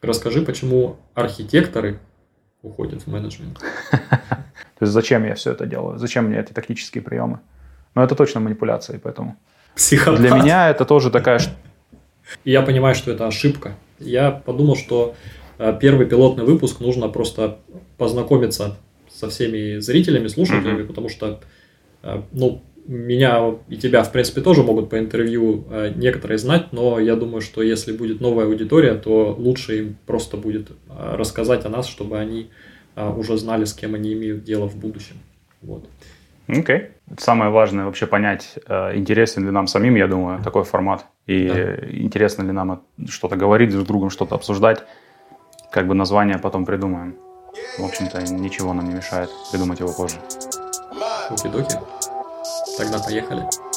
Расскажи, почему архитекторы уходят в менеджмент? То есть зачем я все это делаю? Зачем мне эти тактические приемы? Но это точно манипуляции, поэтому... Психопат. Для меня это тоже такая... Я понимаю, что это ошибка. Я подумал, что э, первый пилотный выпуск нужно просто познакомиться со всеми зрителями, слушателями, mm-hmm. потому что, э, ну, меня и тебя, в принципе, тоже могут по интервью э, некоторые знать, но я думаю, что если будет новая аудитория, то лучше им просто будет рассказать о нас, чтобы они уже знали, с кем они имеют дело в будущем. Вот. Окей. Okay. Самое важное вообще понять, э, интересен ли нам самим, я думаю, такой формат. И да. интересно ли нам что-то говорить друг с другом, что-то обсуждать. Как бы название потом придумаем. В общем-то, ничего нам не мешает придумать его позже. Оки-доки. Тогда поехали.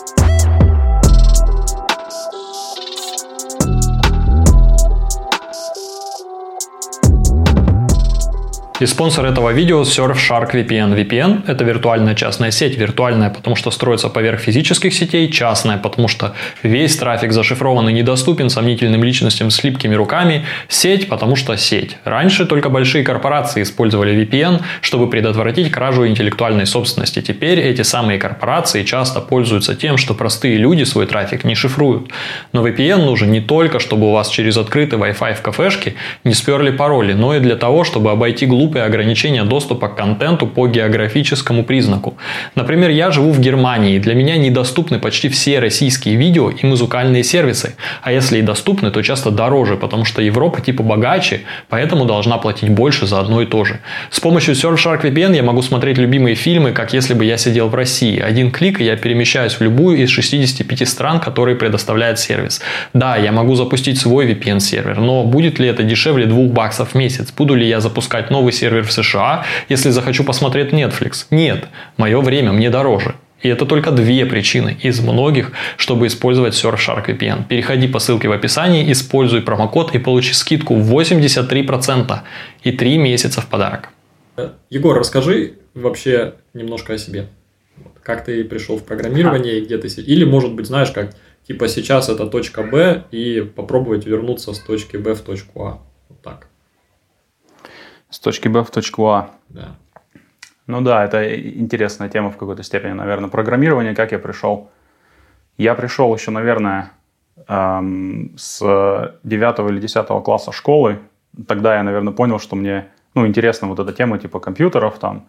И спонсор этого видео Surfshark VPN. VPN – это виртуальная частная сеть. Виртуальная, потому что строится поверх физических сетей, частная, потому что весь трафик зашифрован и недоступен сомнительным личностям с липкими руками. Сеть, потому что сеть. Раньше только большие корпорации использовали VPN, чтобы предотвратить кражу интеллектуальной собственности. Теперь эти самые корпорации часто пользуются тем, что простые люди свой трафик не шифруют. Но VPN нужен не только, чтобы у вас через открытый Wi-Fi в кафешке не сперли пароли, но и для того, чтобы обойти глупые глупые ограничения доступа к контенту по географическому признаку. Например, я живу в Германии, для меня недоступны почти все российские видео и музыкальные сервисы, а если и доступны, то часто дороже, потому что Европа типа богаче, поэтому должна платить больше за одно и то же. С помощью Surfshark VPN я могу смотреть любимые фильмы, как если бы я сидел в России. Один клик, и я перемещаюсь в любую из 65 стран, которые предоставляет сервис. Да, я могу запустить свой VPN-сервер, но будет ли это дешевле 2 баксов в месяц? Буду ли я запускать новый сервер в США, если захочу посмотреть Netflix. Нет, мое время мне дороже. И это только две причины из многих, чтобы использовать Surfshark VPN. Переходи по ссылке в описании, используй промокод и получи скидку 83% и 3 месяца в подарок. Егор, расскажи вообще немножко о себе. Как ты пришел в программирование, где ты Или, может быть, знаешь, как типа сейчас это точка Б и попробовать вернуться с точки Б в точку А. Вот так. С точки Б в точку А. Да. Ну да, это интересная тема в какой-то степени, наверное. Программирование, как я пришел. Я пришел еще, наверное, эм, с 9 или 10 класса школы. Тогда я, наверное, понял, что мне ну, интересна вот эта тема типа компьютеров, там,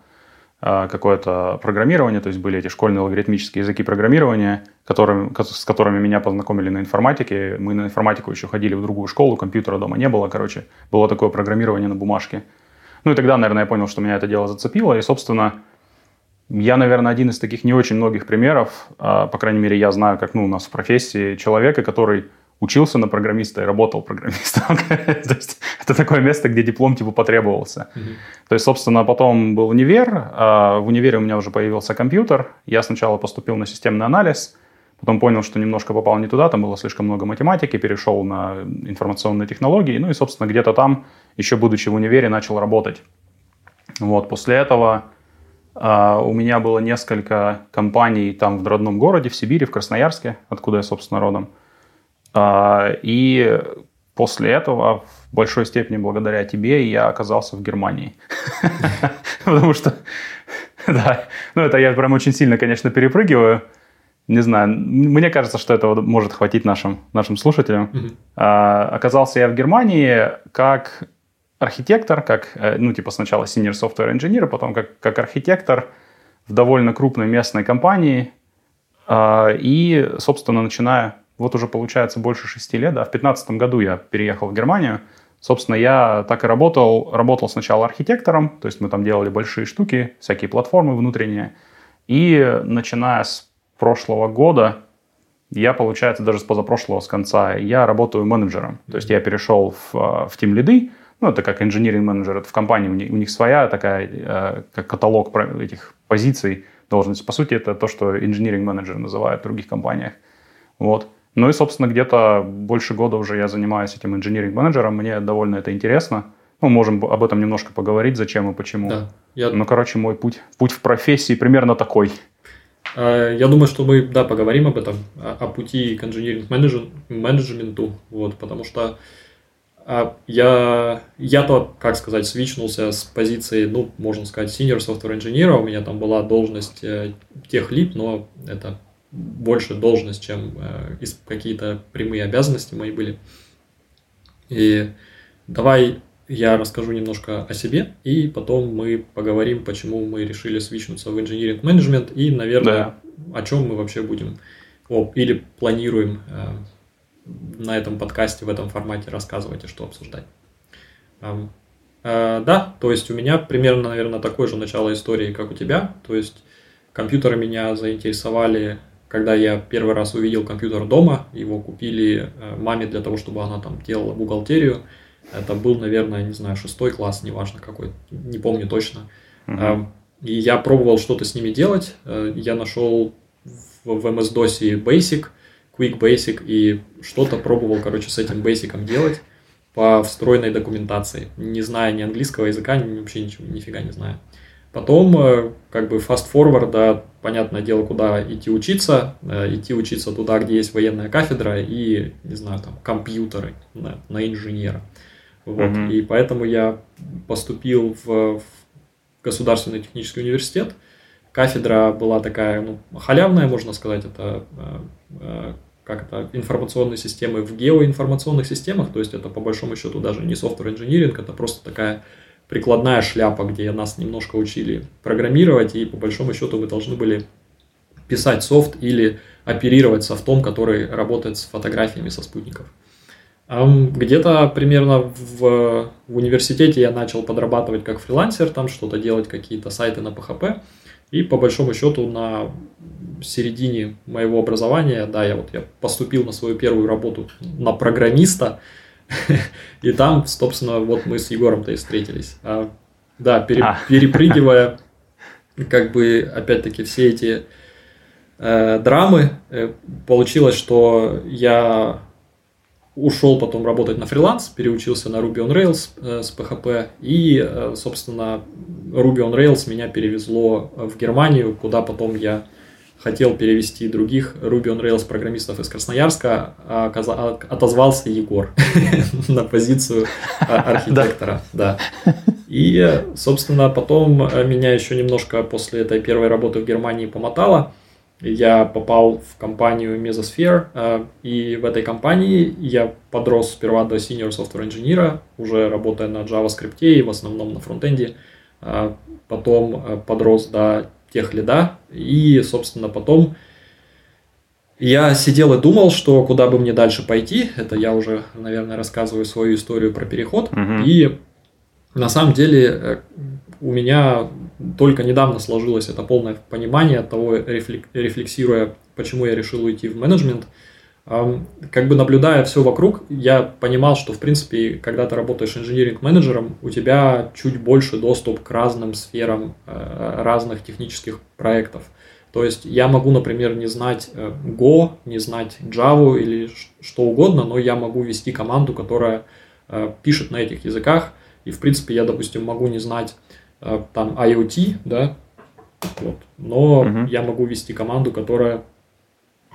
э, какое-то программирование, то есть были эти школьные логарифмические языки программирования, которыми, с которыми меня познакомили на информатике. Мы на информатику еще ходили в другую школу, компьютера дома не было, короче, было такое программирование на бумажке. Ну и тогда, наверное, я понял, что меня это дело зацепило. И, собственно, я, наверное, один из таких не очень многих примеров, а, по крайней мере, я знаю, как ну, у нас в профессии человека, который учился на программиста и работал программистом. То есть это такое место, где диплом типа потребовался. То есть, собственно, потом был универ. А, в универе у меня уже появился компьютер. Я сначала поступил на системный анализ, Потом понял, что немножко попал не туда, там было слишком много математики, перешел на информационные технологии, ну и, собственно, где-то там, еще будучи в универе, начал работать. Вот, после этого э, у меня было несколько компаний там в родном городе, в Сибири, в Красноярске, откуда я, собственно, родом. Э, и после этого, в большой степени благодаря тебе, я оказался в Германии. Потому что, да, ну это я прям очень сильно, конечно, перепрыгиваю не знаю, мне кажется, что этого может хватить нашим, нашим слушателям. Mm-hmm. А, оказался я в Германии как архитектор, как, э, ну, типа сначала senior software engineer, потом как, как архитектор в довольно крупной местной компании. А, и, собственно, начиная, вот уже получается больше шести лет, да, в 2015 году я переехал в Германию. Собственно, я так и работал. Работал сначала архитектором, то есть мы там делали большие штуки, всякие платформы внутренние. И начиная с прошлого года я, получается, даже с позапрошлого, с конца, я работаю менеджером. То есть я перешел в, э, в Team лиды, ну, это как инженеринг менеджер, это в компании, у них, у них своя такая, э, как каталог этих позиций, должности. По сути, это то, что инженеринг менеджер называют в других компаниях. Вот. Ну и, собственно, где-то больше года уже я занимаюсь этим инженеринг менеджером, мне довольно это интересно. Мы можем об этом немножко поговорить, зачем и почему. Да, я... Ну, короче, мой путь, путь в профессии примерно такой. А, я думаю, что мы, да, поговорим об этом, о, пути к инженеринг менеджменту, вот, потому что я, я-то, как сказать, свичнулся с позиции, ну, можно сказать, senior software engineer, у меня там была должность э, тех лип, но это больше должность, чем э, какие-то прямые обязанности мои были. И давай я расскажу немножко о себе, и потом мы поговорим, почему мы решили свичнуться в engineering management, и, наверное, да. о чем мы вообще будем, о, или планируем э, на этом подкасте в этом формате рассказывать и что обсуждать. Э, да, то есть у меня примерно, наверное, такое же начало истории, как у тебя. То есть компьютеры меня заинтересовали, когда я первый раз увидел компьютер дома. Его купили э, маме для того, чтобы она там делала бухгалтерию. Это был, наверное, не знаю, шестой класс, неважно какой, не помню точно. Uh-huh. И я пробовал что-то с ними делать. Э, я нашел в MS-DOS Basic – Quick Basic и что-то пробовал, короче, с этим Basic делать по встроенной документации, не зная ни английского языка, ни, вообще ничего, нифига не знаю. Потом, э, как бы, fast forward, да, понятное дело, куда идти учиться, э, идти учиться туда, где есть военная кафедра и, не знаю, там, компьютеры на, на инженера. Вот. Mm-hmm. И поэтому я поступил в, в Государственный технический университет, Кафедра была такая, ну, халявная, можно сказать, это э, э, как это, информационные системы в геоинформационных системах, то есть это по большому счету даже не software engineering, это просто такая прикладная шляпа, где нас немножко учили программировать, и по большому счету мы должны были писать софт или оперировать софтом, который работает с фотографиями со спутников. Где-то примерно в, в университете я начал подрабатывать как фрилансер, там что-то делать, какие-то сайты на PHP. И по большому счету на середине моего образования, да, я вот я поступил на свою первую работу на программиста, и там, собственно, вот мы с Егором-то и встретились. А, да, пере, а. перепрыгивая, как бы, опять-таки, все эти э, драмы, э, получилось, что я ушел потом работать на фриланс, переучился на Ruby on Rails э, с PHP, и, э, собственно, Ruby on Rails меня перевезло в Германию, куда потом я хотел перевести других Ruby on Rails программистов из Красноярска, а, а отозвался Егор на позицию а, архитектора. Да. И, собственно, потом меня еще немножко после этой первой работы в Германии помотало – я попал в компанию Mesosphere, э, и в этой компании я подрос сперва до senior software engineer, уже работая на JavaScript и в основном на фронтенде, э, потом э, подрос до тех лида, и, собственно, потом я сидел и думал, что куда бы мне дальше пойти, это я уже, наверное, рассказываю свою историю про переход, uh-huh. и на самом деле у меня только недавно сложилось это полное понимание того, рефлексируя, почему я решил уйти в менеджмент. Как бы наблюдая все вокруг, я понимал, что, в принципе, когда ты работаешь инженеринг-менеджером, у тебя чуть больше доступ к разным сферам э, разных технических проектов. То есть я могу, например, не знать э, Go, не знать Java или что угодно, но я могу вести команду, которая э, пишет на этих языках. И, в принципе, я, допустим, могу не знать там IoT, да, вот. но угу. я могу вести команду, которая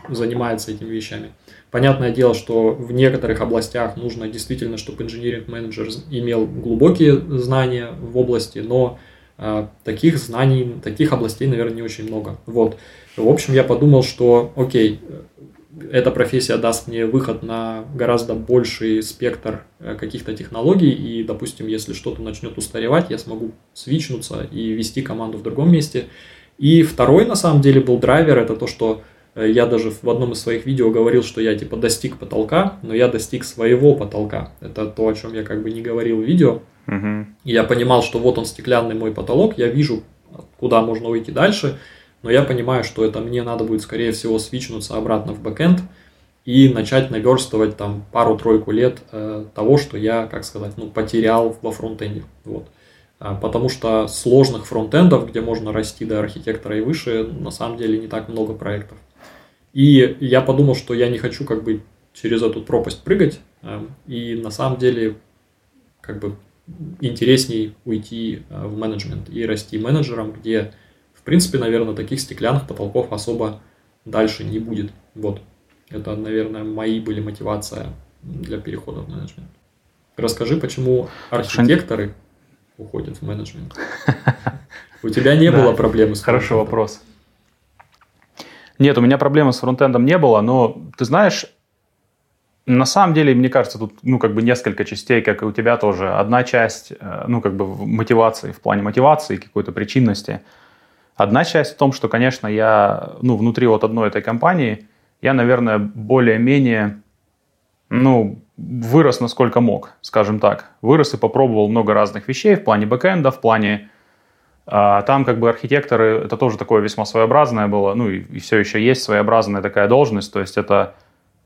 занимается этими вещами. Понятное дело, что в некоторых областях нужно действительно, чтобы инженеринг-менеджер имел глубокие знания в области, но э, таких знаний, таких областей, наверное, не очень много. Вот. В общем, я подумал, что, окей, эта профессия даст мне выход на гораздо больший спектр э, каких-то технологий, и, допустим, если что-то начнет устаревать, я смогу свичнуться и вести команду в другом месте. И второй, на самом деле, был драйвер, это то, что э, я даже в одном из своих видео говорил, что я типа достиг потолка, но я достиг своего потолка. Это то, о чем я как бы не говорил в видео. И я понимал, что вот он стеклянный мой потолок, я вижу, куда можно уйти дальше, но я понимаю, что это мне надо будет, скорее всего, свичнуться обратно в бэкэнд и начать наверстывать там пару-тройку лет э, того, что я, как сказать, ну, потерял во фронтенде. Вот. А, потому что сложных фронтендов, где можно расти до архитектора и выше, на самом деле не так много проектов. И я подумал, что я не хочу как бы через эту пропасть прыгать, э, и на самом деле как бы интересней уйти э, в менеджмент и расти менеджером, где принципе, наверное, таких стеклянных потолков особо дальше не будет. Вот. Это, наверное, мои были мотивация для перехода в менеджмент. Расскажи, почему архитекторы уходят в менеджмент? У тебя не было проблемы с Хороший вопрос. Нет, у меня проблемы с фронтендом не было, но ты знаешь, на самом деле, мне кажется, тут, ну, как бы несколько частей, как и у тебя тоже. Одна часть, э, ну, как бы мотивации, в плане мотивации, какой-то причинности. Одна часть в том, что, конечно, я, ну, внутри вот одной этой компании, я, наверное, более-менее, ну, вырос насколько мог, скажем так. Вырос и попробовал много разных вещей в плане бэкэнда, в плане... А, там как бы архитекторы, это тоже такое весьма своеобразное было, ну, и, и все еще есть своеобразная такая должность, то есть это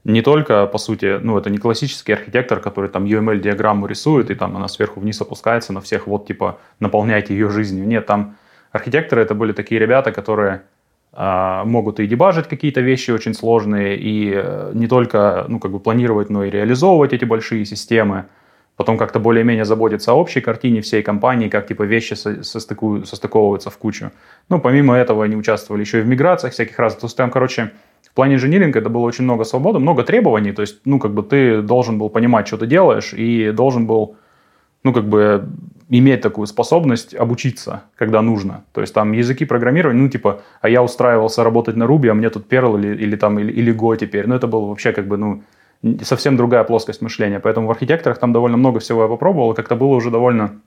не только, по сути, ну, это не классический архитектор, который там UML-диаграмму рисует, и там она сверху вниз опускается на всех, вот, типа, наполняйте ее жизнью. Нет, там архитекторы это были такие ребята, которые э, могут и дебажить какие-то вещи очень сложные, и э, не только, ну, как бы планировать, но и реализовывать эти большие системы, потом как-то более-менее заботиться о общей картине всей компании, как, типа, вещи состыку, состыковываются в кучу. Ну, помимо этого, они участвовали еще и в миграциях всяких раз. То есть там, короче, в плане инжиниринга это было очень много свободы, много требований, то есть, ну, как бы ты должен был понимать, что ты делаешь, и должен был, ну, как бы иметь такую способность обучиться, когда нужно. То есть там языки программирования, ну, типа, а я устраивался работать на Ruby, а мне тут Perl или, или там, или, или Go теперь. Ну, это было вообще как бы, ну, совсем другая плоскость мышления. Поэтому в архитекторах там довольно много всего я попробовал, и как-то было уже довольно,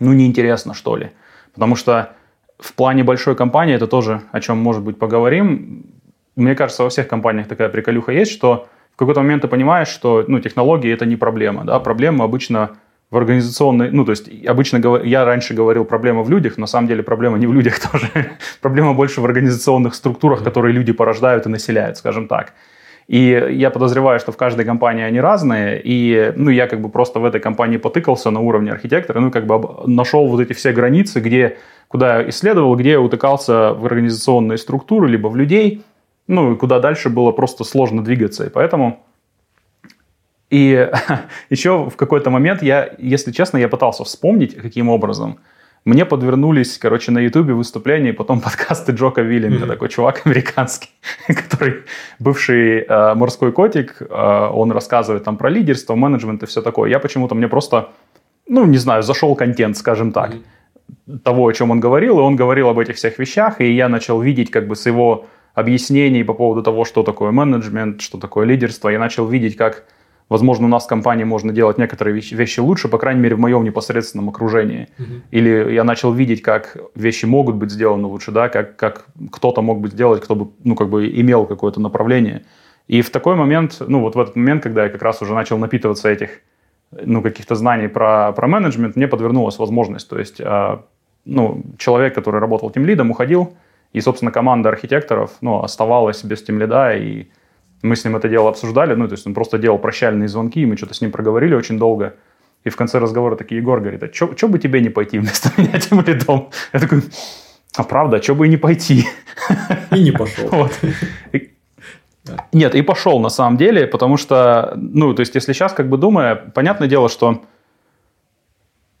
ну, неинтересно, что ли. Потому что в плане большой компании, это тоже, о чем, может быть, поговорим, мне кажется, во всех компаниях такая приколюха есть, что в какой-то момент ты понимаешь, что ну, технологии это не проблема. Да? Проблема обычно в организационной, ну, то есть обычно я раньше говорил проблема в людях, на самом деле проблема не в людях тоже. проблема больше в организационных структурах, которые люди порождают и населяют, скажем так. И я подозреваю, что в каждой компании они разные, и ну, я как бы просто в этой компании потыкался на уровне архитектора, ну, как бы нашел вот эти все границы, где, куда исследовал, где я утыкался в организационные структуры, либо в людей – ну, и куда дальше было просто сложно двигаться. И поэтому... И еще в какой-то момент я, если честно, я пытался вспомнить, каким образом. Мне подвернулись, короче, на Ютубе выступления и потом подкасты Джока Виллинга, mm-hmm. такой чувак американский, который бывший э, морской котик, э, он рассказывает там про лидерство, менеджмент и все такое. Я почему-то, мне просто, ну, не знаю, зашел контент, скажем так, mm-hmm. того, о чем он говорил, и он говорил об этих всех вещах, и я начал видеть как бы с его объяснений по поводу того, что такое менеджмент, что такое лидерство. Я начал видеть, как, возможно, у нас в компании можно делать некоторые вещи, вещи лучше, по крайней мере, в моем непосредственном окружении. Uh-huh. Или я начал видеть, как вещи могут быть сделаны лучше, да, как, как кто-то мог бы сделать, кто бы, ну, как бы имел какое-то направление. И в такой момент, ну, вот в этот момент, когда я как раз уже начал напитываться этих, ну, каких-то знаний про, про менеджмент, мне подвернулась возможность. То есть, э, ну, человек, который работал тем лидом, уходил, и, собственно, команда архитекторов ну, оставалась без тимлида, и мы с ним это дело обсуждали. Ну, то есть он просто делал прощальные звонки, и мы что-то с ним проговорили очень долго. И в конце разговора такие, Егор говорит, а что бы тебе не пойти вместо меня тем лидом? Я такой, а правда, а что бы и не пойти? И не пошел. Вот. Нет, и пошел на самом деле, потому что, ну, то есть, если сейчас как бы думая, понятное дело, что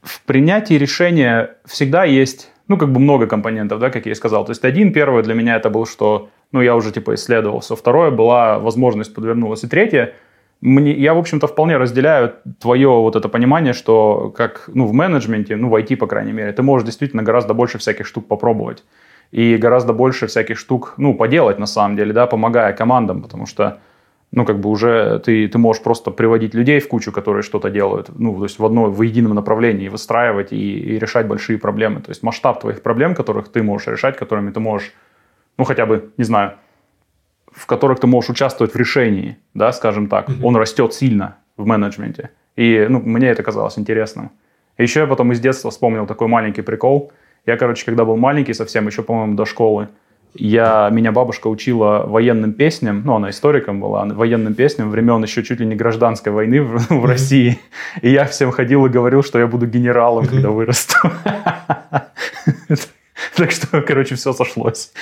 в принятии решения всегда есть ну, как бы много компонентов, да, как я и сказал. То есть один, первый для меня это был, что, ну, я уже типа исследовался. Второе была возможность подвернулась. И третье, мне, я, в общем-то, вполне разделяю твое вот это понимание, что как, ну, в менеджменте, ну, в IT, по крайней мере, ты можешь действительно гораздо больше всяких штук попробовать. И гораздо больше всяких штук, ну, поделать на самом деле, да, помогая командам, потому что ну, как бы уже ты, ты можешь просто приводить людей в кучу, которые что-то делают, ну, то есть в одно, в едином направлении, выстраивать и, и решать большие проблемы. То есть масштаб твоих проблем, которых ты можешь решать, которыми ты можешь, ну, хотя бы, не знаю, в которых ты можешь участвовать в решении, да, скажем так, mm-hmm. он растет сильно в менеджменте. И, ну, мне это казалось интересным. И еще я потом из детства вспомнил такой маленький прикол. Я, короче, когда был маленький совсем, еще, по-моему, до школы, я, меня бабушка учила военным песням, ну, она историком была, военным песням времен еще чуть ли не гражданской войны в, в России. И я всем ходил и говорил, что я буду генералом, когда вырасту. Так что, короче, все сошлось.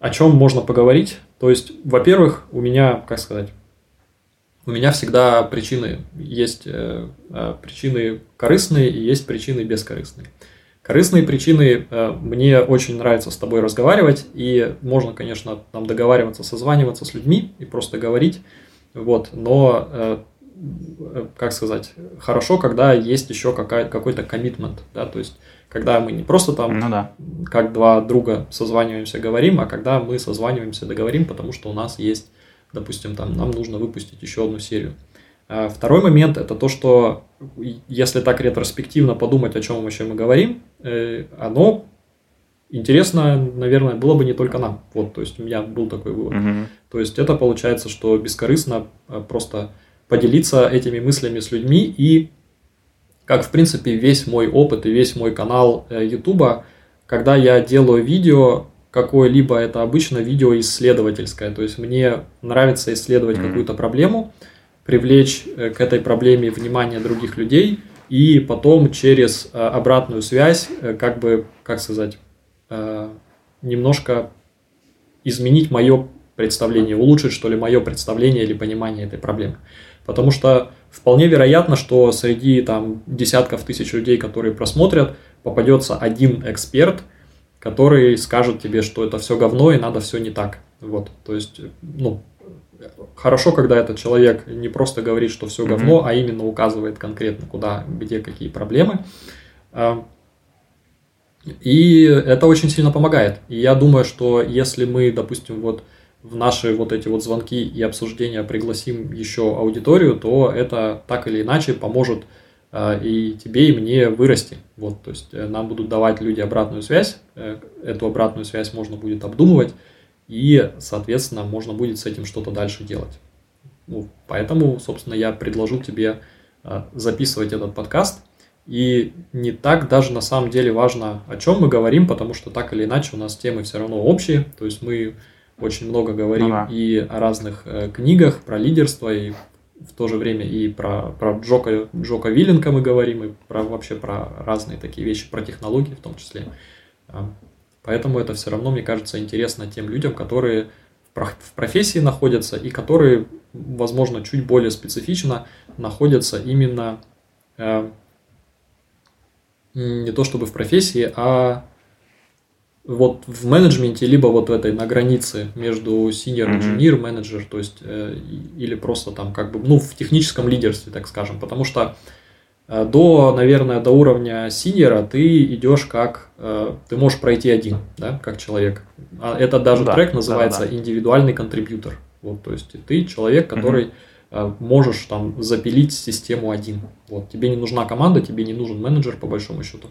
О чем можно поговорить? То есть, во-первых, у меня, как сказать, у меня всегда причины есть э, э, причины корыстные и есть причины бескорыстные. Корыстные причины, э, мне очень нравится с тобой разговаривать, и можно, конечно, нам договариваться, созваниваться с людьми и просто говорить, вот, но э, как сказать, хорошо, когда есть еще какая, какой-то коммитмент, да, то есть когда мы не просто там ну, да. как два друга созваниваемся, говорим, а когда мы созваниваемся, договорим, потому что у нас есть, допустим, там нам нужно выпустить еще одну серию. А второй момент это то, что если так ретроспективно подумать, о чем вообще мы говорим, э, оно интересно, наверное, было бы не только нам. Вот, то есть у меня был такой вывод. Угу. То есть это получается, что бескорыстно э, просто поделиться этими мыслями с людьми и как в принципе весь мой опыт и весь мой канал YouTube, э, когда я делаю видео, какое-либо это обычно видео исследовательское, то есть мне нравится исследовать mm-hmm. какую-то проблему, привлечь э, к этой проблеме внимание других людей и потом через обратную связь, как бы, как сказать, Э, немножко изменить мое представление, улучшить, что ли, мое представление или понимание этой проблемы. Потому что вполне вероятно, что среди там десятков тысяч людей, которые просмотрят, попадется один эксперт, который скажет тебе, что это все говно и надо все не так. Вот, то есть, ну, хорошо, когда этот человек не просто говорит, что все говно, mm-hmm. а именно указывает конкретно, куда, где какие проблемы. Э, и это очень сильно помогает. И я думаю, что если мы, допустим, вот в наши вот эти вот звонки и обсуждения пригласим еще аудиторию, то это так или иначе поможет э, и тебе, и мне вырасти. Вот, то есть э, нам будут давать люди обратную связь, э, эту обратную связь можно будет обдумывать, и, соответственно, можно будет с этим что-то дальше делать. Ну, поэтому, собственно, я предложу тебе записывать этот подкаст – и не так даже на самом деле важно, о чем мы говорим, потому что так или иначе у нас темы все равно общие. То есть мы очень много говорим ну, да. и о разных э, книгах про лидерство, и в то же время и про, про Джока, Джока Вилленка мы говорим, и про, вообще про разные такие вещи, про технологии в том числе. А, поэтому это все равно, мне кажется, интересно тем людям, которые в профессии находятся и которые, возможно, чуть более специфично находятся именно э, не то чтобы в профессии, а вот в менеджменте, либо вот в этой на границе между senior engineer, менеджер, то есть э, или просто там как бы, ну, в техническом лидерстве, так скажем, потому что э, до, наверное, до уровня синьора ты идешь как, э, ты можешь пройти один, да, как человек. А это даже да, трек называется да, да. индивидуальный контрибьютор. Вот, то есть ты человек, который Э, можешь там запилить систему один. Вот, тебе не нужна команда, тебе не нужен менеджер по большому счету.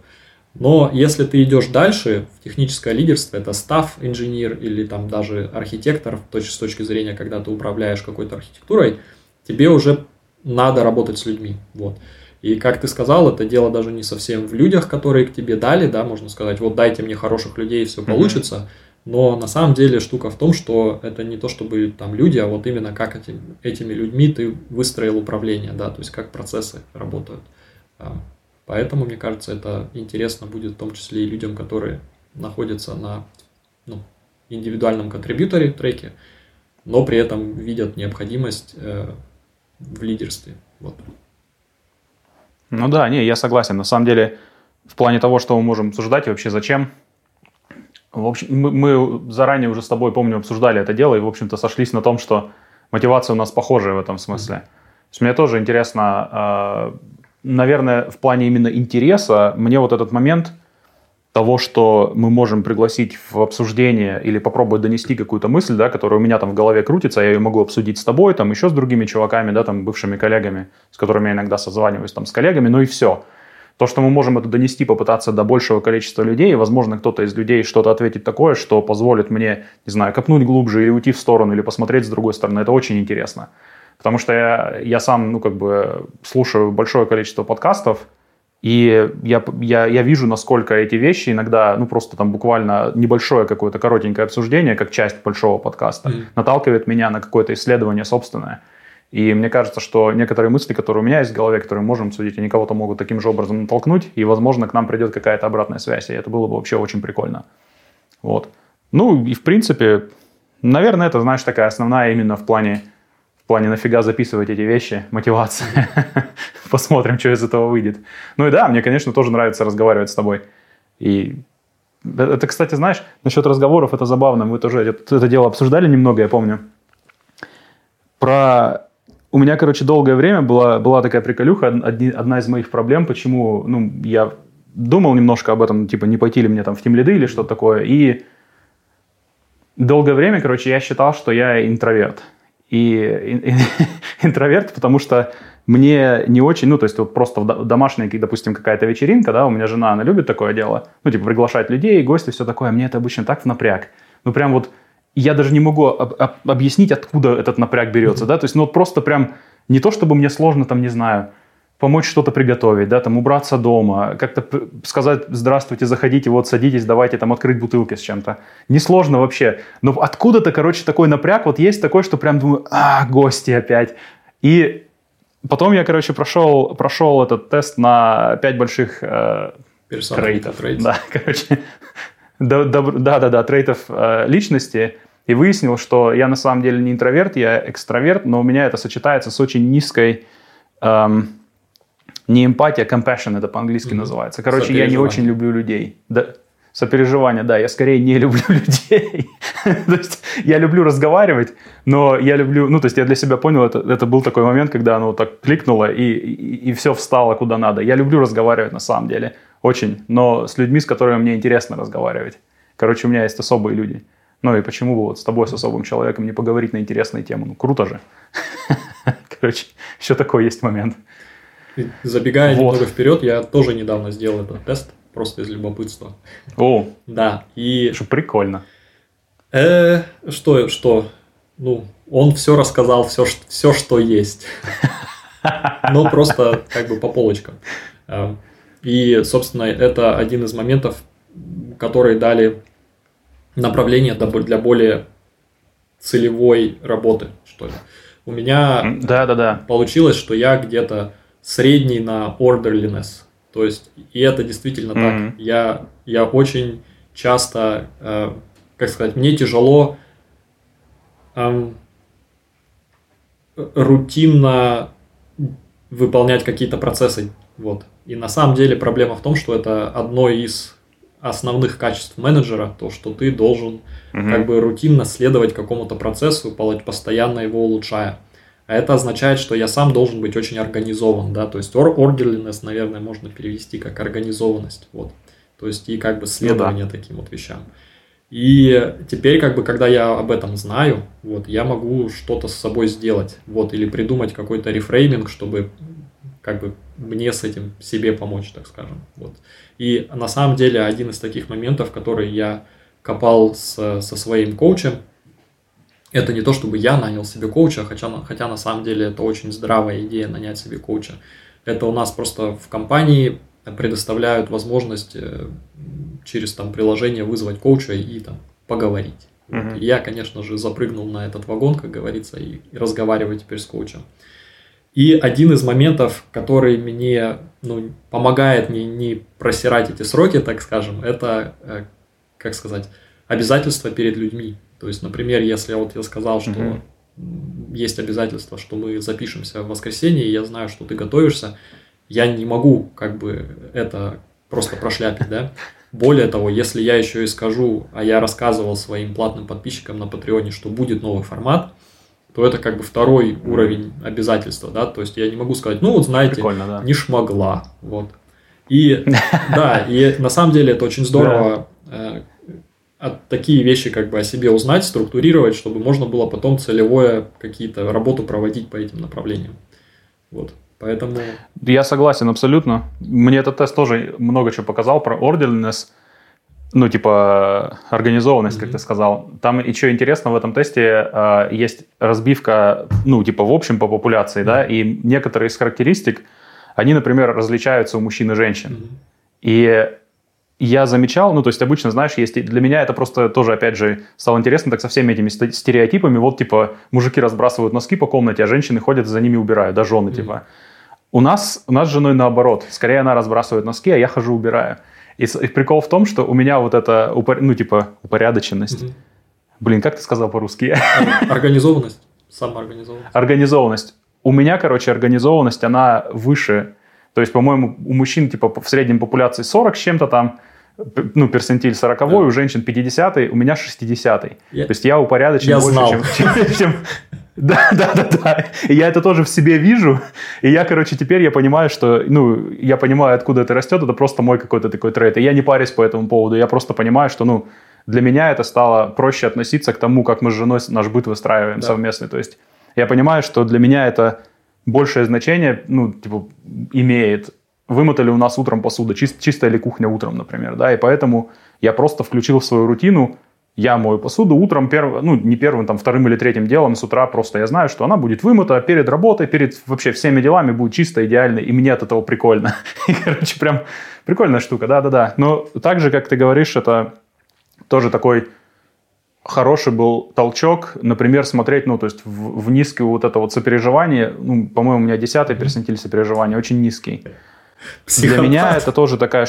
Но если ты идешь дальше в техническое лидерство, это став инженер или там даже архитектор с точки зрения, когда ты управляешь какой-то архитектурой, тебе уже надо работать с людьми. Вот. И как ты сказал, это дело даже не совсем в людях, которые к тебе дали, да, можно сказать, вот дайте мне хороших людей, и все получится. Но на самом деле штука в том, что это не то чтобы там люди, а вот именно как эти, этими людьми ты выстроил управление, да, то есть как процессы работают. Поэтому, мне кажется, это интересно будет в том числе и людям, которые находятся на ну, индивидуальном контрибьюторе треке, но при этом видят необходимость э, в лидерстве. Вот. Ну да, не, я согласен. На самом деле, в плане того, что мы можем обсуждать и вообще зачем, в общем, мы, мы заранее уже с тобой, помню, обсуждали это дело и, в общем-то, сошлись на том, что мотивация у нас похожая в этом смысле. Mm-hmm. То есть мне тоже интересно, э, наверное, в плане именно интереса, мне вот этот момент того, что мы можем пригласить в обсуждение или попробовать донести какую-то мысль, да, которая у меня там в голове крутится, я ее могу обсудить с тобой, там еще с другими чуваками, да, там бывшими коллегами, с которыми я иногда созваниваюсь там с коллегами, ну и все. То, что мы можем это донести, попытаться до большего количества людей, возможно, кто-то из людей что-то ответит такое, что позволит мне, не знаю, копнуть глубже или уйти в сторону, или посмотреть с другой стороны, это очень интересно. Потому что я, я сам, ну, как бы, слушаю большое количество подкастов, и я, я, я вижу, насколько эти вещи иногда, ну, просто там буквально небольшое какое-то коротенькое обсуждение, как часть большого подкаста, mm. наталкивает меня на какое-то исследование собственное. И мне кажется, что некоторые мысли, которые у меня есть в голове, которые мы можем судить, они кого-то могут таким же образом натолкнуть, и, возможно, к нам придет какая-то обратная связь, и это было бы вообще очень прикольно. Вот. Ну, и в принципе, наверное, это, знаешь, такая основная именно в плане, плане нафига записывать эти вещи, мотивация. Посмотрим, что из этого выйдет. Ну и да, мне, конечно, тоже нравится разговаривать с тобой. И это, кстати, знаешь, насчет разговоров, это забавно. Мы тоже это, это дело обсуждали немного, я помню. Про у меня, короче, долгое время была, была такая приколюха, одни, одна из моих проблем, почему, ну, я думал немножко об этом, типа, не пойти ли мне там в тимлиды или что-то такое, и долгое время, короче, я считал, что я интроверт. И, интроверт, потому что мне не очень, ну, то есть вот просто в домашней, допустим, какая-то вечеринка, да, у меня жена, она любит такое дело, ну, типа приглашать людей, гости, все такое, мне это обычно так в напряг. Ну, прям вот я даже не могу об, об, объяснить, откуда этот напряг берется, mm-hmm. да, то есть, ну, вот просто прям не то, чтобы мне сложно, там, не знаю, помочь что-то приготовить, да, там, убраться дома, как-то сказать «здравствуйте, заходите, вот, садитесь, давайте там открыть бутылки с чем-то». Несложно вообще, но откуда-то, короче, такой напряг вот есть такой, что прям думаю «а, гости опять». И потом я, короче, прошел, прошел этот тест на пять больших э, трейтов. Да, короче, да-да-да, трейтов э, личности – и выяснил, что я на самом деле не интроверт, я экстраверт, но у меня это сочетается с очень низкой эм, не эмпатия, compassion это по-английски mm-hmm. называется. Короче, я не очень люблю людей. Да, сопереживание, да, я скорее не люблю людей. то есть я люблю разговаривать, но я люблю, ну, то есть я для себя понял, это, это был такой момент, когда оно так кликнуло и, и, и все встало куда надо. Я люблю разговаривать на самом деле, очень, но с людьми, с которыми мне интересно разговаривать. Короче, у меня есть особые люди. Ну и почему бы вот с тобой, с особым человеком, не поговорить на интересные темы? Ну, круто же. Короче, еще такой есть момент. Забегая вот. немного вперед, я тоже недавно сделал этот тест, просто из любопытства. О, да. И что прикольно. Э, что, что? Ну, он все рассказал, все, все, что есть. Но просто как бы по полочкам. Э, и, собственно, это один из моментов, которые дали направление для более целевой работы, что ли. У меня да, да, да. получилось, что я где-то средний на orderliness. То есть, и это действительно mm-hmm. так. Я, я очень часто, э, как сказать, мне тяжело э, рутинно выполнять какие-то процессы. Вот. И на самом деле проблема в том, что это одно из основных качеств менеджера, то, что ты должен угу. как бы рутинно следовать какому-то процессу, постоянно его улучшая. А это означает, что я сам должен быть очень организован, да, то есть orderliness, наверное, можно перевести как организованность, вот. То есть и как бы следование ну, да. таким вот вещам. И теперь, как бы, когда я об этом знаю, вот, я могу что-то с собой сделать, вот, или придумать какой-то рефрейминг, чтобы, как бы, мне с этим себе помочь, так скажем, вот. И на самом деле один из таких моментов, который я копал с, со своим коучем, это не то, чтобы я нанял себе коуча, хотя, хотя на самом деле это очень здравая идея нанять себе коуча. Это у нас просто в компании предоставляют возможность э, через там приложение вызвать коуча и там поговорить. Uh-huh. Я, конечно же, запрыгнул на этот вагон, как говорится, и, и разговариваю теперь с коучем. И один из моментов, который мне ну, помогает не, не просирать эти сроки, так скажем, это, э, как сказать, обязательства перед людьми. То есть, например, если вот я сказал, что угу. есть обязательство, что мы запишемся в воскресенье, и я знаю, что ты готовишься, я не могу как бы это просто прошляпить, да. Более того, если я еще и скажу, а я рассказывал своим платным подписчикам на Патреоне, что будет новый формат, то это как бы второй уровень обязательства, да, то есть я не могу сказать, ну вот знаете, да. не шмогла, вот. И да, и на самом деле это очень здорово от такие вещи как бы о себе узнать, структурировать, чтобы можно было потом целевое какие-то работу проводить по этим направлениям. Вот. Поэтому... Я согласен абсолютно. Мне этот тест тоже много чего показал про orderliness ну, типа, организованность, mm-hmm. как ты сказал. Там что интересно в этом тесте, э, есть разбивка, ну, типа, в общем по популяции, mm-hmm. да, и некоторые из характеристик, они, например, различаются у мужчин и женщин. Mm-hmm. И я замечал, ну, то есть обычно, знаешь, есть, для меня это просто тоже, опять же, стало интересно, так со всеми этими стереотипами, вот, типа, мужики разбрасывают носки по комнате, а женщины ходят за ними убирают, да, жены, mm-hmm. типа. У нас, у нас с женой наоборот, скорее она разбрасывает носки, а я хожу убираю. И, и прикол в том, что у меня вот эта, ну, типа, упорядоченность. Угу. Блин, как ты сказал по-русски? Организованность. Самоорганизованность. Организованность. У меня, короче, организованность, она выше. То есть, по-моему, у мужчин, типа, в среднем популяции 40 с чем-то там, ну, персентиль 40 да. у женщин 50 у меня 60 я, То есть, я упорядочен я больше, знал. чем, чем, Да, да, да, да. И я это тоже в себе вижу. И я, короче, теперь я понимаю, что, ну, я понимаю, откуда это растет. Это просто мой какой-то такой трейд. И я не парюсь по этому поводу. Я просто понимаю, что, ну, для меня это стало проще относиться к тому, как мы с женой наш быт выстраиваем да. совместный. То есть я понимаю, что для меня это большее значение, ну, типа, имеет. Вымотали у нас утром посуда, чист, чистая ли кухня утром, например, да, и поэтому я просто включил в свою рутину я мою посуду утром, перв... ну, не первым, там, вторым или третьим делом с утра просто я знаю, что она будет вымыта перед работой, перед вообще всеми делами будет чисто, идеально, и мне от этого прикольно. И, короче, прям прикольная штука, да-да-да. Но так же, как ты говоришь, это тоже такой хороший был толчок, например, смотреть, ну, то есть в, в низкое вот это вот сопереживание, ну, по-моему, у меня десятый персентиль сопереживания, очень низкий. Психопат. Для меня это тоже такая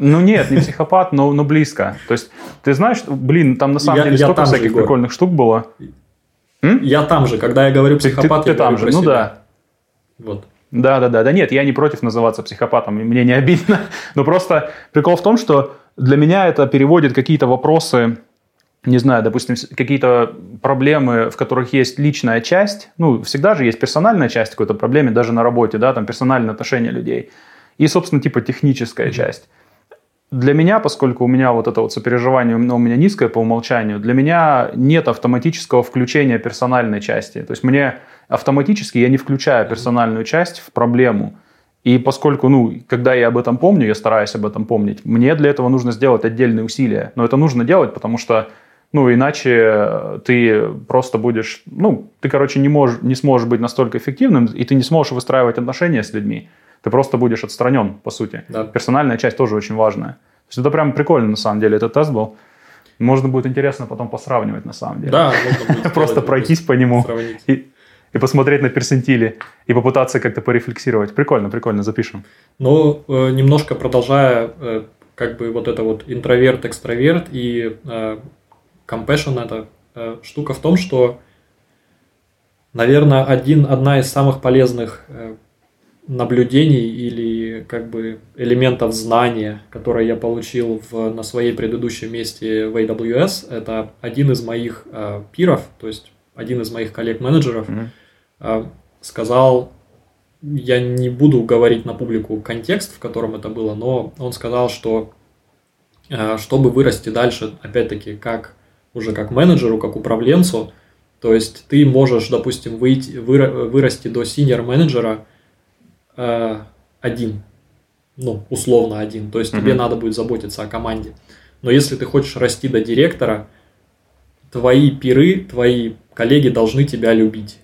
ну нет, не психопат, но, но близко. То есть ты знаешь, блин, там на самом я, деле я столько всяких же, прикольных штук было. М? Я там же, когда я говорю психопат, ты, ты, ты там же, ну себя. да. Вот. Да, да, да, да нет, я не против называться психопатом, мне не обидно. Но просто прикол в том, что для меня это переводит какие-то вопросы, не знаю, допустим, какие-то проблемы, в которых есть личная часть. Ну, всегда же есть персональная часть какой-то проблеме, даже на работе, да, там персональные отношения людей. И, собственно, типа техническая mm-hmm. часть для меня, поскольку у меня вот это вот сопереживание у меня низкое по умолчанию, для меня нет автоматического включения персональной части. То есть мне автоматически я не включаю персональную часть в проблему. И поскольку, ну, когда я об этом помню, я стараюсь об этом помнить, мне для этого нужно сделать отдельные усилия. Но это нужно делать, потому что, ну, иначе ты просто будешь, ну, ты, короче, не, можешь, не сможешь быть настолько эффективным, и ты не сможешь выстраивать отношения с людьми ты просто будешь отстранен, по сути. Да. Персональная часть тоже очень важная. То есть это прям прикольно, на самом деле, этот тест был. Можно будет интересно потом посравнивать, на самом деле. Да, Просто пройтись по нему и, посмотреть на персентили, и попытаться как-то порефлексировать. Прикольно, прикольно, запишем. Ну, э, немножко продолжая, э, как бы вот это вот интроверт, экстраверт и э, compassion, это штука в том, что, наверное, один, одна из самых полезных наблюдений или как бы элементов знания, которые я получил в, на своей предыдущем месте в AWS, это один из моих э, пиров, то есть один из моих коллег-менеджеров mm-hmm. э, сказал, я не буду говорить на публику контекст, в котором это было, но он сказал, что э, чтобы вырасти дальше, опять-таки, как уже как менеджеру, как управленцу, то есть ты можешь, допустим, выйти, вырасти до синьор менеджера э, один, ну, условно один, то есть mm-hmm. тебе надо будет заботиться о команде. Но если ты хочешь расти до директора, твои пиры, твои коллеги должны тебя любить.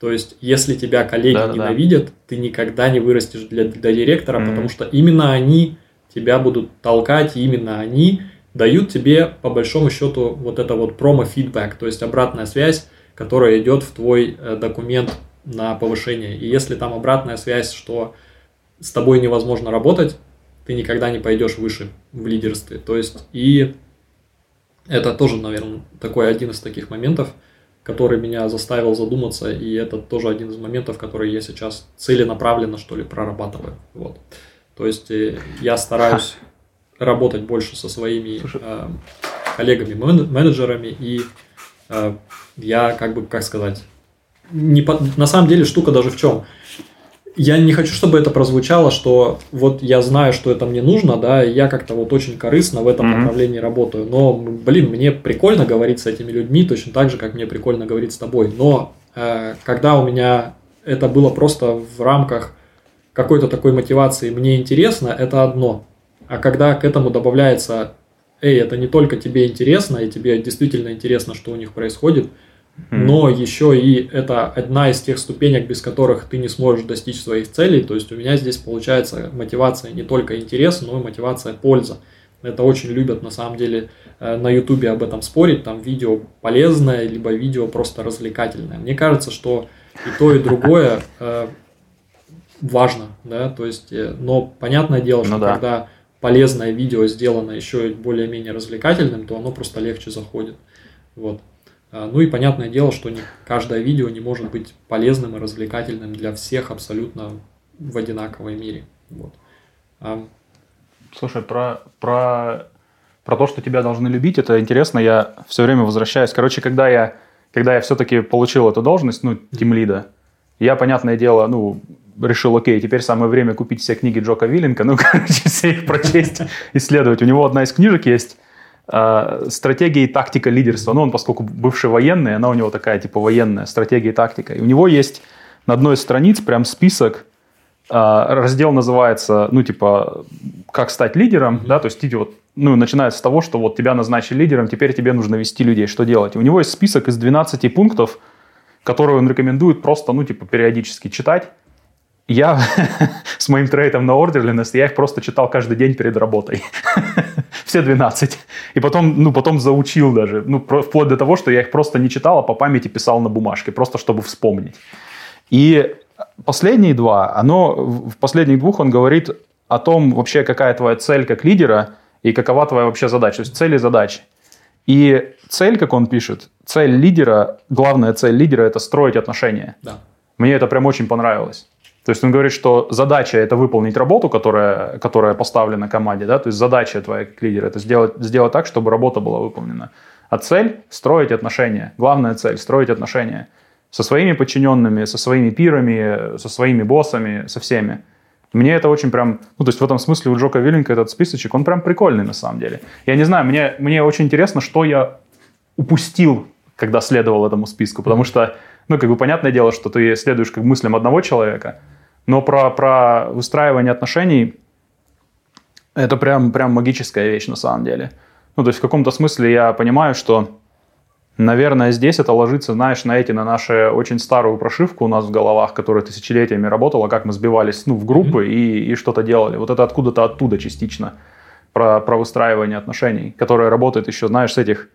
То есть, если тебя коллеги да, ненавидят, да. ты никогда не вырастешь для, для директора, mm-hmm. потому что именно они тебя будут толкать, именно они дают тебе, по большому счету, вот это вот промо-фидбэк, то есть обратная связь, которая идет в твой э, документ на повышение. И если там обратная связь, что с тобой невозможно работать, ты никогда не пойдешь выше в лидерстве. То есть и это тоже, наверное, такой один из таких моментов, который меня заставил задуматься, и это тоже один из моментов, которые я сейчас целенаправленно, что ли, прорабатываю. Вот. То есть э, я стараюсь работать больше со своими э, коллегами, менеджерами, и э, я, как бы, как сказать, не по... на самом деле штука даже в чем. Я не хочу, чтобы это прозвучало, что вот я знаю, что это мне нужно, да, и я как-то вот очень корыстно в этом mm-hmm. направлении работаю. Но, блин, мне прикольно говорить с этими людьми, точно так же, как мне прикольно говорить с тобой. Но э, когда у меня это было просто в рамках какой-то такой мотивации, мне интересно, это одно. А когда к этому добавляется, эй, это не только тебе интересно, и тебе действительно интересно, что у них происходит – но еще и это одна из тех ступенек, без которых ты не сможешь достичь своих целей. То есть у меня здесь получается мотивация не только интерес, но и мотивация польза. Это очень любят на самом деле э, на ютубе об этом спорить, там видео полезное, либо видео просто развлекательное. Мне кажется, что и то, и другое э, важно, да, то есть, э, но понятное дело, что ну, да. когда полезное видео сделано еще более-менее развлекательным, то оно просто легче заходит. Вот. А, ну и понятное дело, что не, каждое видео не может быть полезным и развлекательным для всех абсолютно в одинаковой мере. Вот. А... Слушай, про, про, про то, что тебя должны любить, это интересно, я все время возвращаюсь. Короче, когда я когда я все-таки получил эту должность, ну, тимлида, я, понятное дело, ну, решил, окей, теперь самое время купить все книги Джока Виллинга, ну, короче, все их прочесть, исследовать. У него одна из книжек есть э, «Стратегия и тактика лидерства». Ну, он, поскольку бывший военный, она у него такая, типа, военная стратегия и тактика. И у него есть на одной из страниц прям список, э, раздел называется, ну, типа, «Как стать лидером», mm-hmm. да, то есть, вот, ну, начинается с того, что вот тебя назначили лидером, теперь тебе нужно вести людей, что делать. И у него есть список из 12 пунктов, которые он рекомендует просто, ну, типа, периодически читать я с моим трейтом на ордерленность, я их просто читал каждый день перед работой. Все 12. И потом, ну, потом заучил даже. Ну, вплоть до того, что я их просто не читал, а по памяти писал на бумажке, просто чтобы вспомнить. И последние два, оно, в последних двух он говорит о том вообще, какая твоя цель как лидера и какова твоя вообще задача. То есть цель и задачи. И цель, как он пишет, цель лидера, главная цель лидера – это строить отношения. Да. Мне это прям очень понравилось. То есть он говорит, что задача это выполнить работу, которая, которая поставлена команде, да, то есть задача твоя как лидера это сделать, сделать так, чтобы работа была выполнена. А цель – строить отношения. Главная цель – строить отношения со своими подчиненными, со своими пирами, со своими боссами, со всеми. Мне это очень прям, ну, то есть в этом смысле у Джока Виллинга этот списочек, он прям прикольный на самом деле. Я не знаю, мне, мне очень интересно, что я упустил, когда следовал этому списку, потому что, ну, как бы понятное дело, что ты следуешь как мыслям одного человека – но про, про выстраивание отношений это прям, прям магическая вещь на самом деле. Ну, то есть в каком-то смысле я понимаю, что, наверное, здесь это ложится, знаешь, на эти, на нашу очень старую прошивку у нас в головах, которая тысячелетиями работала, как мы сбивались ну, в группы и, и что-то делали. Вот это откуда-то оттуда частично про, про выстраивание отношений, которое работает еще, знаешь, с этих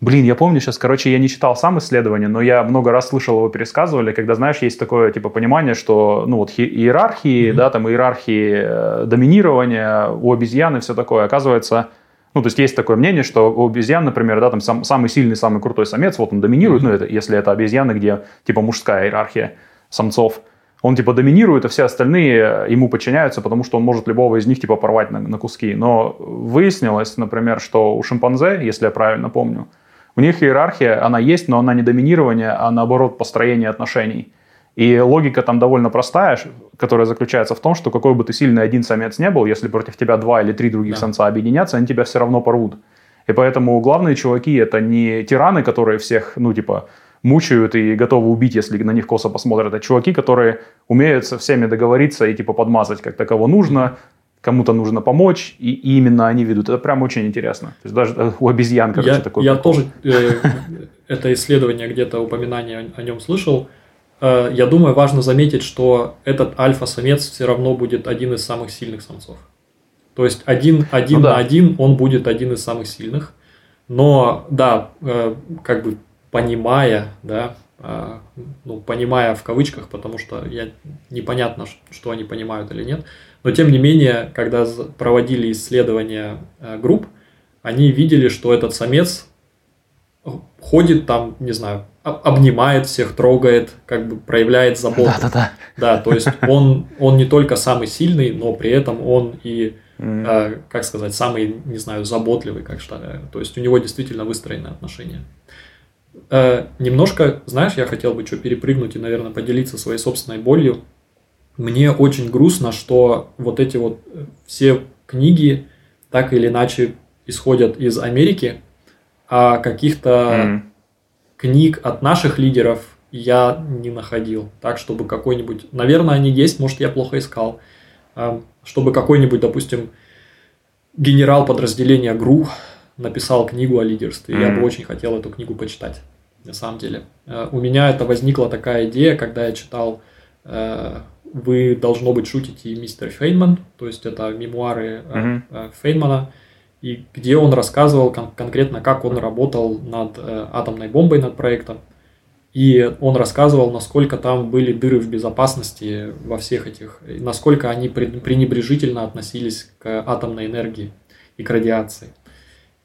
Блин, я помню сейчас, короче, я не читал сам исследование, но я много раз слышал его пересказывали, когда, знаешь, есть такое, типа, понимание, что, ну, вот иерархии, mm-hmm. да, там, иерархии э, доминирования у обезьяны все такое, оказывается, ну, то есть есть такое мнение, что у обезьян, например, да, там сам, самый сильный, самый крутой самец, вот он доминирует, mm-hmm. ну, это, если это обезьяны, где, типа, мужская иерархия самцов, он, типа, доминирует, а все остальные ему подчиняются, потому что он может любого из них, типа, порвать на, на куски. Но выяснилось, например, что у шимпанзе, если я правильно помню, у них иерархия, она есть, но она не доминирование, а наоборот построение отношений. И логика там довольно простая, которая заключается в том, что какой бы ты сильный один самец не был, если против тебя два или три других да. самца объединятся, они тебя все равно порвут. И поэтому главные чуваки это не тираны, которые всех, ну, типа, мучают и готовы убить, если на них косо посмотрят, а чуваки, которые умеют со всеми договориться и, типа, подмазать, как таково нужно, кому-то нужно помочь, и, и именно они ведут. Это прям очень интересно. То есть даже э, у обезьян, короче, я, такой Я прикол. тоже э, это исследование, где-то упоминание о, о нем слышал. Э, я думаю, важно заметить, что этот альфа-самец все равно будет один из самых сильных самцов. То есть один, один ну, да. на один он будет один из самых сильных. Но да, э, как бы понимая, да, э, ну, понимая в кавычках, потому что я непонятно, что они понимают или нет, но тем не менее, когда проводили исследования э, групп, они видели, что этот самец ходит там, не знаю, обнимает всех, трогает, как бы проявляет заботу. Да, да, да. Да, то есть он, он не только самый сильный, но при этом он и, mm. э, как сказать, самый, не знаю, заботливый, как что. То есть у него действительно выстроены отношения. Э, немножко, знаешь, я хотел бы что перепрыгнуть и, наверное, поделиться своей собственной болью мне очень грустно, что вот эти вот э, все книги так или иначе исходят из Америки, а каких-то mm. книг от наших лидеров я не находил. Так, чтобы какой-нибудь... Наверное, они есть, может, я плохо искал. А, чтобы какой-нибудь, допустим, генерал подразделения ГРУ написал книгу о лидерстве. Mm. Я бы очень хотел эту книгу почитать, на самом деле. Э, у меня это возникла такая идея, когда я читал э, вы, должно быть, шутите мистер Фейнман, то есть это мемуары mm-hmm. Фейнмана, и где он рассказывал кон- конкретно, как он работал над э, атомной бомбой, над проектом. И он рассказывал, насколько там были дыры в безопасности во всех этих, насколько они пренебрежительно относились к атомной энергии и к радиации.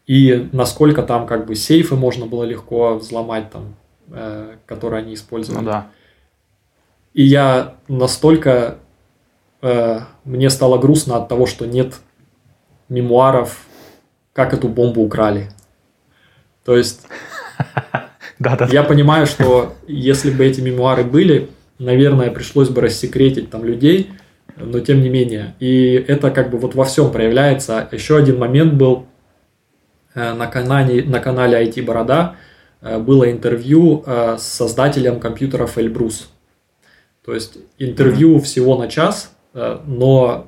И насколько там как бы сейфы можно было легко взломать, там, э, которые они использовали. Ну да. И я настолько... Э, мне стало грустно от того, что нет мемуаров, как эту бомбу украли. То есть... Я понимаю, что если бы эти мемуары были, наверное, пришлось бы рассекретить там людей, но тем не менее. И это как бы вот во всем проявляется. Еще один момент был э, на канале, на канале IT Борода э, было интервью э, с создателем компьютеров Эльбрус. То есть интервью всего на час, но,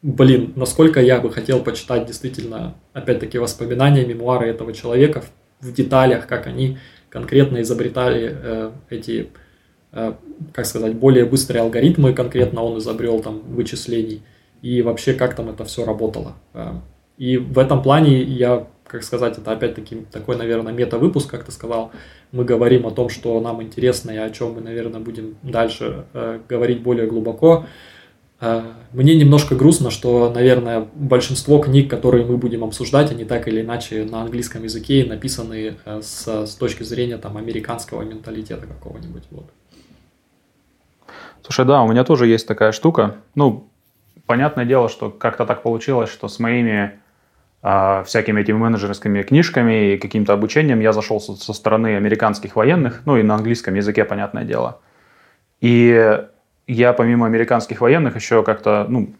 блин, насколько я бы хотел почитать действительно, опять-таки, воспоминания, мемуары этого человека в деталях, как они конкретно изобретали эти Э, как сказать, более быстрые алгоритмы конкретно он изобрел там вычислений и вообще как там это все работало. Э, и в этом плане я, как сказать, это опять-таки такой, наверное, мета-выпуск, как ты сказал. Мы говорим о том, что нам интересно и о чем мы, наверное, будем дальше э, говорить более глубоко. Мне немножко грустно, что, наверное, большинство книг, которые мы будем обсуждать, они так или иначе на английском языке написаны с, с точки зрения там, американского менталитета какого-нибудь. Вот. Слушай, да, у меня тоже есть такая штука. Ну, понятное дело, что как-то так получилось, что с моими э, всякими этими менеджерскими книжками и каким-то обучением я зашел со, стороны американских военных, ну и на английском языке, понятное дело. И я помимо американских военных еще как-то, ну,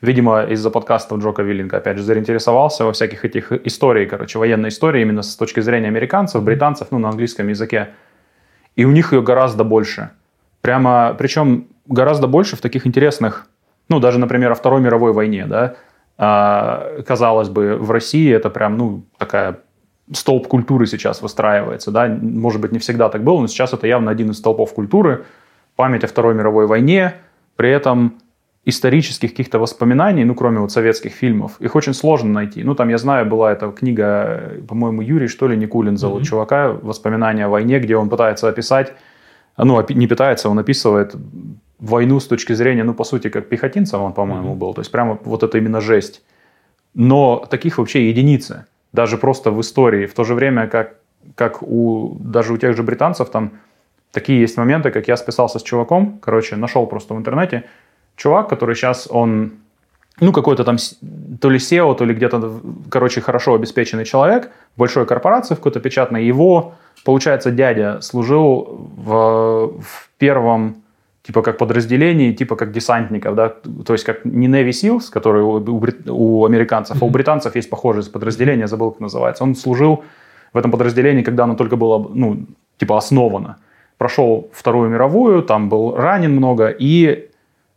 видимо, из-за подкастов Джока Виллинга, опять же, заинтересовался во всяких этих историй, короче, военной истории именно с точки зрения американцев, британцев, ну, на английском языке. И у них ее гораздо больше – Прямо, причем гораздо больше в таких интересных, ну, даже, например, о Второй мировой войне, да, а, казалось бы, в России это прям, ну, такая столб культуры сейчас выстраивается, да, может быть, не всегда так было, но сейчас это явно один из столпов культуры, память о Второй мировой войне, при этом исторических каких-то воспоминаний, ну, кроме вот советских фильмов, их очень сложно найти. Ну, там, я знаю, была эта книга, по-моему, Юрий, что ли, Никулин зовут mm-hmm. чувака, «Воспоминания о войне», где он пытается описать ну, не питается, он описывает войну с точки зрения, ну, по сути, как пехотинцем он, по-моему, mm-hmm. был. То есть прямо вот это именно жесть. Но таких вообще единицы. Даже просто в истории. В то же время, как, как у, даже у тех же британцев, там такие есть моменты, как я списался с чуваком, короче, нашел просто в интернете, чувак, который сейчас, он, ну, какой-то там, то ли SEO, то ли где-то, короче, хорошо обеспеченный человек, большой корпорации в какой-то печатной, его получается, дядя служил в, в первом типа как подразделении, типа как десантников, да, то есть как не Navy SEALs, которые у, у, у американцев, а у британцев есть похожее подразделение, забыл, как называется. Он служил в этом подразделении, когда оно только было, ну, типа основано. Прошел Вторую мировую, там был ранен много, и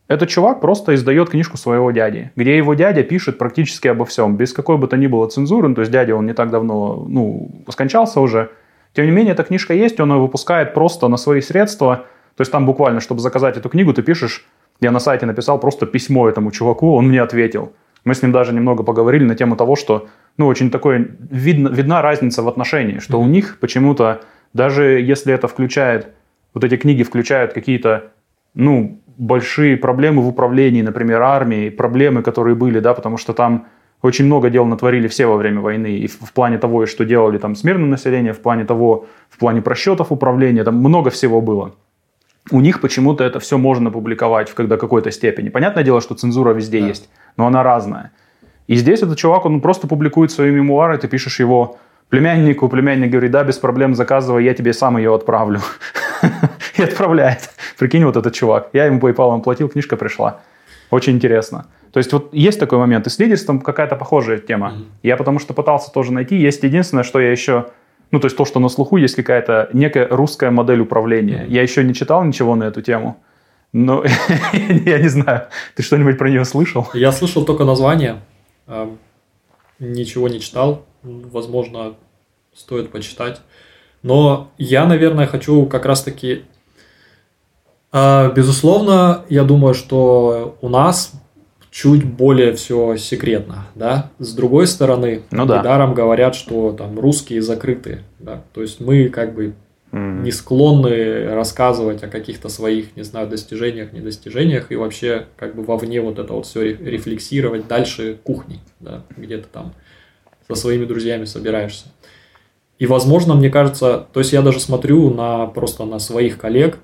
этот чувак просто издает книжку своего дяди, где его дядя пишет практически обо всем, без какой бы то ни было цензуры, ну, то есть дядя, он не так давно, ну, скончался уже, тем не менее, эта книжка есть, он ее выпускает просто на свои средства. То есть там буквально, чтобы заказать эту книгу, ты пишешь, я на сайте написал просто письмо этому чуваку, он мне ответил. Мы с ним даже немного поговорили на тему того, что, ну, очень такое, видно, видна разница в отношении, что mm-hmm. у них почему-то, даже если это включает, вот эти книги включают какие-то, ну, большие проблемы в управлении, например, армией, проблемы, которые были, да, потому что там очень много дел натворили все во время войны. И в, в плане того, что делали там с мирным населением, в плане того, в плане просчетов управления, там много всего было. У них почему-то это все можно публиковать в когда какой-то степени. Понятное дело, что цензура везде да. есть, но она разная. И здесь этот чувак, он просто публикует свои мемуары, ты пишешь его племяннику, племянник говорит, да, без проблем, заказывай, я тебе сам ее отправлю. И отправляет. Прикинь, вот этот чувак. Я ему PayPal платил, книжка пришла. Очень интересно. То есть вот есть такой момент. И с лидерством какая-то похожая тема. Я потому что пытался тоже найти. Есть единственное, что я еще... Ну, то есть то, что на слуху, есть какая-то некая русская модель управления. Mm-hmm. Я еще не читал ничего на эту тему. Но я не знаю, ты что-нибудь про нее слышал? Я слышал только название. Ничего не читал. Возможно, стоит почитать. Но я, наверное, хочу как раз-таки а, безусловно, я думаю, что у нас чуть более все секретно, да. С другой стороны, ну, да. недаром говорят, что там русские закрыты, да. То есть мы как бы mm. не склонны рассказывать о каких-то своих, не знаю, достижениях, недостижениях и вообще как бы вовне вот это вот все рефлексировать дальше кухни, да, где то там со своими друзьями собираешься. И, возможно, мне кажется, то есть я даже смотрю на просто на своих коллег,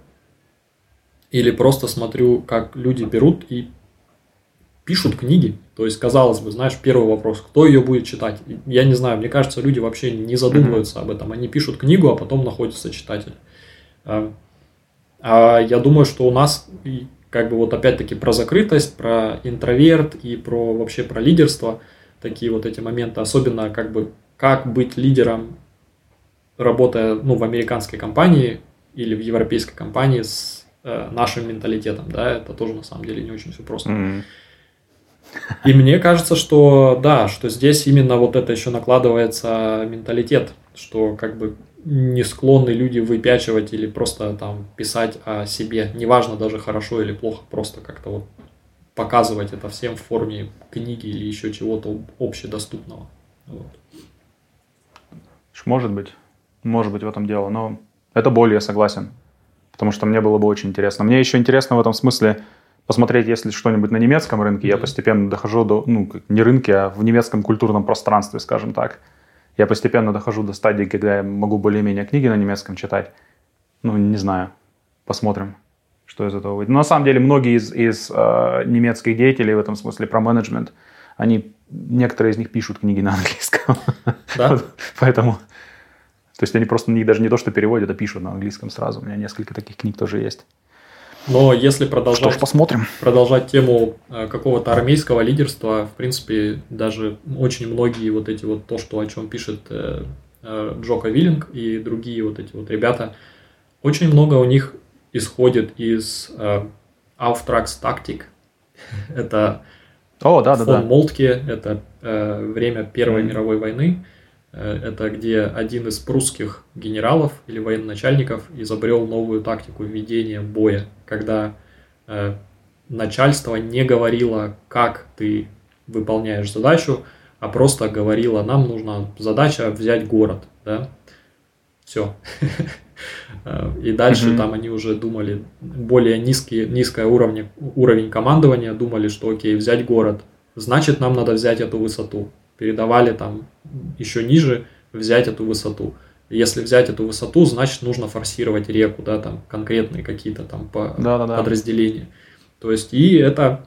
или просто смотрю, как люди берут и пишут книги. То есть, казалось бы, знаешь, первый вопрос, кто ее будет читать? Я не знаю, мне кажется, люди вообще не задумываются об этом. Они пишут книгу, а потом находится читатель. А, а я думаю, что у нас как бы вот опять-таки про закрытость, про интроверт и про вообще про лидерство, такие вот эти моменты, особенно как бы как быть лидером, работая ну, в американской компании или в европейской компании с э, нашим менталитетом, да, это тоже на самом деле не очень все просто. Mm-hmm. И мне кажется, что да, что здесь именно вот это еще накладывается менталитет, что как бы не склонны люди выпячивать или просто там писать о себе, неважно даже хорошо или плохо, просто как-то вот показывать это всем в форме книги или еще чего-то общедоступного. Вот. Может быть, может быть в этом дело, но это боль, я согласен, потому что мне было бы очень интересно. Мне еще интересно в этом смысле посмотреть, если что-нибудь на немецком рынке. Я постепенно дохожу до, ну, не рынке, а в немецком культурном пространстве, скажем так я постепенно дохожу до стадии, когда я могу более-менее книги на немецком читать. Ну, не знаю. Посмотрим, что из этого выйдет. Но на самом деле многие из, из э, немецких деятелей в этом смысле про менеджмент, они, некоторые из них пишут книги на английском. Да? Поэтому, то есть они просто не, даже не то, что переводят, а пишут на английском сразу. У меня несколько таких книг тоже есть. Но если продолжать, Что ж, посмотрим. продолжать тему э, какого-то армейского лидерства, в принципе, даже очень многие вот эти вот то, что о чем пишет э, э, Джока Виллинг и другие вот эти вот ребята, очень много у них исходит из Auftrags Tactic. Это О, да, да, фон да. Молтке, это время Первой mm-hmm. мировой войны. Э, это где один из прусских генералов или военачальников изобрел новую тактику ведения боя, когда э, начальство не говорило, как ты выполняешь задачу, а просто говорило, нам нужна задача взять город, да, все. Э, и дальше mm-hmm. там они уже думали, более низкий, низкое уровень, уровень командования, думали, что окей, взять город, значит нам надо взять эту высоту передавали там еще ниже, взять эту высоту. Если взять эту высоту, значит нужно форсировать реку, да, там конкретные какие-то там по да, да, да. подразделения. То есть, и это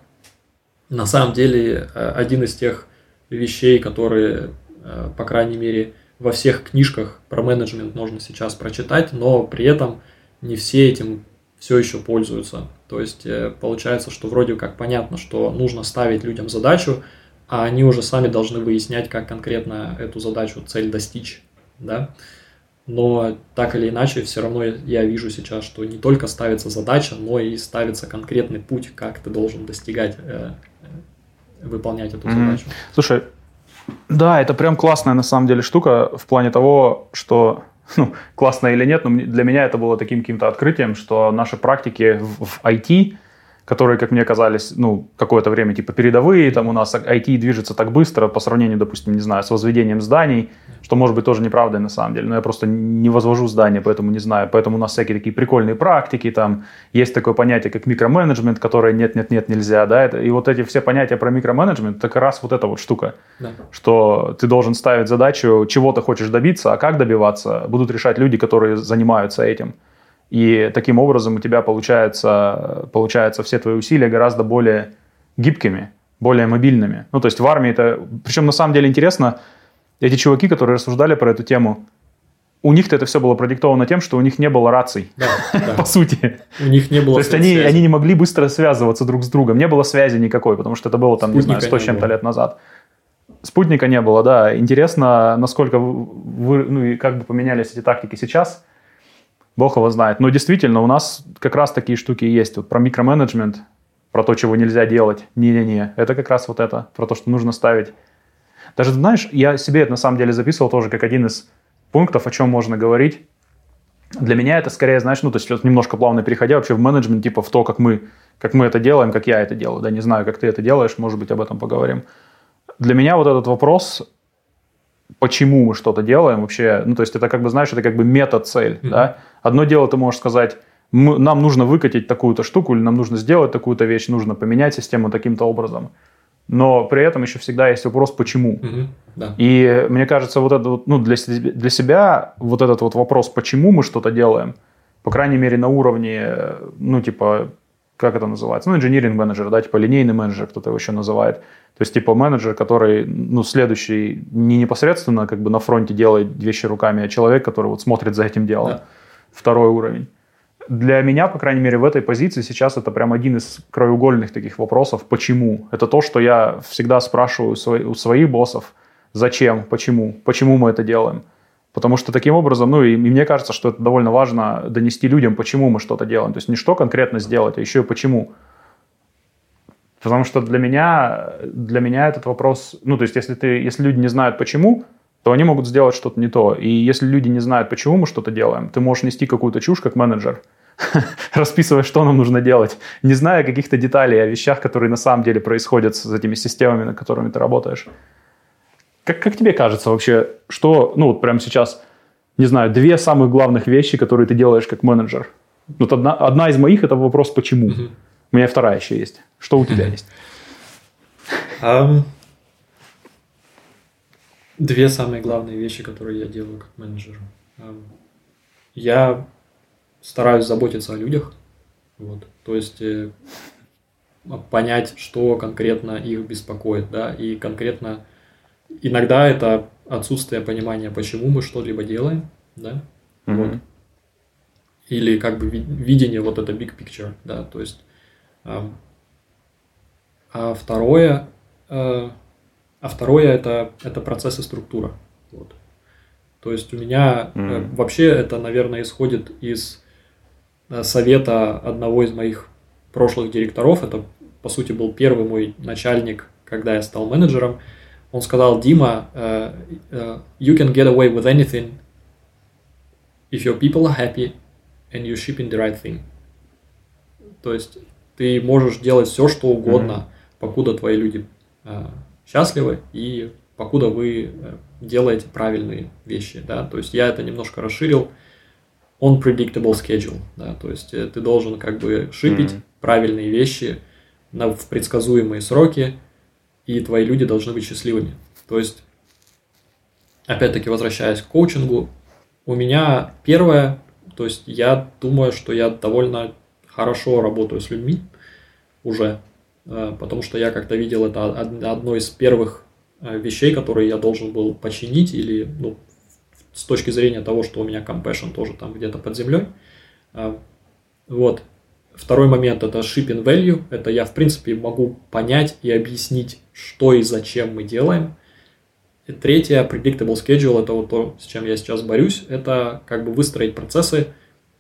на самом деле э, один из тех вещей, которые, э, по крайней мере, во всех книжках про менеджмент можно сейчас прочитать, но при этом не все этим все еще пользуются. То есть э, получается, что вроде как понятно, что нужно ставить людям задачу, а они уже сами должны выяснять, как конкретно эту задачу, цель достичь, да. Но так или иначе, все равно я вижу сейчас, что не только ставится задача, но и ставится конкретный путь, как ты должен достигать, э, э выполнять эту mm-hmm. задачу. Слушай, да, это прям классная на самом деле штука в плане того, что ну, классно или нет, но для меня это было таким каким-то открытием, что наши практики в, в IT которые, как мне казались, ну, какое-то время типа передовые, там у нас IT движется так быстро по сравнению, допустим, не знаю, с возведением зданий, что может быть тоже неправдой на самом деле, но я просто не возвожу здания, поэтому не знаю, поэтому у нас всякие такие прикольные практики, там есть такое понятие, как микроменеджмент, которое нет-нет-нет нельзя, да, это, и вот эти все понятия про микроменеджмент, это как раз вот эта вот штука, да. что ты должен ставить задачу, чего ты хочешь добиться, а как добиваться, будут решать люди, которые занимаются этим. И таким образом у тебя получается, получается все твои усилия гораздо более гибкими, более мобильными. Ну, то есть в армии это... Причем на самом деле интересно, эти чуваки, которые рассуждали про эту тему, у них-то это все было продиктовано тем, что у них не было раций, да, да. по сути. У них не было То есть они, они не могли быстро связываться друг с другом. Не было связи никакой, потому что это было там, Спутника не знаю, 100 с чем-то лет назад. Спутника не было, да. Интересно, насколько вы, ну и как бы поменялись эти тактики сейчас – Бог его знает. Но действительно, у нас как раз такие штуки есть. Вот про микроменеджмент, про то, чего нельзя делать. Не-не-не. Это как раз вот это. Про то, что нужно ставить. Даже, знаешь, я себе это на самом деле записывал тоже как один из пунктов, о чем можно говорить. Для меня это скорее, знаешь, ну, то есть немножко плавно переходя вообще в менеджмент, типа в то, как мы, как мы это делаем, как я это делаю. Да, не знаю, как ты это делаешь, может быть, об этом поговорим. Для меня вот этот вопрос, почему мы что-то делаем вообще, ну, то есть это как бы, знаешь, это как бы мета-цель, mm-hmm. да. Одно дело ты можешь сказать, мы, нам нужно выкатить такую-то штуку, или нам нужно сделать такую-то вещь, нужно поменять систему таким-то образом. Но при этом еще всегда есть вопрос, почему. Mm-hmm. Да. И мне кажется, вот это вот, ну, для, для себя вот этот вот вопрос, почему мы что-то делаем, по крайней мере, на уровне, ну, типа, как это называется, ну, инжиниринг менеджер, да, типа линейный менеджер, кто-то его еще называет. То есть, типа, менеджер, который, ну, следующий, не непосредственно как бы на фронте делает вещи руками, а человек, который вот смотрит за этим делом. Да. Второй уровень. Для меня, по крайней мере, в этой позиции сейчас это прям один из краеугольных таких вопросов. Почему? Это то, что я всегда спрашиваю у своих боссов. Зачем? Почему? Почему мы это делаем? Потому что таким образом, ну и, и мне кажется, что это довольно важно донести людям, почему мы что-то делаем. То есть не что конкретно сделать, а еще и почему. Потому что для меня, для меня этот вопрос, ну то есть если, ты, если люди не знают почему, то они могут сделать что-то не то. И если люди не знают, почему мы что-то делаем, ты можешь нести какую-то чушь как менеджер, расписывая, что нам нужно делать, не зная каких-то деталей о вещах, которые на самом деле происходят с этими системами, на которыми ты работаешь. Как, как тебе кажется вообще, что, ну вот прямо сейчас, не знаю, две самых главных вещи, которые ты делаешь как менеджер? Вот одна, одна из моих это вопрос почему. Угу. У меня вторая еще есть. Что у тебя есть? Um, две самые главные вещи, которые я делаю как менеджер. Um, я стараюсь заботиться о людях. Вот. То есть э, понять, что конкретно их беспокоит, да, и конкретно Иногда это отсутствие понимания, почему мы что-либо делаем, да, mm-hmm. вот. Или как бы видение вот это big picture, да, то есть. Э, а второе, э, а второе это это процесс и структура, вот. То есть у меня mm-hmm. э, вообще это, наверное, исходит из э, совета одного из моих прошлых директоров. Это, по сути, был первый мой начальник, когда я стал менеджером. Он сказал, Дима, uh, uh, you can get away with anything if your people are happy and you're shipping the right thing. То есть ты можешь делать все, что угодно, mm-hmm. покуда твои люди uh, счастливы и покуда вы делаете правильные вещи, да, то есть я это немножко расширил, on predictable schedule, да, то есть ты должен как бы шипить mm-hmm. правильные вещи на, в предсказуемые сроки, и твои люди должны быть счастливыми. То есть, опять-таки, возвращаясь к коучингу, у меня первое, то есть я думаю, что я довольно хорошо работаю с людьми уже, э, потому что я как-то видел это одной из первых э, вещей, которые я должен был починить или ну, с точки зрения того, что у меня compassion тоже там где-то под землей. Э, вот. Второй момент – это shipping value. Это я, в принципе, могу понять и объяснить, что и зачем мы делаем. И третье – predictable schedule. Это вот то, с чем я сейчас борюсь. Это как бы выстроить процессы,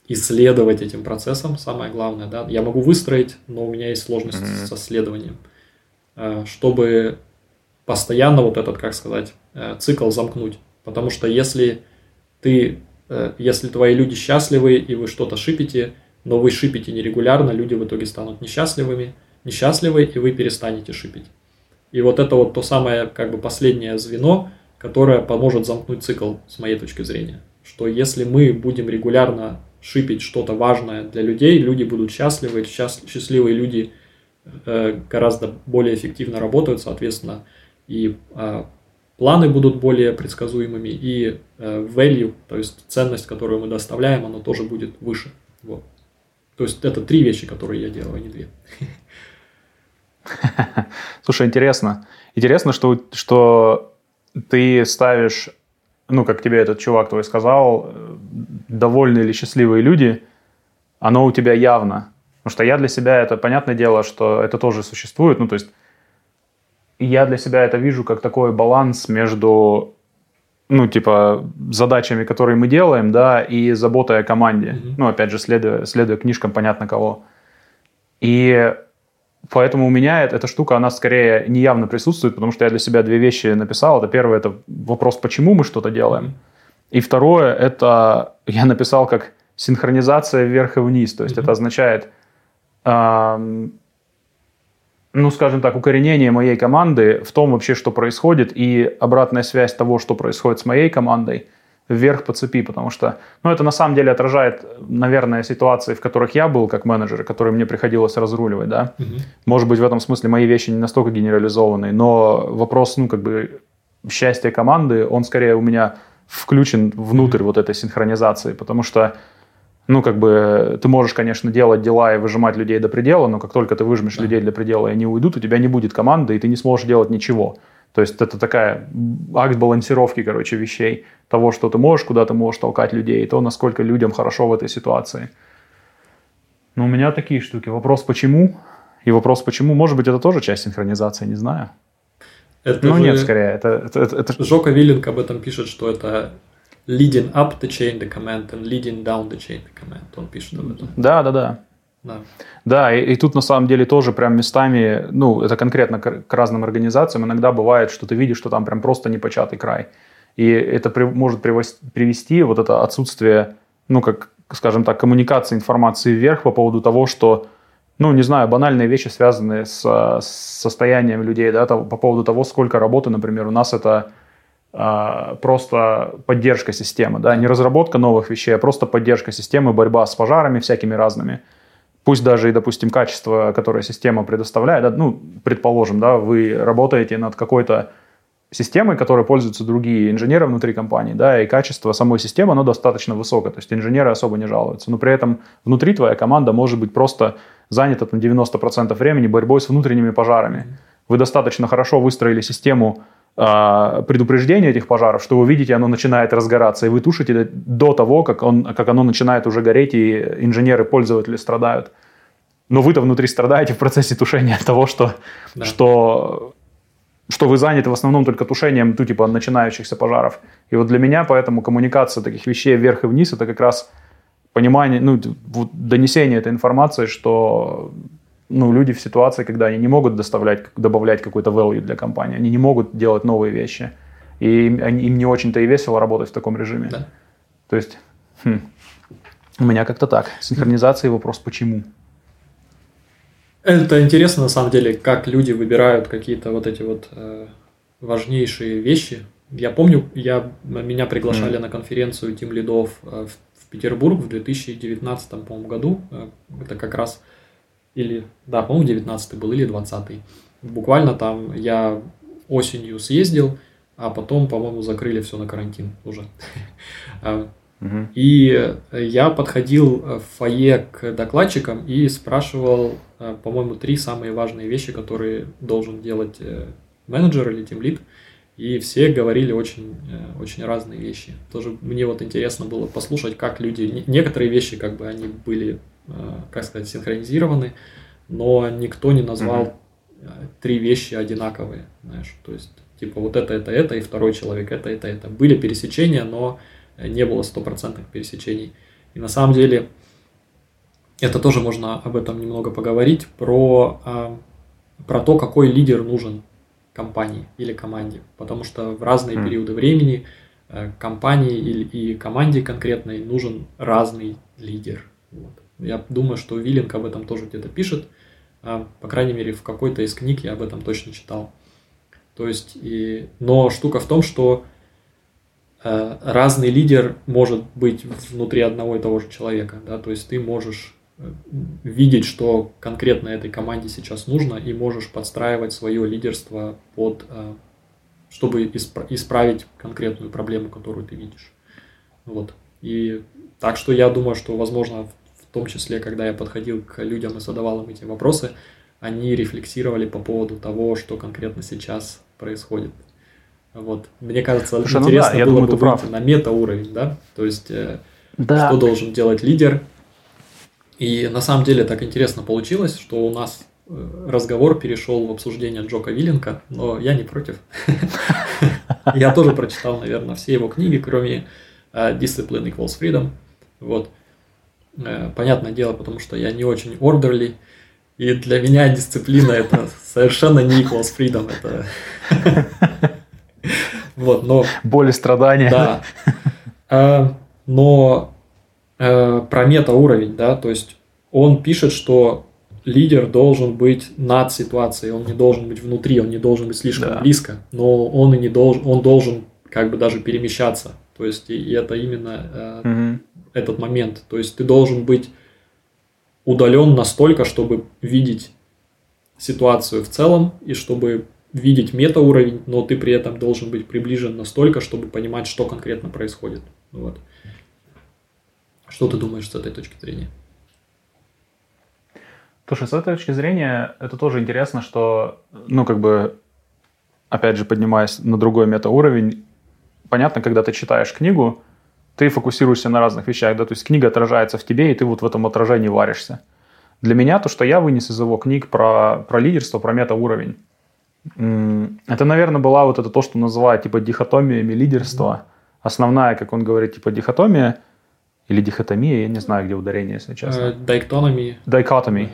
исследовать этим процессом. Самое главное, да. Я могу выстроить, но у меня есть сложность mm-hmm. со следованием. Э, чтобы постоянно вот этот, как сказать, э, цикл замкнуть. Потому что если ты, э, если твои люди счастливы и вы что-то шипите – но вы шипите нерегулярно, люди в итоге станут несчастливыми, несчастливы, и вы перестанете шипить. И вот это вот то самое как бы последнее звено, которое поможет замкнуть цикл с моей точки зрения. Что если мы будем регулярно шипить что-то важное для людей, люди будут счастливы, счастливые люди э, гораздо более эффективно работают, соответственно, и э, планы будут более предсказуемыми, и э, value, то есть ценность, которую мы доставляем, она тоже будет выше. Вот. То есть это три вещи, которые я делаю, а не две. Слушай, интересно. Интересно, что, что ты ставишь, ну, как тебе этот чувак твой сказал, довольные или счастливые люди, оно у тебя явно. Потому что я для себя, это понятное дело, что это тоже существует. Ну, то есть я для себя это вижу как такой баланс между ну, типа, задачами, которые мы делаем, да, и заботой о команде. Mm-hmm. Ну, опять же, следуя, следуя книжкам, понятно кого. И поэтому у меня эта, эта штука, она скорее неявно присутствует, потому что я для себя две вещи написал. Это первое, это вопрос, почему мы что-то делаем. И второе, это я написал как синхронизация вверх и вниз. То есть mm-hmm. это означает эм, ну, скажем так, укоренение моей команды в том вообще, что происходит, и обратная связь того, что происходит с моей командой, вверх по цепи, потому что, ну, это на самом деле отражает, наверное, ситуации, в которых я был как менеджер, которые мне приходилось разруливать, да. Угу. Может быть, в этом смысле мои вещи не настолько генерализованы, но вопрос, ну, как бы счастья команды, он скорее у меня включен внутрь угу. вот этой синхронизации, потому что Ну, как бы, ты можешь, конечно, делать дела и выжимать людей до предела, но как только ты выжмешь Да. людей для предела, и они уйдут, у тебя не будет команды, и ты не сможешь делать ничего. То есть это такая акт балансировки, короче, вещей. Того, что ты можешь, куда ты можешь толкать людей, и то, насколько людям хорошо в этой ситуации. Но у меня такие штуки. Вопрос почему? И вопрос почему, может быть, это тоже часть синхронизации, не знаю. Это ну же нет, скорее, это, это, это- это- Жока Виллинг об этом пишет, что это leading up the chain the command and leading down the chain the command. Он пишет об этом. Да, да, да. Да. Да, и, и тут на самом деле тоже прям местами, ну, это конкретно к, к разным организациям, иногда бывает, что ты видишь, что там прям просто непочатый край. И это при- может привос- привести вот это отсутствие, ну, как, скажем так, коммуникации информации вверх по поводу того, что, ну, не знаю, банальные вещи, связанные с, с состоянием людей, да, того- по поводу того, сколько работы, например, у нас это просто поддержка системы, да, не разработка новых вещей, а просто поддержка системы, борьба с пожарами всякими разными. Пусть даже и, допустим, качество, которое система предоставляет, ну, предположим, да, вы работаете над какой-то системой, которой пользуются другие инженеры внутри компании, да, и качество самой системы, оно достаточно высокое, то есть инженеры особо не жалуются, но при этом внутри твоя команда может быть просто занята там 90% времени борьбой с внутренними пожарами. Вы достаточно хорошо выстроили систему а, предупреждения этих пожаров, что вы видите, оно начинает разгораться, и вы тушите до того, как, он, как оно начинает уже гореть, и инженеры, пользователи страдают. Но вы-то внутри страдаете в процессе тушения того, что, Да. что, что вы заняты в основном только тушением, ну, типа, начинающихся пожаров. И вот для меня поэтому коммуникация таких вещей вверх и вниз – это как раз понимание, ну, донесение этой информации, что ну, люди в ситуации, когда они не могут доставлять, добавлять какой-то value для компании, они не могут делать новые вещи. И им, им не очень-то и весело работать в таком режиме. Да. То есть, хм, у меня как-то так. Синхронизация вопрос почему. Это интересно, на самом деле, как люди выбирают какие-то вот эти вот э, важнейшие вещи. Я помню, я, меня приглашали на конференцию тим лидов э, в, в Петербург в 2019 по-моему, году. Э, Это как раз, или, да, по-моему, 19 был, или 20 Буквально там я осенью съездил, а потом, по-моему, закрыли все на карантин уже. А, и я подходил в фойе к докладчикам и спрашивал, э, по-моему, три самые важные вещи, которые должен делать э, менеджер или тимлид. И все говорили очень, э, очень разные вещи. Тоже мне вот интересно было послушать, как люди... не- Некоторые вещи, как бы, они были, как сказать, синхронизированы, но никто не назвал э, три вещи одинаковые, знаешь. То есть, типа, вот это, это, это, и второй человек, это, это, это. Были пересечения, но э, не было стопроцентных пересечений. И на самом деле, это тоже можно об этом немного поговорить, про, а, про то, какой лидер нужен компании или команде. Потому что в разные М. периоды времени э, компании и команде конкретной нужен разный лидер. Вот. Я думаю, что Виллинг об этом тоже где-то пишет. А, По крайней мере, в какой-то из книг я об этом точно читал. То есть, и... но штука в том, что э, разный лидер может быть внутри одного и того же человека, да, то есть ты можешь э, видеть, что конкретно этой команде сейчас нужно, и можешь подстраивать свое лидерство под, э, чтобы испра- исправить конкретную проблему, которую ты видишь. Вот. И так что я думаю, что, возможно, том числе, когда я подходил к людям и задавал им эти вопросы, они рефлексировали по поводу того, что конкретно сейчас происходит. Вот. Мне кажется, Слушай, ну интересно да, я было думаю, бы ты выйти прав. на мета-уровень, да? То есть, э, Да. что должен делать лидер. И на самом деле так интересно получилось, что у нас э, разговор перешел в обсуждение Джока Виллинка, но я не против. Я тоже прочитал, наверное, все его книги, кроме э, Discipline Equals Freedom. Вот. Э, Понятное дело, потому что я не очень orderly, и для меня дисциплина это совершенно не equals freedom. Это... Вот, но Боль и страдания. да. А, Но э, про мета-уровень, да, то есть он пишет, что лидер должен быть над ситуацией, он не должен быть внутри, он не должен быть слишком Да. близко, но он и не должен, он должен как бы даже перемещаться. То есть и, и это именно э, Мгм. Этот момент. То есть ты должен быть удален настолько, чтобы видеть ситуацию в целом и чтобы видеть метауровень, но ты при этом должен быть приближен настолько, чтобы понимать, что конкретно происходит. Вот. Что ты думаешь с этой точки зрения? Слушай, с этой точки зрения это тоже интересно, что, ну, как бы, опять же, поднимаясь на другой метауровень, понятно, когда ты читаешь книгу, ты фокусируешься на разных вещах, да, то есть книга отражается в тебе, и ты вот в этом отражении варишься. Для меня то, что я вынес из его книг про, про лидерство, про метауровень, это, наверное, была вот это то, что называют типа дихотомиями лидерства. Основная, как он говорит, типа дихотомия или дихотомия, я не знаю, где ударение, если честно. Дайктономия. Дайкотомия.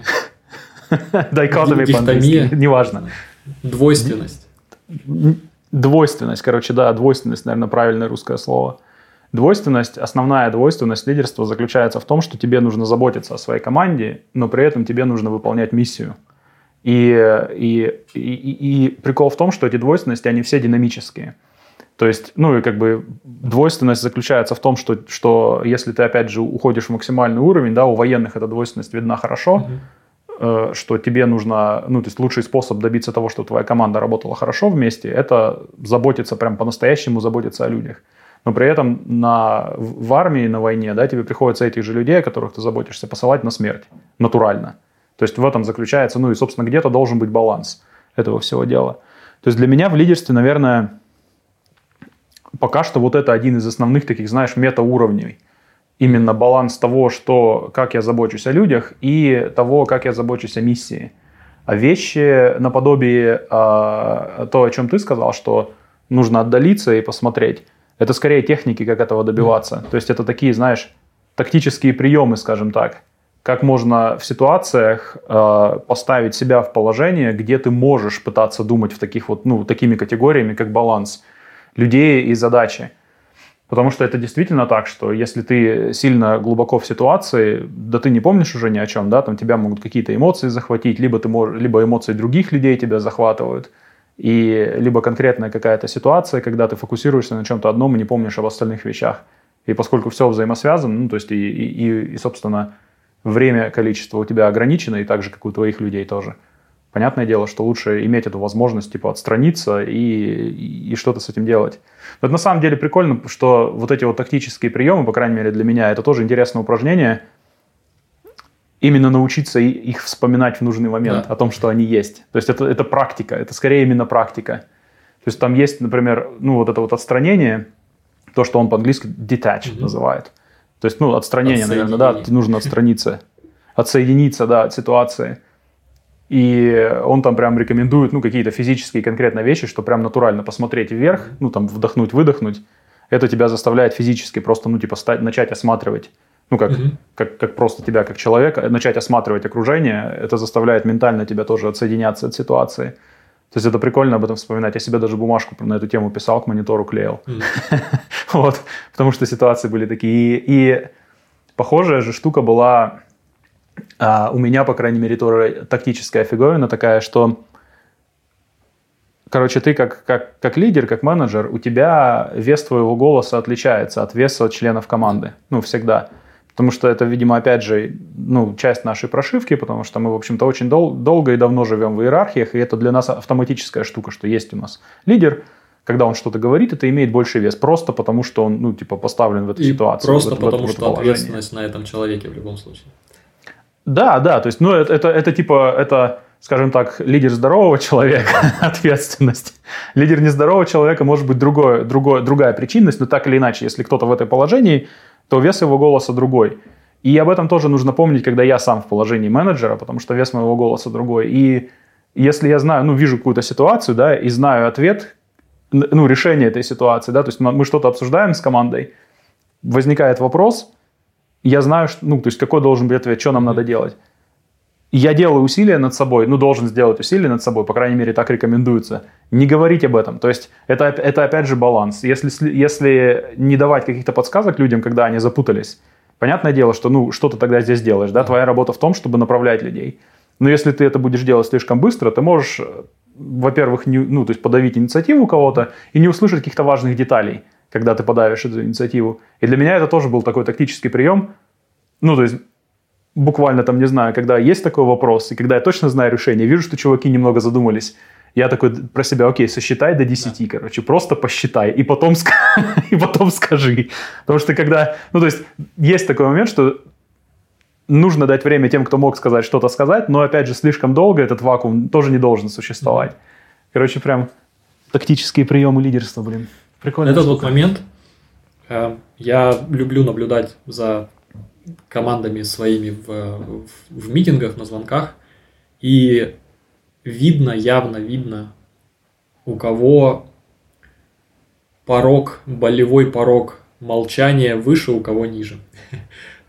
Дайкотомия по-английски, неважно. Двойственность. Двойственность, короче, да, двойственность, наверное, правильное русское слово. Двойственность, основная двойственность лидерства заключается в том, что тебе нужно заботиться о своей команде, но при этом тебе нужно выполнять миссию. И, и, и, и прикол в том, что эти двойственности, они все динамические. То есть, ну и как бы двойственность заключается в том, что, что если ты опять же уходишь в максимальный уровень, да, у военных эта двойственность видна хорошо, mm-hmm. э, что тебе нужно, ну то есть лучший способ добиться того, чтобы твоя команда работала хорошо вместе, это заботиться прям по-настоящему, заботиться о людях но при этом на, в армии, на войне, да, тебе приходится этих же людей, о которых ты заботишься, посылать на смерть натурально. То есть в этом заключается, ну и, собственно, где-то должен быть баланс этого всего дела. То есть для меня в лидерстве, наверное, пока что вот это один из основных таких, знаешь, метауровней. Именно баланс того, что, как я забочусь о людях, и того, как я забочусь о миссии. А вещи наподобие э, то, о чем ты сказал, что нужно отдалиться и посмотреть. Это скорее техники, как этого добиваться. То есть это такие, знаешь, тактические приемы, скажем так. Как можно в ситуациях э, поставить себя в положение, где ты можешь пытаться думать в таких вот, ну, такими категориями, как баланс людей и задачи. Потому что это действительно так, что если ты сильно глубоко в ситуации, да ты не помнишь уже ни о чем, да, там тебя могут какие-то эмоции захватить, либо, ты можешь, либо эмоции других людей тебя захватывают – и либо конкретная какая-то ситуация, когда ты фокусируешься на чем-то одном и не помнишь об остальных вещах. И поскольку все взаимосвязано, ну, то есть и, и, и, собственно, время, количество у тебя ограничено, и так же, как у твоих людей тоже. Понятное дело, что лучше иметь эту возможность, типа, отстраниться и, и, и что-то с этим делать. Но это на самом деле прикольно, что вот эти вот тактические приемы, по крайней мере для меня, это тоже интересное упражнение – именно научиться их вспоминать в нужный момент, да. о том, что они есть. То есть это, это практика, это скорее именно практика. То есть там есть, например, ну вот это вот отстранение, то, что он по-английски detach mm-hmm. называет. То есть, ну, отстранение, наверное, да, нужно отстраниться, отсоединиться, да, от ситуации. И он там прям рекомендует, ну, какие-то физические конкретно вещи, что прям натурально посмотреть вверх, ну, там, вдохнуть, выдохнуть. Это тебя заставляет физически просто, ну, типа, стать, начать осматривать ну, как, угу. как, как просто тебя, как человека, начать осматривать окружение, это заставляет ментально тебя тоже отсоединяться от ситуации. То есть это прикольно об этом вспоминать. Я себе даже бумажку на эту тему писал, к монитору клеил. Вот, потому что ситуации были такие. И, и похожая же штука была а, у меня, по крайней мере, тоже тактическая фиговина такая, что Короче, ты как, как, как лидер, как менеджер, у тебя вес твоего голоса отличается от веса членов команды. Ну, всегда. Потому что это, видимо, опять же, ну, часть нашей прошивки, потому что мы, в общем-то, очень дол- долго и давно живем в иерархиях, и это для нас автоматическая штука, что есть у нас лидер, когда он что-то говорит, это имеет больший вес, просто потому что он, ну, типа, поставлен в эту и ситуацию. Просто в, потому в, в что ответственность на этом человеке в любом случае. Да, да, то есть, ну, это, это, это типа, это, скажем так, лидер здорового человека, ответственность. Лидер нездорового человека может быть другое, другое, другая причинность, но так или иначе, если кто-то в этой положении, то вес его голоса другой. И об этом тоже нужно помнить, когда я сам в положении менеджера, потому что вес моего голоса другой. И если я знаю, ну, вижу какую-то ситуацию, да, и знаю ответ, ну, решение этой ситуации, да, то есть мы что-то обсуждаем с командой, возникает вопрос, я знаю, что, ну, то есть какой должен быть ответ, что нам надо делать я делаю усилия над собой, ну, должен сделать усилия над собой, по крайней мере, так рекомендуется, не говорить об этом. То есть это, это опять же баланс. Если, если не давать каких-то подсказок людям, когда они запутались, понятное дело, что, ну, что ты тогда здесь делаешь, да, твоя работа в том, чтобы направлять людей. Но если ты это будешь делать слишком быстро, ты можешь, во-первых, не, ну, то есть подавить инициативу кого-то и не услышать каких-то важных деталей, когда ты подавишь эту инициативу. И для меня это тоже был такой тактический прием. Ну, то есть буквально там, не знаю, когда есть такой вопрос, и когда я точно знаю решение, вижу, что чуваки немного задумались, Я такой про себя, окей, сосчитай до 10, да. короче, просто посчитай, и потом, и потом скажи. Потому что когда, ну то есть, есть такой момент, что нужно дать время тем, кто мог сказать, что-то сказать, но опять же, слишком долго этот вакуум тоже не должен существовать. Короче, прям тактические приемы лидерства, блин. Прикольно. Этот вот момент, э, я люблю наблюдать за командами своими в, в, в митингах, на звонках, и видно, явно видно, у кого порог, болевой порог молчания выше, у кого ниже.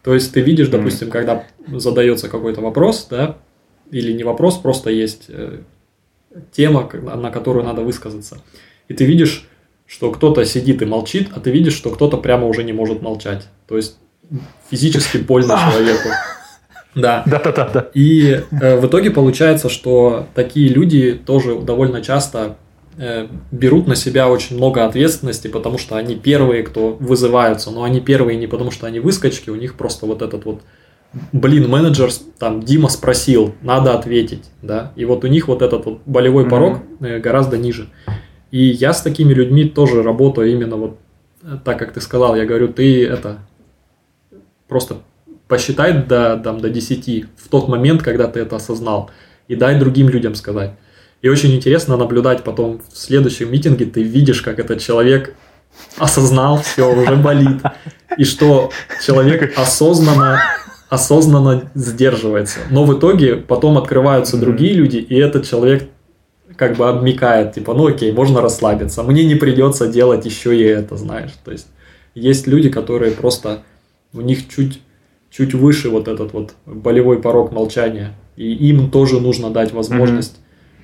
То есть ты видишь, допустим, когда задается какой-то вопрос, да, или не вопрос, просто есть э, тема, на которую надо высказаться. И ты видишь, что кто-то сидит и молчит, а ты видишь, что кто-то прямо уже не может молчать. То есть физически больно человеку. Да. Да, да, да, да. И э, в итоге получается, что такие люди тоже довольно часто э, берут на себя очень много ответственности, потому что они первые, кто вызываются, но они первые не потому, что они выскочки, у них просто вот этот вот блин, менеджер, там, Дима спросил, надо ответить, да, и вот у них вот этот вот болевой порог mm-hmm. гораздо ниже. И я с такими людьми тоже работаю именно вот э, так, как ты сказал, я говорю, ты это, просто посчитай до, там, до 10 в тот момент, когда ты это осознал, и дай другим людям сказать. И очень интересно наблюдать потом в следующем митинге, ты видишь, как этот человек осознал, все, уже болит. И что человек осознанно, осознанно сдерживается. Но в итоге потом открываются другие люди, и этот человек как бы обмикает, типа, ну окей, можно расслабиться, мне не придется делать еще и это, знаешь. То есть есть люди, которые просто у них чуть, чуть выше вот этот вот болевой порог молчания. И им тоже нужно дать возможность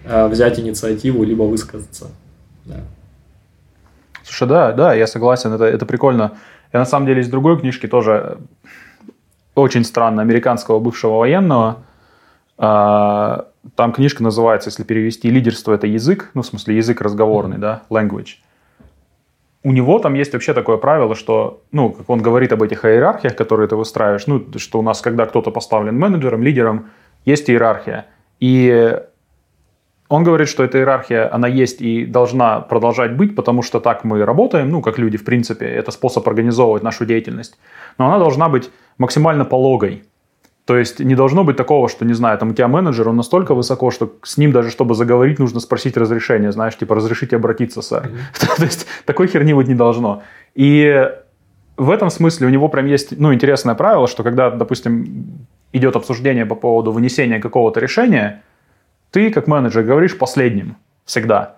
mm-hmm. взять инициативу, либо высказаться. Да. Слушай, да, да, я согласен, это, это прикольно. Я на самом деле из другой книжки тоже очень странно, американского бывшего военного. А, там книжка называется, если перевести, «Лидерство – это язык», ну, в смысле, язык разговорный, да, language у него там есть вообще такое правило, что, ну, как он говорит об этих иерархиях, которые ты выстраиваешь, ну, что у нас, когда кто-то поставлен менеджером, лидером, есть иерархия. И он говорит, что эта иерархия, она есть и должна продолжать быть, потому что так мы работаем, ну, как люди, в принципе, это способ организовывать нашу деятельность. Но она должна быть максимально пологой. То есть не должно быть такого, что, не знаю, там у тебя менеджер, он настолько высоко, что с ним даже, чтобы заговорить, нужно спросить разрешение, знаешь, типа, разрешите обратиться, сэр. Mm-hmm. То есть такой херни быть не должно. И в этом смысле у него прям есть, ну, интересное правило, что когда, допустим, идет обсуждение по поводу вынесения какого-то решения, ты, как менеджер, говоришь последним всегда.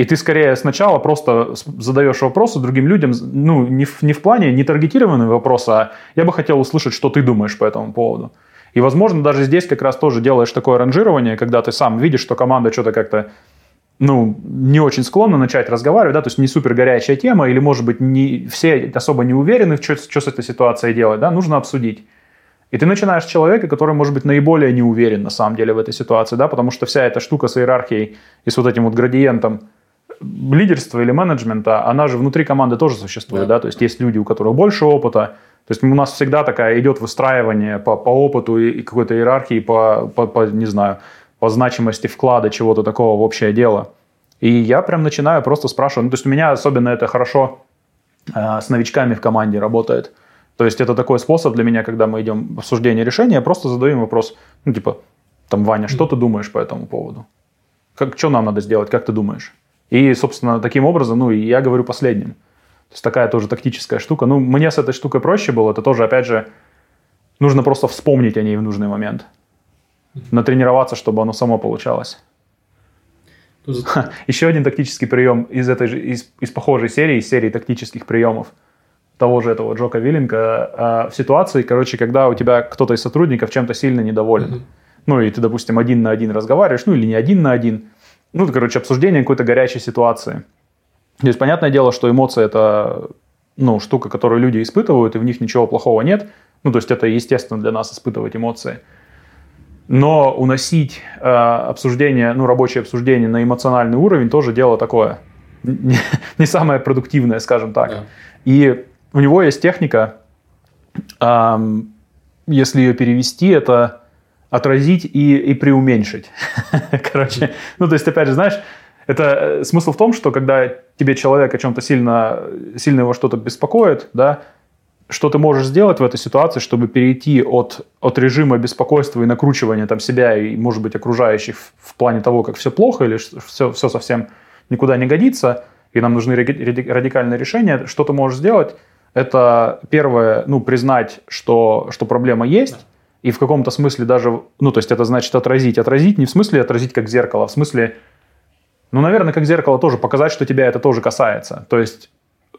И ты скорее сначала просто задаешь вопросы другим людям, ну, не в, не в плане не таргетированные вопросы, а я бы хотел услышать, что ты думаешь по этому поводу. И, возможно, даже здесь как раз тоже делаешь такое ранжирование, когда ты сам видишь, что команда что-то как-то ну, не очень склонна начать разговаривать, да, то есть не супер горячая тема, или, может быть, не, все особо не уверены, что, что с этой ситуацией делать, да, нужно обсудить. И ты начинаешь с человека, который, может быть, наиболее не уверен на самом деле в этой ситуации, да, потому что вся эта штука с иерархией и с вот этим вот градиентом лидерства или менеджмента, она же внутри команды тоже существует, да, да? то есть есть люди, у которых больше опыта, то есть у нас всегда такая идет выстраивание по, по опыту и, какой-то иерархии, по, по, по, не знаю, по значимости вклада чего-то такого в общее дело. И я прям начинаю просто спрашивать, ну, то есть у меня особенно это хорошо э, с новичками в команде работает. То есть это такой способ для меня, когда мы идем в обсуждение решения, я просто задаю им вопрос, ну типа, там, Ваня, что ты думаешь по этому поводу? Как, что нам надо сделать, как ты думаешь? И, собственно, таким образом, ну, и я говорю последним. То есть такая тоже тактическая штука. Ну, мне с этой штукой проще было. Это тоже, опять же, нужно просто вспомнить о ней в нужный момент. Натренироваться, чтобы оно само получалось. Ха, еще один тактический прием из этой же, из, из похожей серии, из серии тактических приемов того же этого Джока Виллинга, э, в ситуации, короче, когда у тебя кто-то из сотрудников чем-то сильно недоволен. Mm-hmm. Ну, и ты, допустим, один на один разговариваешь, ну, или не один на один, ну, короче, обсуждение какой-то горячей ситуации. То есть, понятное дело, что эмоции – это ну, штука, которую люди испытывают, и в них ничего плохого нет. Ну, то есть, это естественно для нас испытывать эмоции. Но уносить э, обсуждение, ну, рабочее обсуждение на эмоциональный уровень тоже дело такое. Не, не самое продуктивное, скажем так. Да. И у него есть техника, э, если ее перевести, это отразить и, и преуменьшить. Короче, ну, то есть, опять же, знаешь, это э, смысл в том, что когда тебе человек о чем-то сильно, сильно его что-то беспокоит, да, что ты можешь сделать в этой ситуации, чтобы перейти от, от режима беспокойства и накручивания там себя и, может быть, окружающих в, в плане того, как все плохо или все, все совсем никуда не годится, и нам нужны радикальные решения, что ты можешь сделать, это первое, ну, признать, что, что проблема есть, и в каком-то смысле даже, ну, то есть это значит отразить. Отразить не в смысле отразить как зеркало, а в смысле, ну, наверное, как зеркало тоже показать, что тебя это тоже касается. То есть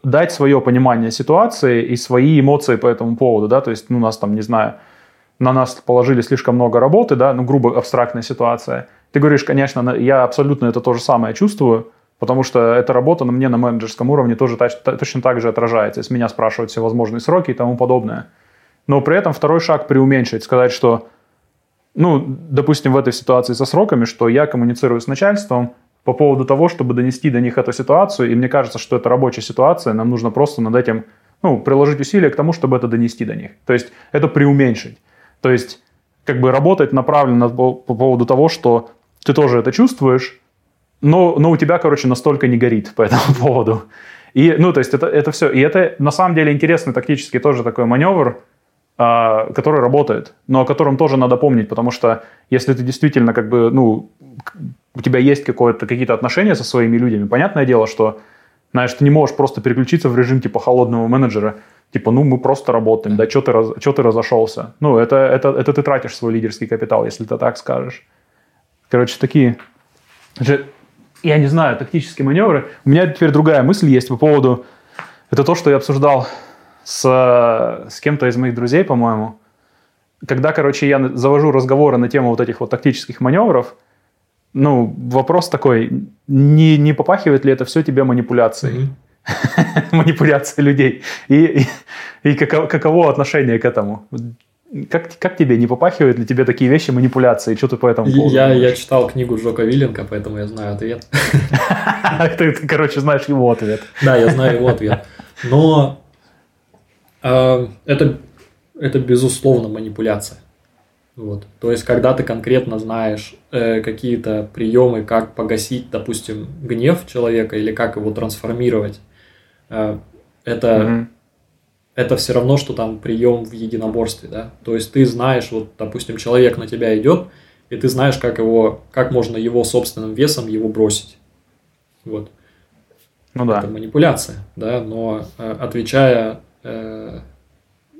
дать свое понимание ситуации и свои эмоции по этому поводу, да, то есть, ну, нас там, не знаю, на нас положили слишком много работы, да, ну, грубо абстрактная ситуация. Ты говоришь, конечно, я абсолютно это то же самое чувствую, потому что эта работа на мне на менеджерском уровне тоже точно так же отражается. Если меня спрашивают все возможные сроки и тому подобное. Но при этом второй шаг преуменьшить, сказать, что, ну, допустим, в этой ситуации со сроками, что я коммуницирую с начальством, по поводу того, чтобы донести до них эту ситуацию, и мне кажется, что это рабочая ситуация, нам нужно просто над этим ну, приложить усилия к тому, чтобы это донести до них. То есть это преуменьшить. То есть как бы работать направленно по, по поводу того, что ты тоже это чувствуешь, но, но у тебя, короче, настолько не горит по этому поводу. И, ну, то есть это, это все. И это на самом деле интересный тактический тоже такой маневр, который работает, но о котором тоже надо помнить, потому что если ты действительно как бы, ну, у тебя есть какие-то отношения со своими людьми, понятное дело, что, знаешь, ты не можешь просто переключиться в режим типа холодного менеджера, типа, ну, мы просто работаем, да, что ты, раз, ты разошелся? Ну, это, это, это ты тратишь свой лидерский капитал, если ты так скажешь. Короче, такие, я не знаю, тактические маневры. У меня теперь другая мысль есть по поводу, это то, что я обсуждал с, с кем-то из моих друзей, по-моему. Когда, короче, я завожу разговоры на тему вот этих вот тактических маневров, ну, вопрос такой, не, не попахивает ли это все тебе манипуляцией? Манипуляция людей. И, и, и каково, каково отношение к этому? Как, как тебе, не попахивают ли тебе такие вещи манипуляции? Что ты по этому поводу я, я читал книгу Джока Вилленка, поэтому я знаю ответ. ты, короче, знаешь его ответ. Да, я знаю его ответ. Но это, это безусловно манипуляция. Вот. То есть, когда ты конкретно знаешь э, какие-то приемы, как погасить, допустим, гнев человека или как его трансформировать, э, это, mm-hmm. это все равно, что там прием в единоборстве, да. То есть ты знаешь, вот, допустим, человек на тебя идет, и ты знаешь, как его, как можно его собственным весом его бросить. Вот. Ну да. Это манипуляция, да, но э, отвечая э,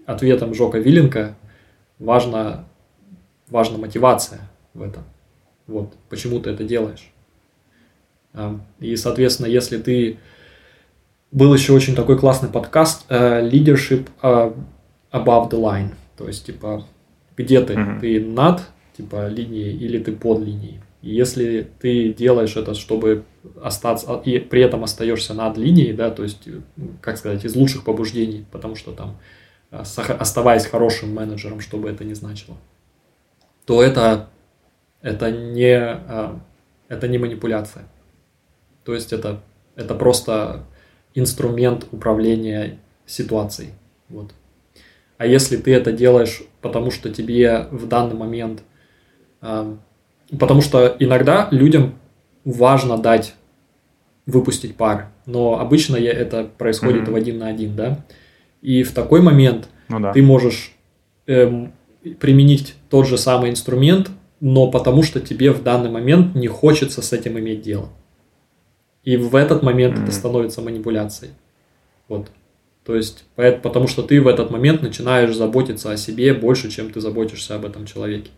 ответом Жока Виленко, важно важна мотивация в этом. Вот, почему ты это делаешь. А, и, соответственно, если ты... Был еще очень такой классный подкаст э, Leadership э, Above the Line. То есть, типа, где ты? Mm-hmm. Ты над, типа, линией или ты под линией? Если ты делаешь это, чтобы остаться, и при этом остаешься над линией, да, то есть, как сказать, из лучших побуждений, потому что там, э, оставаясь хорошим менеджером, чтобы это не значило, то это, это, не, а, это не манипуляция. То есть это, это просто инструмент управления ситуацией. Вот. А если ты это делаешь, потому что тебе в данный момент... А, потому что иногда людям важно дать выпустить пар, но обычно это происходит mm-hmm. в один на один, да. И в такой момент ну, да. ты можешь эм, применить тот же самый инструмент, но потому что тебе в данный момент не хочется с этим иметь дело. И в этот момент mm-hmm. это становится манипуляцией. Вот. То есть, потому что ты в этот момент начинаешь заботиться о себе больше, чем ты заботишься об этом человеке.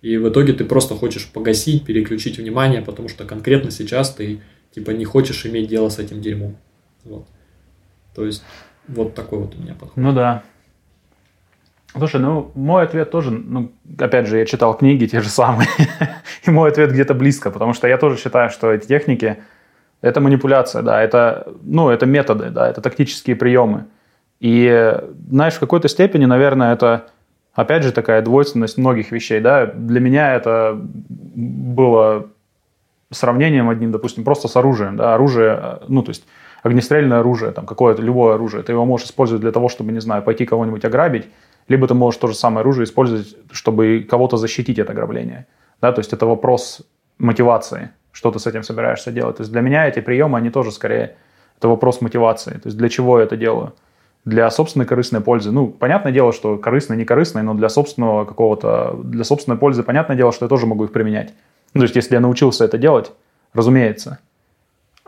И в итоге ты просто хочешь погасить, переключить внимание, потому что конкретно сейчас ты типа не хочешь иметь дело с этим дерьмом. Вот. То есть, вот такой вот у меня подход. Ну да. Слушай, ну мой ответ тоже, ну опять же, я читал книги те же самые, и мой ответ где-то близко, потому что я тоже считаю, что эти техники это манипуляция, да, это, ну, это методы, да, это тактические приемы. И, знаешь, в какой-то степени, наверное, это, опять же, такая двойственность многих вещей, да. Для меня это было сравнением одним, допустим, просто с оружием, да, оружие, ну, то есть огнестрельное оружие, там, какое-то, любое оружие, ты его можешь использовать для того, чтобы, не знаю, пойти кого-нибудь ограбить, либо ты можешь то же самое оружие использовать, чтобы кого-то защитить от ограбления. Да, то есть это вопрос мотивации, что ты с этим собираешься делать. То есть для меня эти приемы, они тоже скорее, это вопрос мотивации. То есть для чего я это делаю? Для собственной корыстной пользы. Ну, понятное дело, что корыстной, не корыстной, но для собственного какого-то, для собственной пользы, понятное дело, что я тоже могу их применять. Ну, то есть если я научился это делать, разумеется.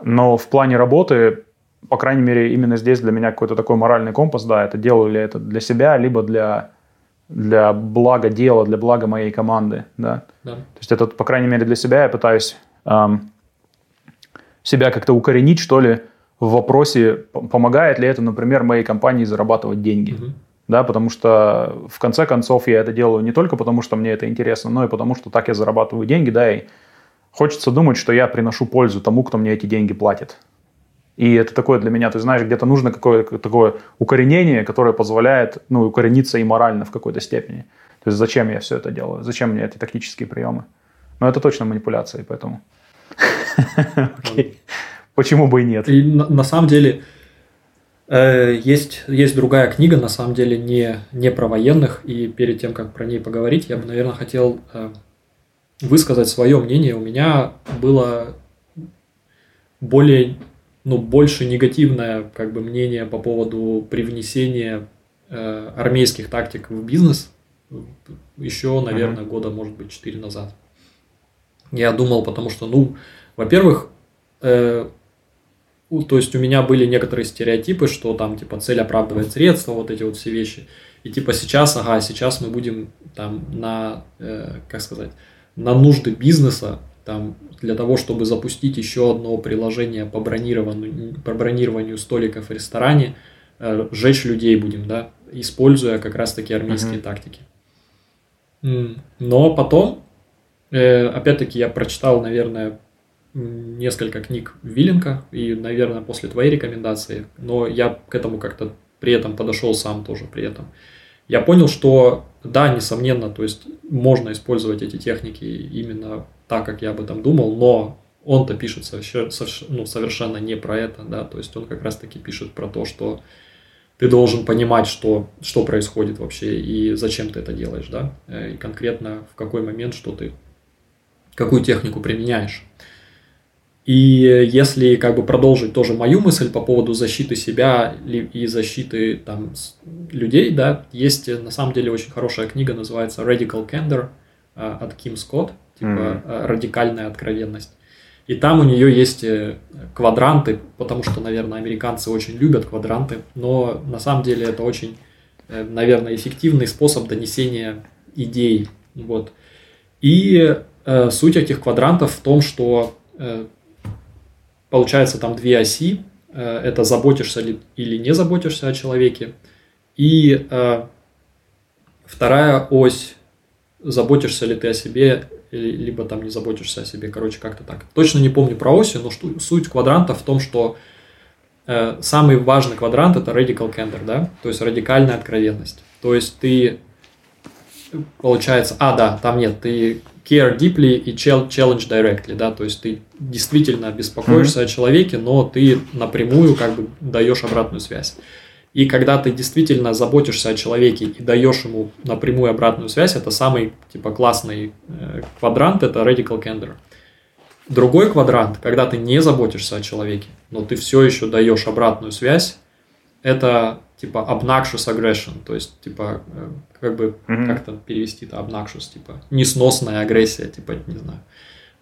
Но в плане работы по крайней мере, именно здесь для меня какой-то такой моральный компас, да, это делаю ли это для себя, либо для, для блага дела, для блага моей команды, да. да. То есть это, по крайней мере, для себя я пытаюсь эм, себя как-то укоренить, что ли, в вопросе, помогает ли это, например, моей компании зарабатывать деньги. Угу. Да, потому что в конце концов я это делаю не только потому, что мне это интересно, но и потому, что так я зарабатываю деньги, да, и хочется думать, что я приношу пользу тому, кто мне эти деньги платит. И это такое для меня, ты знаешь, где-то нужно какое-то такое укоренение, которое позволяет ну, укорениться и морально в какой-то степени. То есть зачем я все это делаю? Зачем мне эти тактические приемы? Но это точно манипуляции, поэтому... Почему бы и нет? И на, на самом деле э, есть, есть другая книга, на самом деле не, не про военных, и перед тем, как про ней поговорить, я бы, наверное, хотел э, высказать свое мнение. У меня было более ну, больше негативное как бы, мнение по поводу привнесения э, армейских тактик в бизнес еще, наверное, uh-huh. года, может быть, 4 назад. Я думал, потому что, ну, во-первых, э, то есть у меня были некоторые стереотипы, что там типа цель оправдывает средства, вот эти вот все вещи. И типа сейчас, ага, сейчас мы будем там на, э, как сказать, на нужды бизнеса там, для того, чтобы запустить еще одно приложение по бронированию, по бронированию столиков в ресторане, э, сжечь людей будем, да, используя как раз-таки армейские uh-huh. тактики. Но потом, э, опять-таки, я прочитал, наверное, несколько книг Виленка, и, наверное, после твоей рекомендации, но я к этому как-то при этом подошел сам тоже при этом. Я понял, что да, несомненно, то есть можно использовать эти техники именно так, как я об этом думал, но он-то пишет ну, совершенно не про это, да, то есть он как раз-таки пишет про то, что ты должен понимать, что, что происходит вообще и зачем ты это делаешь, да, э, и конкретно в какой момент, что ты, какую технику применяешь. И если как бы продолжить тоже мою мысль по поводу защиты себя и защиты там людей, да, есть на самом деле очень хорошая книга, называется Radical Candor э, от Ким Скотт типа mm-hmm. радикальная откровенность. И там у нее есть э, квадранты, потому что, наверное, американцы очень любят квадранты, но на самом деле это очень, э, наверное, эффективный способ донесения идей. Вот. И э, суть этих квадрантов в том, что э, получается там две оси. Э, это заботишься ли или не заботишься о человеке. И э, вторая ось заботишься ли ты о себе либо там не заботишься о себе, короче, как-то так. Точно не помню про оси, но суть квадранта в том, что э, самый важный квадрант это radical candor, да, то есть радикальная откровенность. То есть ты, получается, а, да, там нет, ты care deeply и challenge directly, да, то есть ты действительно беспокоишься mm-hmm. о человеке, но ты напрямую как бы даешь обратную связь. И когда ты действительно заботишься о человеке и даешь ему напрямую обратную связь, это самый типа классный э, квадрант, это radical candor. Другой квадрант, когда ты не заботишься о человеке, но ты все еще даешь обратную связь, это типа obnoxious aggression, то есть типа э, как бы mm-hmm. как то перевести это obnoxious, типа несносная агрессия, типа не знаю.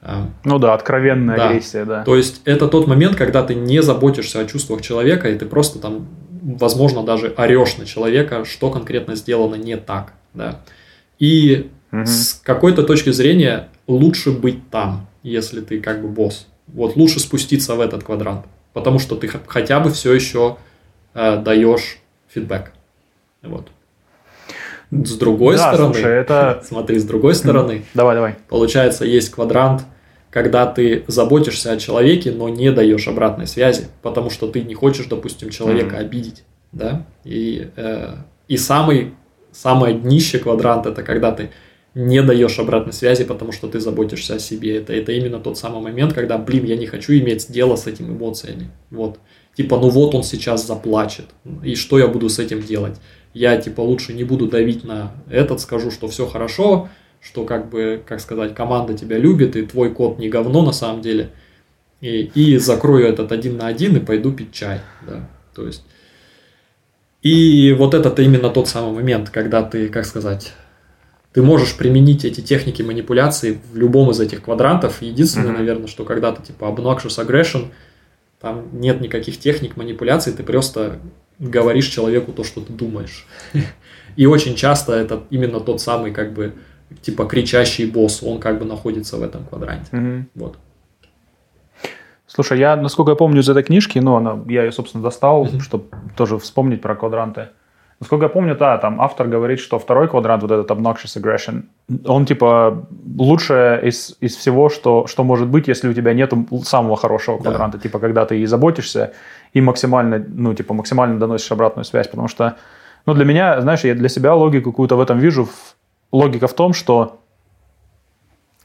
Э, ну да, откровенная да. агрессия, да. То есть это тот момент, когда ты не заботишься о чувствах человека, и ты просто там возможно, даже орешь на человека, что конкретно сделано не так. Да? И угу. с какой-то точки зрения лучше быть там, если ты как бы босс. Вот лучше спуститься в этот квадрант, потому что ты хотя бы все еще э, даешь фидбэк. Вот. С другой да, стороны, слушай, это... смотри, с другой стороны, давай, давай. Получается, есть квадрант когда ты заботишься о человеке, но не даешь обратной связи, потому что ты не хочешь, допустим, человека mm-hmm. обидеть, да, и, э, и самый, самое днище квадрант это когда ты не даешь обратной связи, потому что ты заботишься о себе. Это, это именно тот самый момент, когда, блин, я не хочу иметь дело с этими эмоциями. Вот. Типа, ну вот он сейчас заплачет, и что я буду с этим делать? я типа лучше не буду давить на этот, скажу, что все хорошо, что как бы, как сказать, команда тебя любит, и твой код не говно на самом деле, и, и закрою этот один на один и пойду пить чай, да, то есть... И вот это именно тот самый момент, когда ты, как сказать, ты можешь применить эти техники манипуляции в любом из этих квадрантов. Единственное, mm-hmm. наверное, что когда ты типа obnoxious aggression, там нет никаких техник манипуляции, ты просто говоришь человеку то, что ты думаешь. И очень часто это именно тот самый, как бы, типа, кричащий босс, он как бы находится в этом квадранте. Мгм. Вот. Слушай, я, насколько я помню из этой книжки, ну, она, я ее, собственно, достал, Мгм. чтобы тоже вспомнить про квадранты. Насколько я помню, да, там автор говорит, что второй квадрант, вот этот obnoxious aggression, он, типа, лучшее из, из всего, что, что может быть, если у тебя нет самого хорошего Да. квадранта. Типа, когда ты и заботишься, и максимально, ну, типа, максимально доносишь обратную связь. Потому что, ну, для меня, знаешь, я для себя логику какую-то в этом вижу. Логика в том, что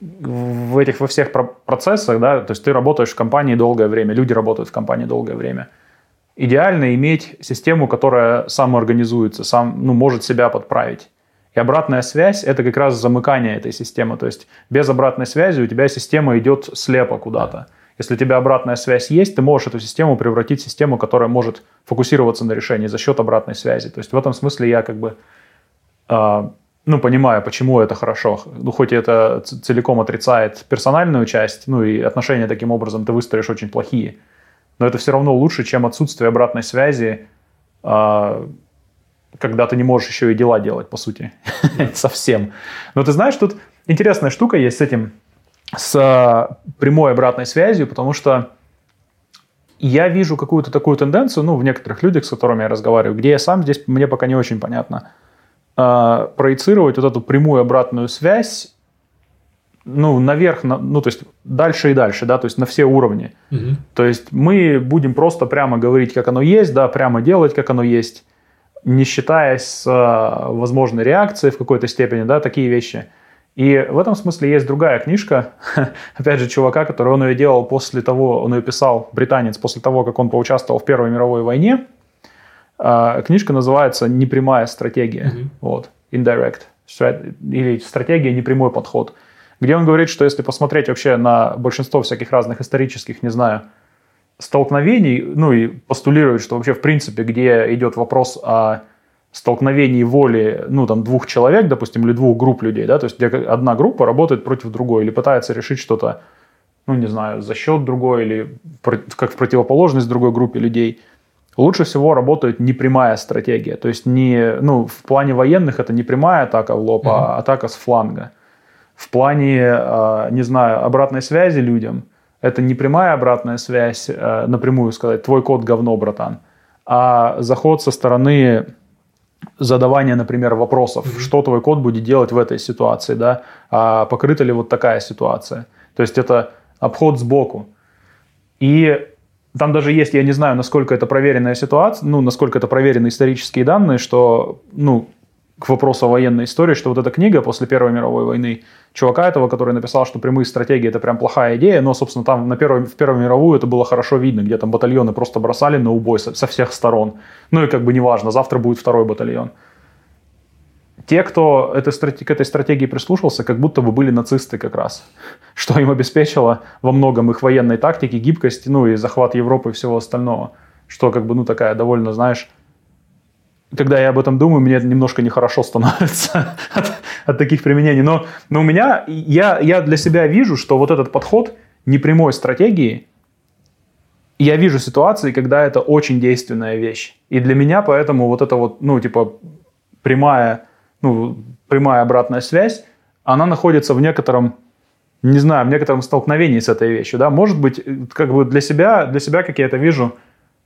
в этих во всех про- процессах, да, то есть ты работаешь в компании долгое время, люди работают в компании долгое время. Идеально иметь систему, которая самоорганизуется, сам, ну, может себя подправить. И обратная связь – это как раз замыкание этой системы. То есть без обратной связи у тебя система идет слепо куда-то. Если у тебя обратная связь есть, ты можешь эту систему превратить в систему, которая может фокусироваться на решении за счет обратной связи. То есть в этом смысле я как бы а, ну, понимаю, почему это хорошо. Ну, хоть это целиком отрицает персональную часть, ну, и отношения таким образом ты выстроишь очень плохие. Но это все равно лучше, чем отсутствие обратной связи, а, когда ты не можешь еще и дела делать, по сути. Совсем. Но ты знаешь, тут интересная штука есть с этим, с а, прямой обратной связью, потому что я вижу какую-то такую тенденцию, ну, в некоторых людях, с которыми я разговариваю, где я сам здесь, мне пока не очень понятно, а, проецировать вот эту прямую обратную связь, ну, наверх, на- ну, то есть дальше и дальше, да, то есть на все уровни. Мгм. То есть мы будем просто прямо говорить, как оно есть, да, прямо делать, как оно есть, не считаясь с а, возможной реакцией в какой-то степени, да, такие вещи. И в этом смысле есть другая книжка, опять же, чувака, который он ее делал после того, он ее писал, британец, после того, как он поучаствовал в Первой мировой войне. А, Книжка называется «Непрямая стратегия». Мгм. Вот, indirect или стратегия непрямой подход, где он говорит, что если посмотреть вообще на большинство всяких разных исторических, не знаю, столкновений, ну и постулирует, что вообще в принципе, где идет вопрос о столкновении воли, ну там двух человек, допустим, или двух групп людей, да, то есть где одна группа работает против другой или пытается решить что-то, ну не знаю, за счет другой или как в противоположность другой группе людей, лучше всего работает непрямая стратегия. То есть не, ну, в плане военных это не прямая атака в лоб, а атака с фланга. В плане, э, не знаю, обратной связи людям, это не прямая обратная связь, э, напрямую сказать, твой код говно, братан, а заход со стороны задавания, например, вопросов, что твой код будет делать в этой ситуации, да, а покрыта ли вот такая ситуация. То есть это обход сбоку. И там даже есть, я не знаю, насколько это проверенная ситуация, ну, насколько это проверенные исторические данные, что, ну, к вопросу о военной истории, что вот эта книга после Первой мировой войны, чувака этого, который написал, что прямые стратегии это прям плохая идея, но, собственно, там на первой, в Первую мировую это было хорошо видно, где там батальоны просто бросали на убой со, со всех сторон. Ну и как бы неважно, завтра будет второй батальон. Те, кто этой к этой стратегии прислушался, как будто бы были нацисты как раз, что им обеспечило во многом их военной тактики, гибкость, ну и захват Европы и всего остального. Что как бы, ну такая довольно, знаешь, когда я об этом думаю, мне немножко нехорошо становится от, от таких применений. Но, но у меня, я, я для себя вижу, что вот этот подход непрямой стратегии, я вижу ситуации, когда это очень действенная вещь. И для меня поэтому вот это вот, ну, типа, прямая, ну, прямая обратная связь, она находится в некотором, не знаю, в некотором столкновении с этой вещью, да. Может быть, как бы для себя, для себя, как я это вижу,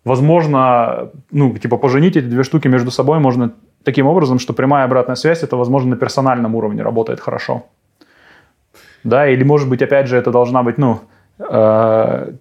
возможно, ну, типа, поженить эти две штуки между собой можно таким образом, что прямая обратная связь, это, возможно, на персональном уровне работает хорошо. Да, или, может быть, опять же, это должна быть, ну, э,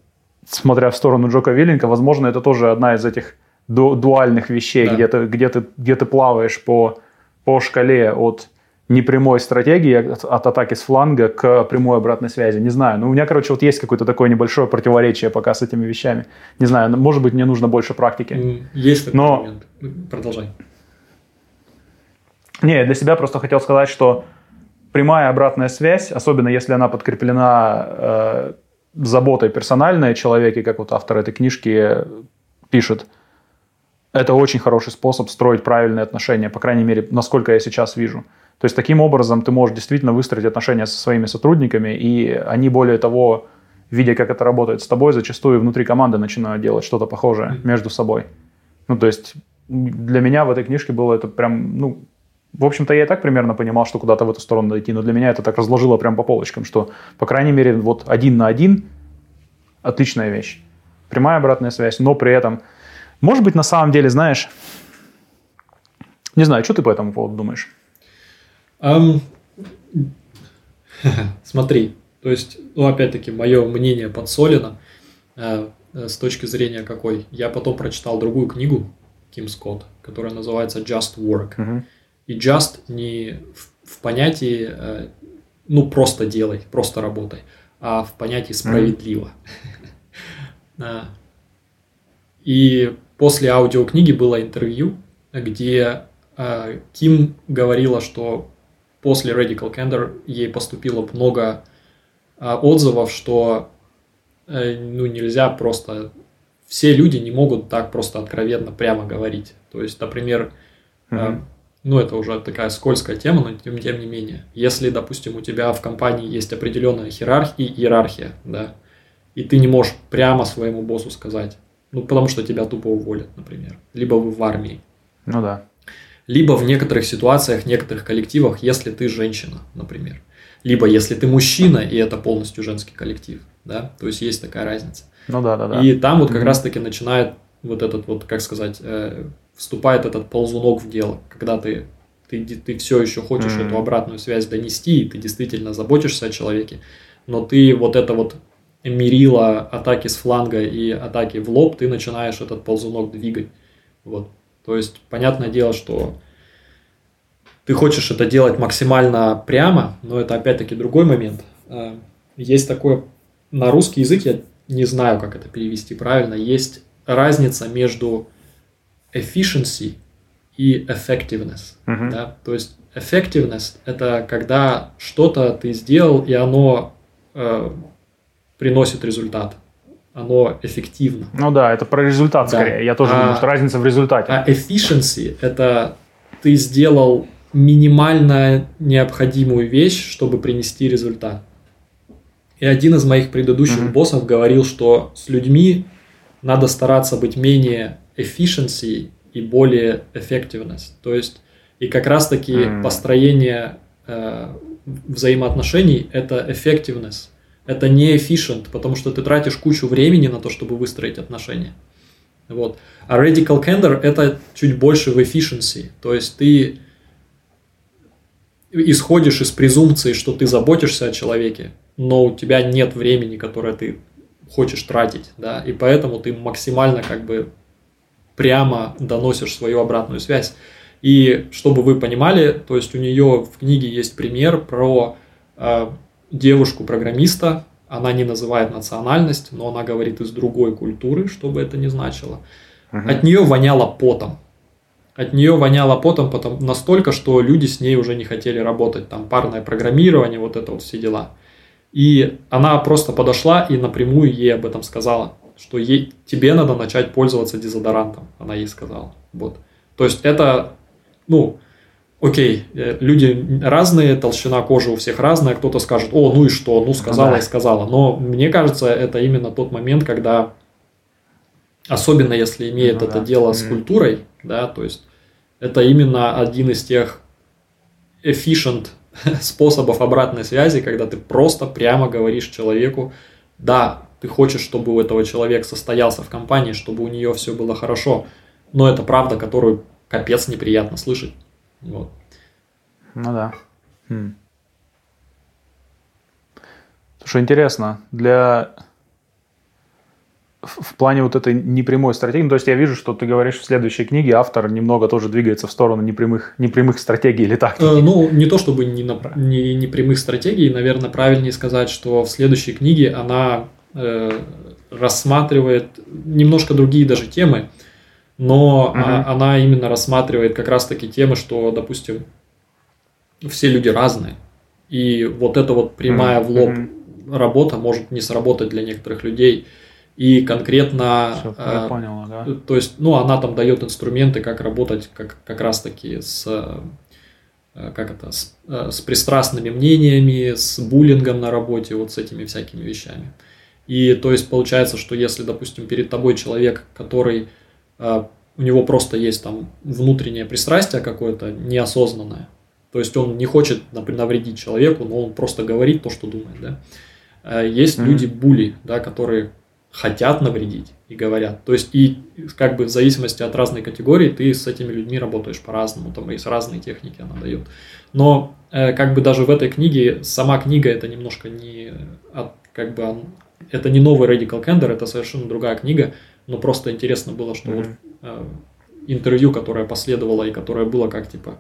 смотря в сторону Джока Виллинга, возможно, это тоже одна из этих ду- дуальных вещей, Да. где, ты, где, ты, где ты плаваешь по, по шкале от непрямой стратегии, от, от атаки с фланга к прямой обратной связи. Не знаю. Ну, у меня, короче, вот есть какое-то такое небольшое противоречие пока с этими вещами. Не знаю, может быть, мне нужно больше практики. Есть такой Но- момент. Продолжай. Не, для себя просто хотел сказать, что прямая обратная связь, особенно если она подкреплена э, заботой персональной человеке, как вот автор этой книжки пишет, это очень хороший способ строить правильные отношения, по крайней мере, насколько я сейчас вижу. То есть таким образом ты можешь действительно выстроить отношения со своими сотрудниками, и они более того, видя, как это работает с тобой, зачастую внутри команды начинают делать что-то похожее между собой. Ну, то есть для меня в этой книжке было это прям, ну, в общем-то, я и так примерно понимал, что куда-то в эту сторону дойти, но для меня это так разложило прям по полочкам, что, по крайней мере, вот один на один – отличная вещь. Прямая обратная связь, но при этом, может быть, на самом деле, знаешь, не знаю, что ты по этому поводу думаешь? Um, смотри, то есть, ну, опять-таки, мое мнение подсолено э, э, с точки зрения какой. Я потом прочитал другую книгу Ким Скотт, которая называется Just Work. Uh-huh. И just не в, в понятии, э, ну, просто делай, просто работай, а в понятии справедливо. Mm-hmm. И после аудиокниги было интервью, где э, Ким говорила, что после Radical Candor ей поступило много э, отзывов, что ну, нельзя просто... Все люди не могут так просто откровенно прямо говорить. То есть, например, mm-hmm ну, это уже такая скользкая тема, но тем, тем не менее. Если, допустим, у тебя в компании есть определенная иерархия, иерархия, да, и ты не можешь прямо своему боссу сказать, ну, потому что тебя тупо уволят, например, либо вы в армии. Ну да. Либо в некоторых ситуациях, некоторых коллективах, если ты женщина, например. Либо если ты мужчина, и это полностью женский коллектив, да, то есть есть такая разница. Ну да, да, да. И там вот как mm-hmm. раз-таки начинает вот этот вот, как сказать, э, вступает этот ползунок в дело, когда ты, ты, ты все еще хочешь mm-hmm. эту обратную связь донести, и ты действительно заботишься о человеке, но ты вот это вот мерило атаки с фланга и атаки в лоб, ты начинаешь этот ползунок двигать. Вот. То есть, понятное дело, что ты хочешь это делать максимально прямо, но это опять-таки другой момент. А, есть такое, на русский язык я не знаю, как это перевести правильно, есть разница между efficiency и effectiveness. Uh-huh. Да? То есть effectiveness – это когда что-то ты сделал, и оно э, приносит результат. Оно эффективно. Ну да, это про результат да. скорее. Я тоже а, думаю, что разница в результате. А efficiency – это ты сделал минимально необходимую вещь, чтобы принести результат. И один из моих предыдущих uh-huh. боссов говорил, что с людьми надо стараться быть менее efficiency и более effectiveness. То есть, и как раз-таки mm. построение э, взаимоотношений – это effectiveness. Это не efficient, потому что ты тратишь кучу времени на то, чтобы выстроить отношения. Вот. А radical candor – это чуть больше в efficiency. То есть, ты исходишь из презумпции, что ты заботишься о человеке, но у тебя нет времени, которое ты хочешь тратить, да, и поэтому ты максимально как бы прямо доносишь свою обратную связь. И чтобы вы понимали, то есть у нее в книге есть пример про э, девушку-программиста, она не называет национальность, но она говорит из другой культуры, что бы это ни значило. Uh-huh. От нее воняло потом. От нее воняло потом потом настолько, что люди с ней уже не хотели работать. Там парное программирование, вот это вот все дела. И она просто подошла и напрямую ей об этом сказала что ей, тебе надо начать пользоваться дезодорантом, она ей сказала. Вот. То есть это, ну, окей, э, люди разные, толщина кожи у всех разная, кто-то скажет, о, ну и что, ну сказала да. и сказала. Но мне кажется, это именно тот момент, когда, особенно если имеет ну, это да. дело с культурой, да, то есть это именно один из тех efficient способов обратной связи, когда ты просто прямо говоришь человеку, да, ты хочешь, чтобы у этого человека состоялся в компании, чтобы у нее все было хорошо. Но это правда, которую капец неприятно слышать. Вот. Ну да. Хм. Слушай, интересно, для в плане вот этой непрямой стратегии, ну, то есть я вижу, что ты говоришь в следующей книге, автор немного тоже двигается в сторону непрямых, непрямых стратегий или так? Э, ну, не то чтобы не, на, не непрямых стратегий, наверное, правильнее сказать, что в следующей книге она Э, рассматривает немножко другие даже темы, но uh-huh. она именно рассматривает как раз-таки темы, что, допустим, все люди разные. И вот эта вот прямая в лоб работа может не сработать для некоторых людей. И конкретно, Всё, я э, понял, ага. то есть, ну, она там дает инструменты, как работать как, как раз-таки с, э, как это, с, э, с пристрастными мнениями, с буллингом на работе, вот с этими всякими вещами. И то есть получается, что если, допустим, перед тобой человек, который у него просто есть там внутреннее пристрастие какое-то неосознанное, то есть он не хочет, например, навредить человеку, но он просто говорит то, что думает, да. Э, Есть Мгм. люди були, да, которые хотят навредить и говорят. То есть и как бы в зависимости от разной категории ты с этими людьми работаешь по-разному, там есть разные техники она дает. Но э, как бы даже в этой книге сама книга это немножко не от, как бы это не новый Radical Candor, это совершенно другая книга, но просто интересно было, что вот Мгм. э, интервью, которое последовало и которое было как типа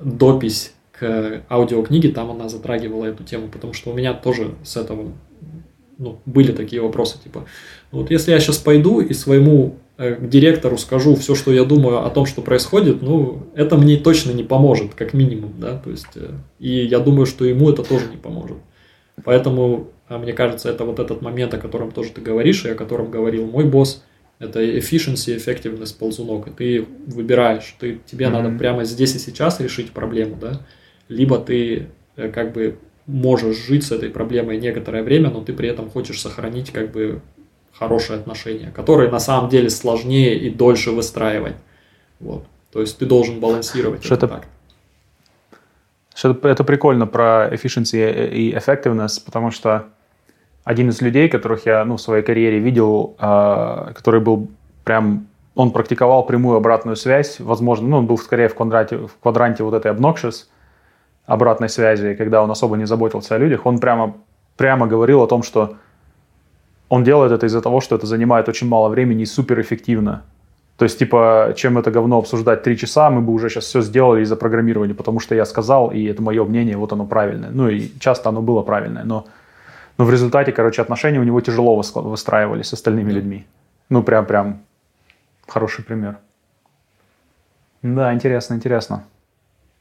допись к аудиокниге, там она затрагивала эту тему, потому что у меня тоже с этого ну, были такие вопросы, типа, вот если я сейчас пойду и своему э, директору скажу все, что я думаю о том, что происходит, ну, это мне точно не поможет, как минимум, да, то есть, э, и я думаю, что ему это тоже не поможет. Поэтому, а, мне кажется, это вот этот момент, о котором тоже ты говоришь, и о котором говорил мой босс, это efficiency, effectiveness ползунок, и ты выбираешь, ты, тебе Мгм. надо прямо здесь и сейчас решить проблему, да, либо ты э, как бы можешь жить с этой проблемой некоторое время, но ты при этом хочешь сохранить как бы хорошие отношения, которые на самом деле сложнее и дольше выстраивать. Вот. То есть ты должен балансировать Что это это- так. Что это, это прикольно про efficiency и effectiveness, потому что один из людей, которых я ну, в своей карьере видел, э, который был прям, он практиковал прямую обратную связь, возможно, ну, он был скорее в квадранте, в квадранте вот этой obnoxious обратной связи, когда он особо не заботился о людях, он прямо, прямо говорил о том, что он делает это из-за того, что это занимает очень мало времени и суперэффективно. То есть, типа, чем это говно обсуждать три часа, мы бы уже сейчас все сделали из-за программирования, потому что я сказал, и это мое мнение, вот оно правильное. Ну и часто оно было правильное, но, но в результате, короче, отношения у него тяжело выс- выстраивались с остальными людьми. Ну, прям, прям хороший пример. Да, интересно, интересно.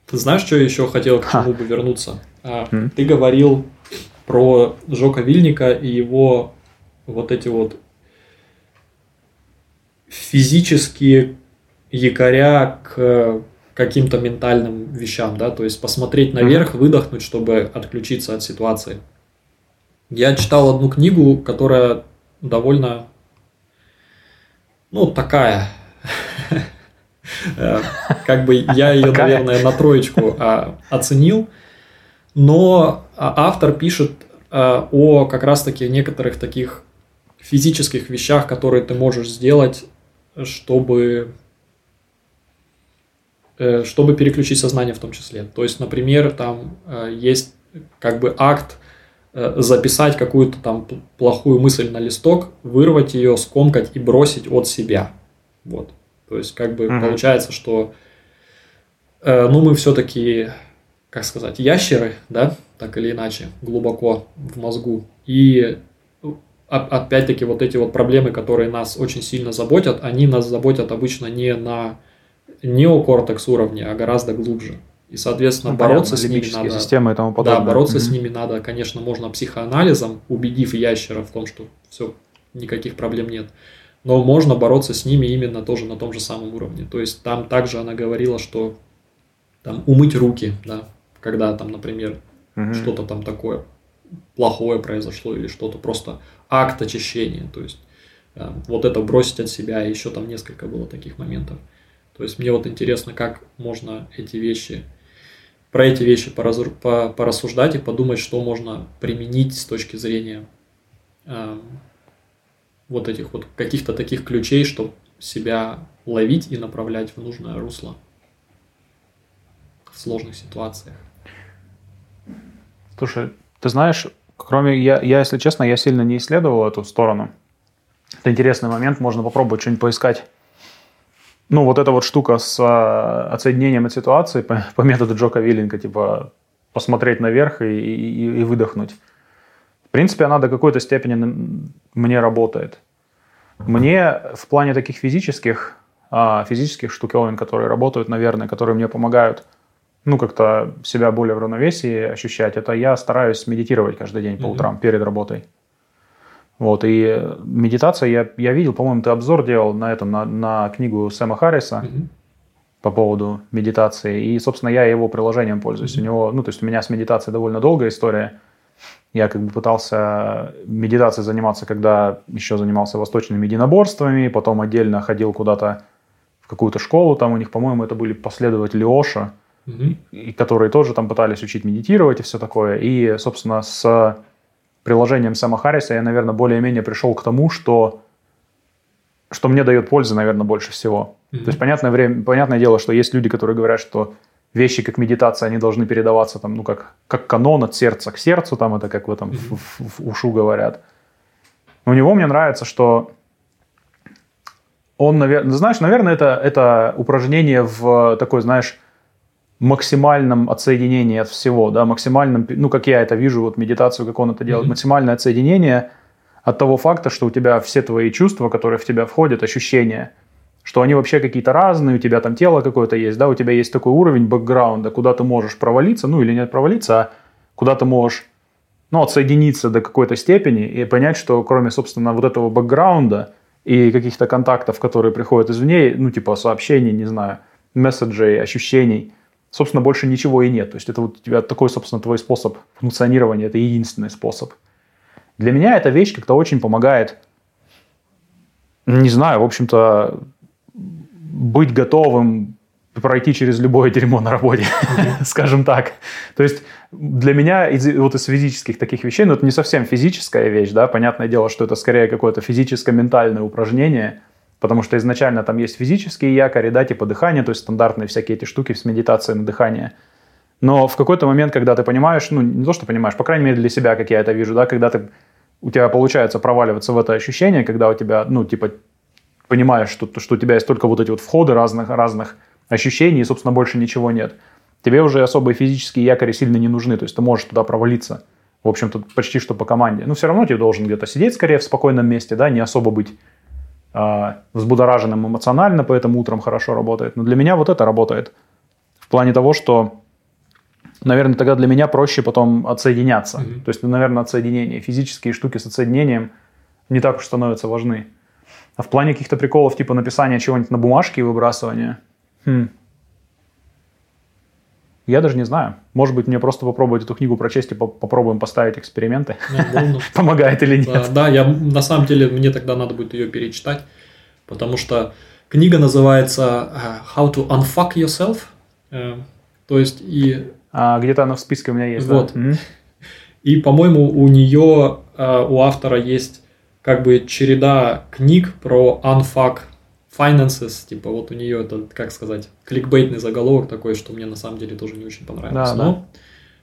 Ты знаешь, что я еще хотел к чему бы вернуться? А, М. Ты говорил про Жока Вильника и его вот эти вот физические якоря к каким-то ментальным вещам, да, то есть посмотреть наверх, выдохнуть, чтобы отключиться от ситуации. Я читал одну книгу, которая довольно, ну, такая, Э, как бы я ее, наверное, на троечку а, оценил, но а, автор пишет а, о как раз-таки некоторых таких физических вещах, которые ты можешь сделать, чтобы э, чтобы переключить сознание в том числе. То есть, например, там э, есть как бы акт э, записать какую-то там плохую мысль на листок, вырвать ее, скомкать и бросить от себя. Вот. То есть, как бы Мгм. получается, что э, ну, мы все-таки, как сказать, ящеры, да, так или иначе, глубоко в мозгу. И оп- опять-таки вот эти вот проблемы, которые нас очень сильно заботят, они нас заботят обычно не на неокортекс уровне, а гораздо глубже. И, соответственно, Ну, бороться понятно, с ними надо... системы и тому подобное. Да, бороться с Мгм. ними надо, конечно, можно психоанализом, убедив ящера в том, что все, никаких проблем нет. Но можно бороться с ними именно тоже на том же самом уровне. То есть там также она говорила, что там умыть руки, да, когда там, например, Мгм. что-то там такое плохое произошло или что-то просто акт очищения. То есть э, вот это бросить от себя, и еще там несколько было таких моментов. То есть мне вот интересно, как можно эти вещи, про эти вещи поразу- по- порассуждать и подумать, что можно применить с точки зрения э, вот этих вот каких-то таких ключей, чтобы себя ловить и направлять в нужное русло в сложных ситуациях. Слушай, ты знаешь, кроме я, я, если честно, я сильно не исследовал эту сторону. Это интересный момент, можно попробовать что-нибудь поискать. Ну, вот эта вот штука с а, отсоединением от ситуации по, по методу Джока Виллинга, типа посмотреть наверх и, и, и выдохнуть. В принципе, она до какой-то степени мне работает. Мне в плане таких физических, а, физических штуковин, которые работают, наверное, которые мне помогают ну, как-то себя более в равновесии ощущать, это я стараюсь медитировать каждый день по утрам перед работой. Вот, и медитация, я, я видел, по-моему, ты обзор делал на это, на, на книгу Сэма Харриса Мгм. по поводу медитации. И, собственно, я его приложением пользуюсь. У него, ну, то есть у меня с медитацией довольно долгая история. Я как бы пытался медитацией заниматься, когда еще занимался восточными единоборствами, потом отдельно ходил куда-то в какую-то школу, там у них, по-моему, это были последователи Оша, Мгм. и которые тоже там пытались учить медитировать и все такое. И, собственно, с приложением Сэма Харриса я, наверное, более-менее пришел к тому, что, что мне дает пользы, наверное, больше всего. Мгм. То есть, понятное, время, понятное дело, что есть люди, которые говорят, что вещи, как медитация, они должны передаваться там, ну, как, как канон от сердца к сердцу, там это как в этом в, в- в ушу говорят. У него мне нравится, что он, наверное, знаешь, наверное, это, это упражнение в такой, знаешь, максимальном отсоединении от всего, да, максимальном, ну, как я это вижу, вот медитацию, как он это делает, Мгм. максимальное отсоединение от того факта, что у тебя все твои чувства, которые в тебя входят, ощущения, что они вообще какие-то разные, у тебя там тело какое-то есть, да, у тебя есть такой уровень бэкграунда, куда ты можешь провалиться, ну, или не провалиться, а куда ты можешь, ну, отсоединиться до какой-то степени и понять, что кроме, собственно, вот этого бэкграунда и каких-то контактов, которые приходят извне, ну, типа сообщений, не знаю, месседжей, ощущений, собственно, больше ничего и нет. То есть это вот у тебя такой, собственно, твой способ функционирования, это единственный способ. Для меня эта вещь как-то очень помогает, не знаю, в общем-то, быть готовым пройти через любое дерьмо на работе, скажем так. То есть для меня из, вот из физических таких вещей, ну это не совсем физическая вещь, да, понятное дело, что это скорее какое-то физическо-ментальное упражнение, потому что изначально там есть физические якори, да, типа дыхания, то есть стандартные всякие эти штуки с медитацией на дыхание. Но в какой-то момент, когда ты понимаешь, ну не то, что понимаешь, по крайней мере для себя, как я это вижу, да, когда ты, у тебя получается проваливаться в это ощущение, когда у тебя, ну типа, понимаешь, что, что у тебя есть только вот эти вот входы разных, разных ощущений, и, собственно, больше ничего нет. Тебе уже особые физические якори сильно не нужны, то есть ты можешь туда провалиться, в общем-то, почти что по команде. Но все равно тебе должен где-то сидеть скорее в спокойном месте, да, не особо быть взбудораженным эмоционально, поэтому утром хорошо работает. Но для меня вот это работает. В плане того, что, наверное, тогда для меня проще потом отсоединяться. Мгм. То есть, ну, наверное, отсоединение. Физические штуки с отсоединением не так уж становятся важны. А в плане каких-то приколов, типа написания чего-нибудь на бумажке и выбрасывания, хм, я даже не знаю. Может быть, мне просто попробовать эту книгу прочесть и по- попробуем поставить эксперименты. Ну, Помогает или нет. Да, я на самом деле мне тогда надо будет ее перечитать, потому что книга называется э, How to Unfuck Yourself. Э, То есть и А, где-то она в списке у меня есть. да. Вот. И, по-моему, у нее, э, у автора есть как бы череда книг про unfuck finances. Типа вот у нее это, как сказать, кликбейтный заголовок такой, что мне на самом деле тоже не очень понравилось. Да, Но,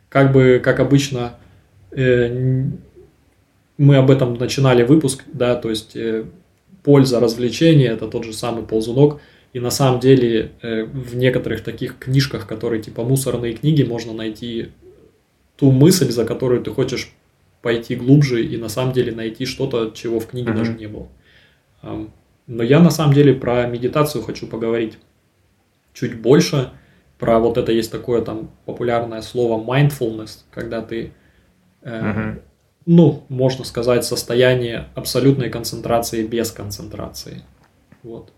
как бы, как обычно, э, мы об этом начинали выпуск, да, то есть э, польза развлечения это тот же самый ползунок. И на самом деле э, в некоторых таких книжках, которые типа мусорные книги, можно найти ту мысль, за которую ты хочешь пойти глубже и на самом деле найти что-то, чего в книге Мгм. даже не было. Но я на самом деле про медитацию хочу поговорить чуть больше. Про вот это есть такое там популярное слово mindfulness, когда ты, э, Мгм. ну, можно сказать, состояние абсолютной концентрации без концентрации. Вот.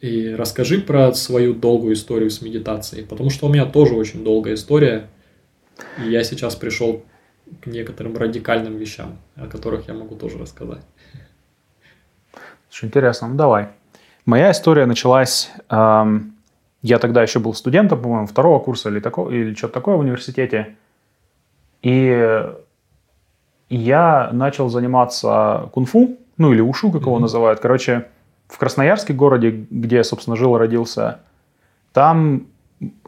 И расскажи про свою долгую историю с медитацией, потому что у меня тоже очень долгая история, и я сейчас пришел к некоторым радикальным вещам, о которых я могу тоже рассказать. Слушай, интересно, ну давай. Моя история началась... эм, я тогда еще был студентом, по-моему, второго курса или, такого, или что-то такое в университете. И я начал заниматься кунг-фу, ну или ушу, как его Мгм. называют. Короче, в Красноярске городе, где я, собственно, жил и родился, там,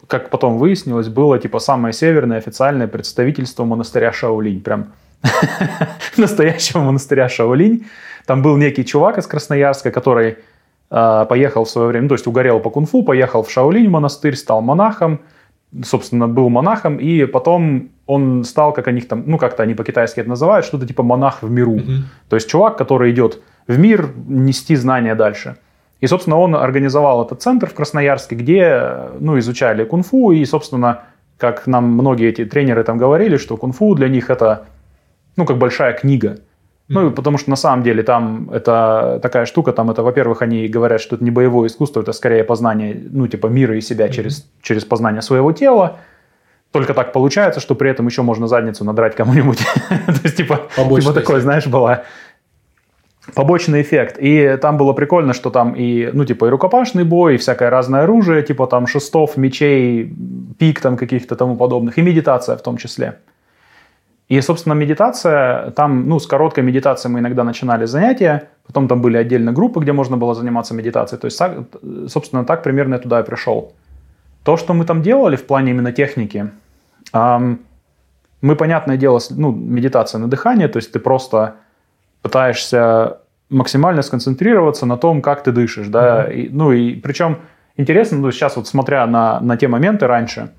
как потом выяснилось, было типа самое северное официальное представительство монастыря Шаолинь. Прям настоящего монастыря Шаолинь. Там был некий чувак из Красноярска, который э, поехал в свое время, ну, то есть угорел по кунг-фу, поехал в Шаолинь монастырь, стал монахом, собственно, был монахом, и потом он стал, как они там, ну, как-то они по-китайски это называют, что-то типа монах в миру. То есть чувак, который идет в мир нести знания дальше. И, собственно, он организовал этот центр в Красноярске, где, ну, изучали кунг-фу, и, собственно, как нам многие эти тренеры там говорили, что кунг-фу для них это, ну, как большая книга. Ну, потому что на самом деле там это такая штука, там это, во-первых, они говорят, что это не боевое искусство, это скорее познание, ну, типа мира и себя через, через познание своего тела. Только так получается, что при этом еще можно задницу надрать кому-нибудь. То есть, типа, типа такое, знаешь, была побочный эффект. И там было прикольно, что там и, ну, типа, и рукопашный бой, и всякое разное оружие, типа там шестов, мечей, пик там каких-то тому подобных, и медитация в том числе. И, собственно, медитация, там, ну, с короткой медитацией мы иногда начинали занятия, потом там были отдельно группы, где можно было заниматься медитацией. То есть, собственно, так примерно я туда и пришел. То, что мы там делали в плане именно техники, мы, понятное дело, ну, медитация на дыхание, то есть ты просто пытаешься максимально сконцентрироваться на том, как ты дышишь, да, mm-hmm. и, ну и причем интересно, ну, сейчас вот смотря на, на те моменты раньше,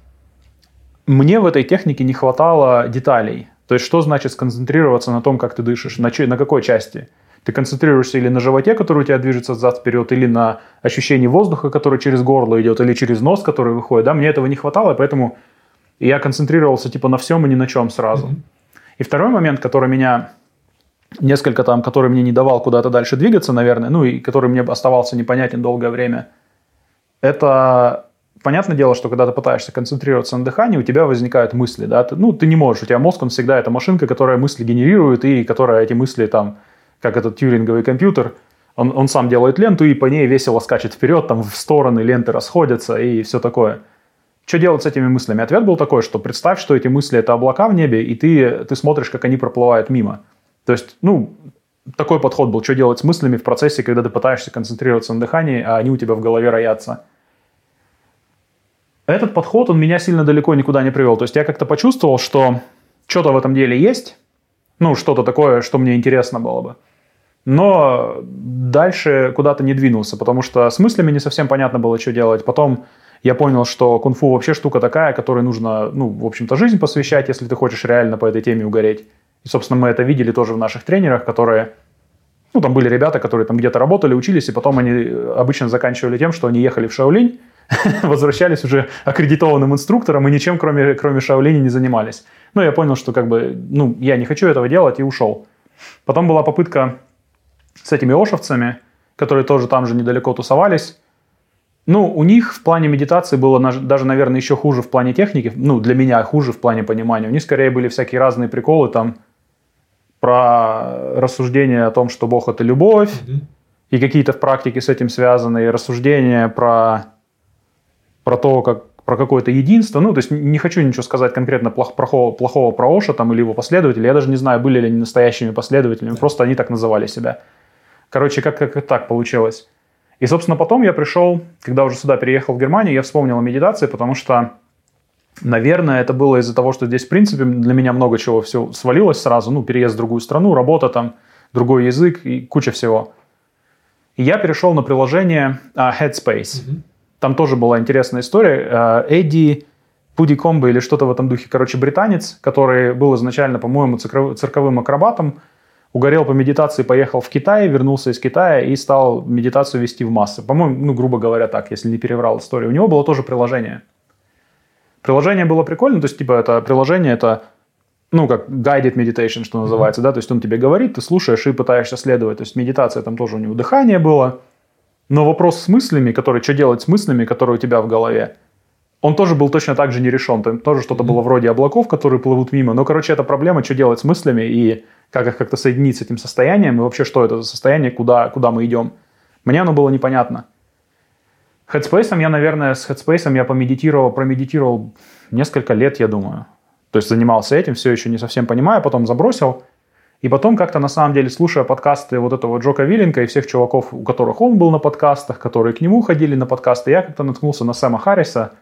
мне в этой технике не хватало деталей, то есть что значит сконцентрироваться на том, как ты дышишь, на, на какой части? Ты концентрируешься или на животе, который у тебя движется взад вперед, или на ощущении воздуха, который через горло идет, или через нос, который выходит. Да, мне этого не хватало, и поэтому я концентрировался типа на всем и ни на чем сразу. Mm-hmm. И второй момент, который меня несколько там, который мне не давал куда-то дальше двигаться, наверное, ну и который мне оставался непонятен долгое время, это понятное дело, что когда ты пытаешься концентрироваться на дыхании, у тебя возникают мысли, да, ты, ну ты не можешь, у тебя мозг, он всегда это машинка, которая мысли генерирует и которая эти мысли там, как этот тюринговый компьютер, он, он сам делает ленту и по ней весело скачет вперед, там в стороны ленты расходятся и все такое. Что делать с этими мыслями? Ответ был такой, что представь, что эти мысли – это облака в небе, и ты, ты смотришь, как они проплывают мимо. То есть, ну, такой подход был, что делать с мыслями в процессе, когда ты пытаешься концентрироваться на дыхании, а они у тебя в голове роятся. Этот подход, он меня сильно далеко никуда не привел. То есть я как-то почувствовал, что что-то в этом деле есть, ну, что-то такое, что мне интересно было бы. Но дальше куда-то не двинулся, потому что с мыслями не совсем понятно было, что делать. Потом я понял, что кунг-фу вообще штука такая, которой нужно, ну, в общем-то, жизнь посвящать, если ты хочешь реально по этой теме угореть. И, собственно, мы это видели тоже в наших тренерах, которые, ну, там были ребята, которые там где-то работали, учились, и потом они обычно заканчивали тем, что они ехали в Шаолинь, возвращались уже аккредитованным инструктором и ничем, кроме, кроме Шаолини, не занимались. Ну, я понял, что как бы, ну, я не хочу этого делать и ушел. Потом была попытка с этими ошевцами, которые тоже там же недалеко тусовались, ну, у них в плане медитации было даже, наверное, еще хуже в плане техники. Ну, для меня хуже в плане понимания. У них скорее были всякие разные приколы там про рассуждения о том, что Бог это любовь, mm-hmm. и какие-то в практике с этим связанные рассуждения про, про то, как про какое-то единство. Ну, то есть не хочу ничего сказать конкретно плохого, плохого про Оша там, или его последователей. Я даже не знаю, были ли они настоящими последователями, просто они так называли себя. Короче, как, как так получилось. И, собственно, потом я пришел, когда уже сюда переехал в Германию, я вспомнил о медитации, потому что, наверное, это было из-за того, что здесь, в принципе, для меня много чего все свалилось сразу. Ну, переезд в другую страну, работа там, другой язык и куча всего. И я перешел на приложение uh, Headspace. Mm-hmm. Там тоже была интересная история. Uh, Эдди Пудикомбо или что-то в этом духе, короче, британец, который был изначально, по-моему, цирковым акробатом, угорел по медитации, поехал в Китай, вернулся из Китая и стал медитацию вести в массы. По-моему, ну, грубо говоря, так, если не переврал историю. У него было тоже приложение. Приложение было прикольно, то есть, типа, это приложение, это, ну, как guided meditation, что называется, mm-hmm. да, то есть он тебе говорит, ты слушаешь и пытаешься следовать. То есть медитация там тоже у него дыхание было. Но вопрос с мыслями, который, что делать с мыслями, которые у тебя в голове, он тоже был точно так же не решен. Там тоже что-то было вроде облаков, которые плывут мимо. Но, короче, это проблема, что делать с мыслями и как их как-то соединить с этим состоянием, и вообще, что это за состояние, куда, куда мы идем. Мне оно было непонятно. Headspace я, наверное, с Headspace я помедитировал, промедитировал несколько лет, я думаю. То есть занимался этим, все еще не совсем понимаю, потом забросил. И потом как-то на самом деле, слушая подкасты вот этого Джока Виллинка и всех чуваков, у которых он был на подкастах, которые к нему ходили на подкасты, я как-то наткнулся на Сэма Харриса –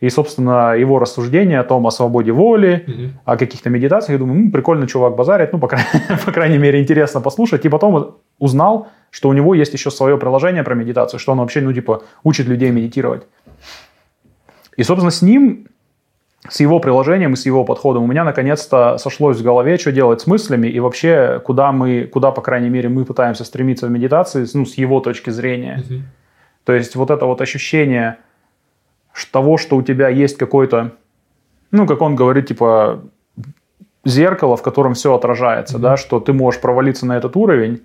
и, собственно, его рассуждения о том, о свободе воли, mm-hmm. о каких-то медитациях, я думаю, ну, прикольно чувак базарит, ну, по, крайней, по крайней мере, интересно послушать. И потом узнал, что у него есть еще свое приложение про медитацию, что он вообще, ну, типа, учит людей медитировать. И, собственно, с ним с его приложением и с его подходом у меня наконец-то сошлось в голове, что делать с мыслями и вообще куда мы, куда, по крайней мере, мы пытаемся стремиться в медитации, ну, с его точки зрения. Мгм. То есть вот это вот ощущение того, что у тебя есть какой-то, ну, как он говорит, типа зеркало, в котором все отражается, Мгм. да, что ты можешь провалиться на этот уровень,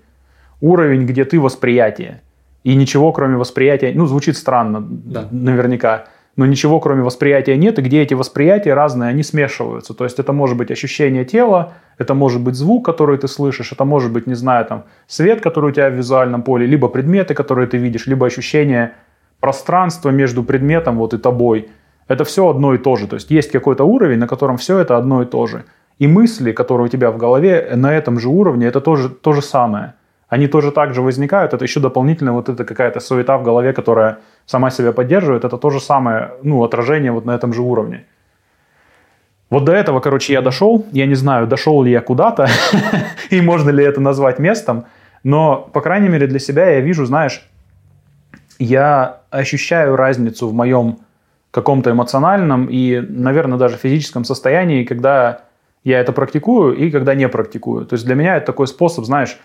уровень, где ты восприятие. И ничего, кроме восприятия, ну, звучит странно, Да. наверняка, но ничего, кроме восприятия нет, и где эти восприятия разные, они смешиваются. То есть это может быть ощущение тела, это может быть звук, который ты слышишь, это может быть, не знаю, там, свет, который у тебя в визуальном поле, либо предметы, которые ты видишь, либо ощущение пространства между предметом вот и тобой. Это все одно и то же. То есть есть какой-то уровень, на котором все это одно и то же. И мысли, которые у тебя в голове на этом же уровне, это тоже то же самое. Они тоже так же возникают. Это еще дополнительно вот это какая-то суета в голове, которая сама себя поддерживает. Это то же самое, ну, отражение вот на этом же уровне. Вот до этого, короче, я дошел. Я не знаю, дошел ли я куда-то, и можно ли это назвать местом. Но, по крайней мере, для себя я вижу, знаешь, я ощущаю разницу в моем каком-то эмоциональном и, наверное, даже физическом состоянии, когда я это практикую и когда не практикую. То есть для меня это такой способ, знаешь,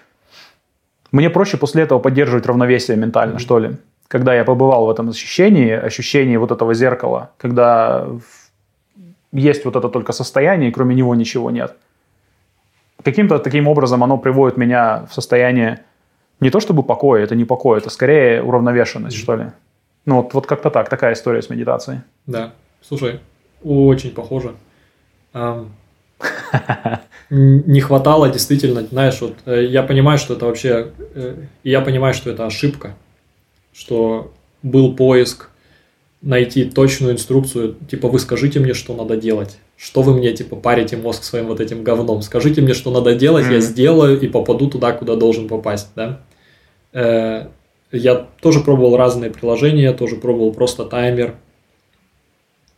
мне проще после этого поддерживать равновесие ментально, Мгм. что ли. Когда я побывал в этом ощущении, ощущении вот этого зеркала, когда есть вот это только состояние, и кроме него ничего нет. Каким-то таким образом оно приводит меня в состояние не то чтобы покоя, это не покой, это скорее уравновешенность, Мгм. что ли. Ну вот, вот как-то так, такая история с медитацией. Да. Слушай, очень похоже. Н- Не хватало действительно, знаешь, вот э, я понимаю, что это вообще, э, я понимаю, что это ошибка, что был поиск найти точную инструкцию, типа вы скажите мне, что надо делать, что вы мне типа парите мозг своим вот этим говном, скажите мне, что надо делать, я Мгм. сделаю и попаду туда, куда должен попасть, да. Э, Я тоже пробовал разные приложения, тоже пробовал просто таймер,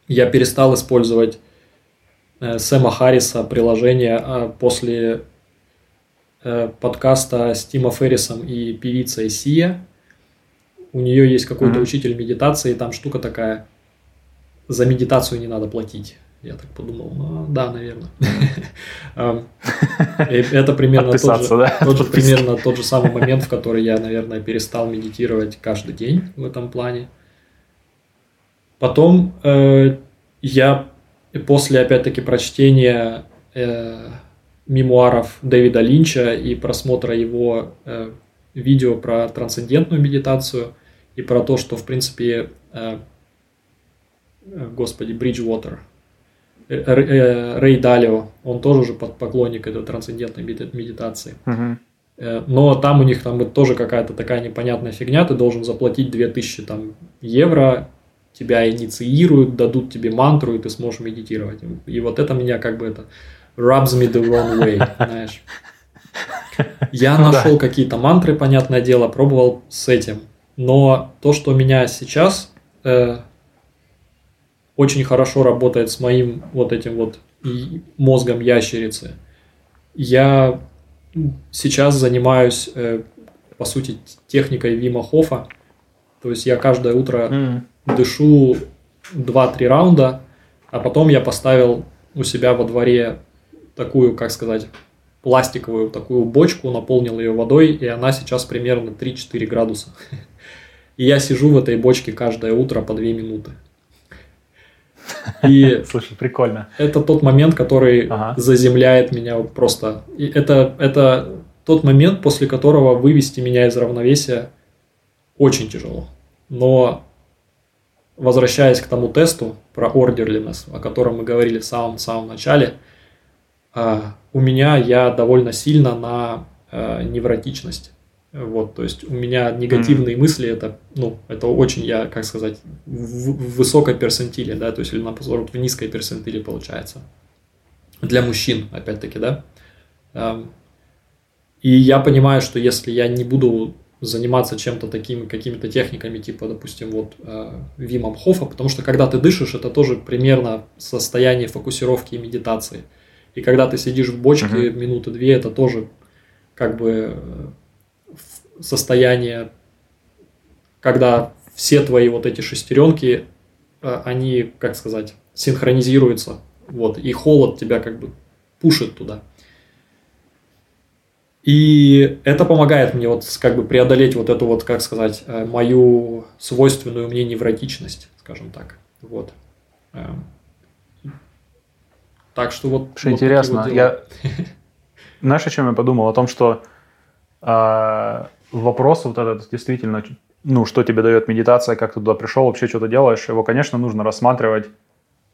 я перестал использовать Сэма Харриса приложение а, после э, подкаста с Тима Феррисом и певицей Сия. У нее есть какой-то Мгм. учитель медитации, там штука такая, за медитацию не надо платить. Я так подумал, ну да, наверное. Это примерно тот же, тот же примерно тот же самый момент, в который я, наверное, перестал медитировать каждый день в этом плане. Потом э, я после, опять-таки, прочтения э, мемуаров Дэвида Линча и просмотра его э, видео про трансцендентную медитацию и про то, что, в принципе, э, э, господи, Бриджвотер, э, э, Рэй Далио, он тоже же под- поклонник этой трансцендентной меди- медитации. Э, Но там у них там тоже какая-то такая непонятная фигня, ты должен заплатить 2000 там, евро, тебя инициируют, дадут тебе мантру, и ты сможешь медитировать. И вот это меня как бы это rubs me the wrong way, знаешь. Я Ну да. нашел какие-то мантры, понятное дело, пробовал с этим. Но то, что у меня сейчас э, очень хорошо работает с моим вот этим вот мозгом ящерицы, я сейчас занимаюсь, э, по сути, техникой Вима Хофа. То есть я каждое утро М. дышу 2-3 раунда, а потом я поставил у себя во дворе такую, как сказать, пластиковую такую бочку, наполнил ее водой, и она сейчас примерно 3-4 градуса. И я сижу в этой бочке каждое утро по 2 минуты. И Слушай, прикольно. это тот момент, который Ага. заземляет меня просто. И это, это тот момент, после которого вывести меня из равновесия очень тяжело. Но возвращаясь к тому тесту про orderliness, о котором мы говорили в самом-самом начале, а, у меня я довольно сильно на а, невротичность. Вот, то есть у меня негативные мысли, это, ну, это очень, я, как сказать, в, в высокой персентиле, да, то есть или наоборот в низкой персентиле получается. Для мужчин, опять-таки, да. Эм, И я понимаю, что если я не буду заниматься чем-то таким, какими-то техниками, типа, допустим, вот э, Вимом Хофа, потому что когда ты дышишь, это тоже примерно состояние фокусировки и медитации. И когда ты сидишь в бочке Мгм. минуты две, это тоже как бы э, состояние, когда все твои вот эти шестеренки э, они, как сказать, синхронизируются, вот, и холод тебя как бы пушит туда. И это помогает мне вот как бы преодолеть вот эту вот, как сказать, э, мою свойственную мне невротичность, скажем так. Вот. Эм. Так что вот... Что вот интересно, вот я... Знаешь, о чем я подумал? О том, что э, вопрос вот этот действительно, ну, что тебе дает медитация, как ты туда пришел, вообще что-то делаешь, его, конечно, нужно рассматривать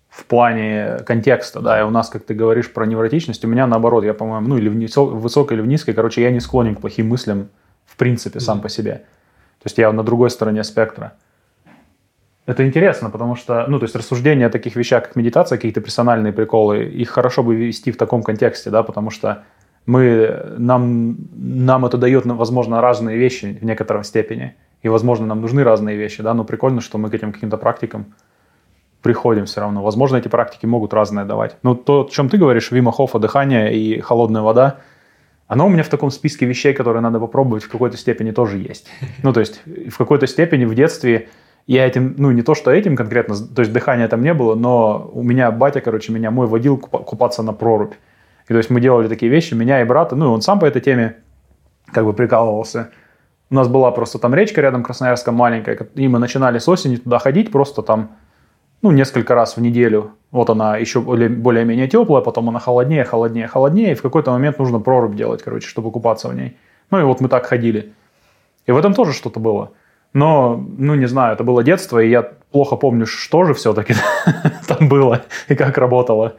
в плане контекста, да, и у нас, как ты говоришь про невротичность, у меня наоборот, я, по-моему, ну, или в высокой, или в низкой, короче, я не склонен к плохим мыслям, в принципе, сам mm-hmm. по себе. То есть я на другой стороне спектра. Это интересно, потому что, ну, то есть рассуждения о таких вещах, как медитация, какие-то персональные приколы, их хорошо бы вести в таком контексте, да, потому что мы, нам, нам это дает, возможно, разные вещи в некотором степени, и, возможно, нам нужны разные вещи, да, но прикольно, что мы к этим каким-то практикам приходим все равно. Возможно, эти практики могут разное давать. Но то, о чем ты говоришь, Вима Хофа, дыхание и холодная вода, оно у меня в таком списке вещей, которые надо попробовать, в какой-то степени тоже есть. Ну, то есть, в какой-то степени в детстве я этим, ну, не то, что этим конкретно, то есть дыхания там не было, но у меня батя, короче, меня мой водил купаться на прорубь. И то есть мы делали такие вещи, меня и брата, ну, он сам по этой теме как бы прикалывался. У нас была просто там речка рядом Красноярска маленькая, и мы начинали с осени туда ходить, просто там ну, несколько раз в неделю. Вот она еще более-менее теплая, потом она холоднее, холоднее, холоднее, и в какой-то момент нужно прорубь делать, короче, чтобы купаться в ней. Ну и вот мы так ходили. И в этом тоже что-то было. Но, ну, не знаю, это было детство, и я плохо помню, что же все-таки там было и как работало.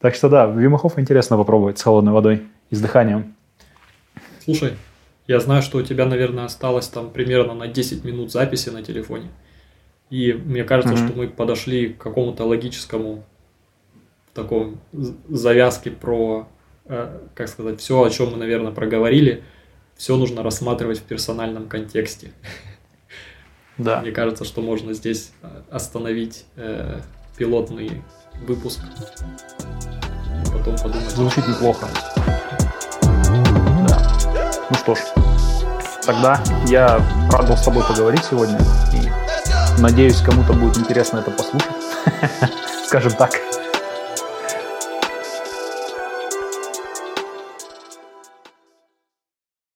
Так что да, Вимахов интересно попробовать с холодной водой и с дыханием. Слушай, я знаю, что у тебя, наверное, осталось там примерно на 10 минут записи на телефоне. И мне кажется, mm-hmm. что мы подошли к какому-то логическому такому завязке про, э, как сказать, все, о чем мы, наверное, проговорили, все нужно рассматривать в персональном контексте. Да. Мне кажется, что можно здесь э, остановить э, пилотный выпуск. Потом подумать. Звучит неплохо. Да. Ну что ж, тогда я рад был с тобой поговорить сегодня. И Надеюсь, кому-то будет интересно это послушать. Скажем так.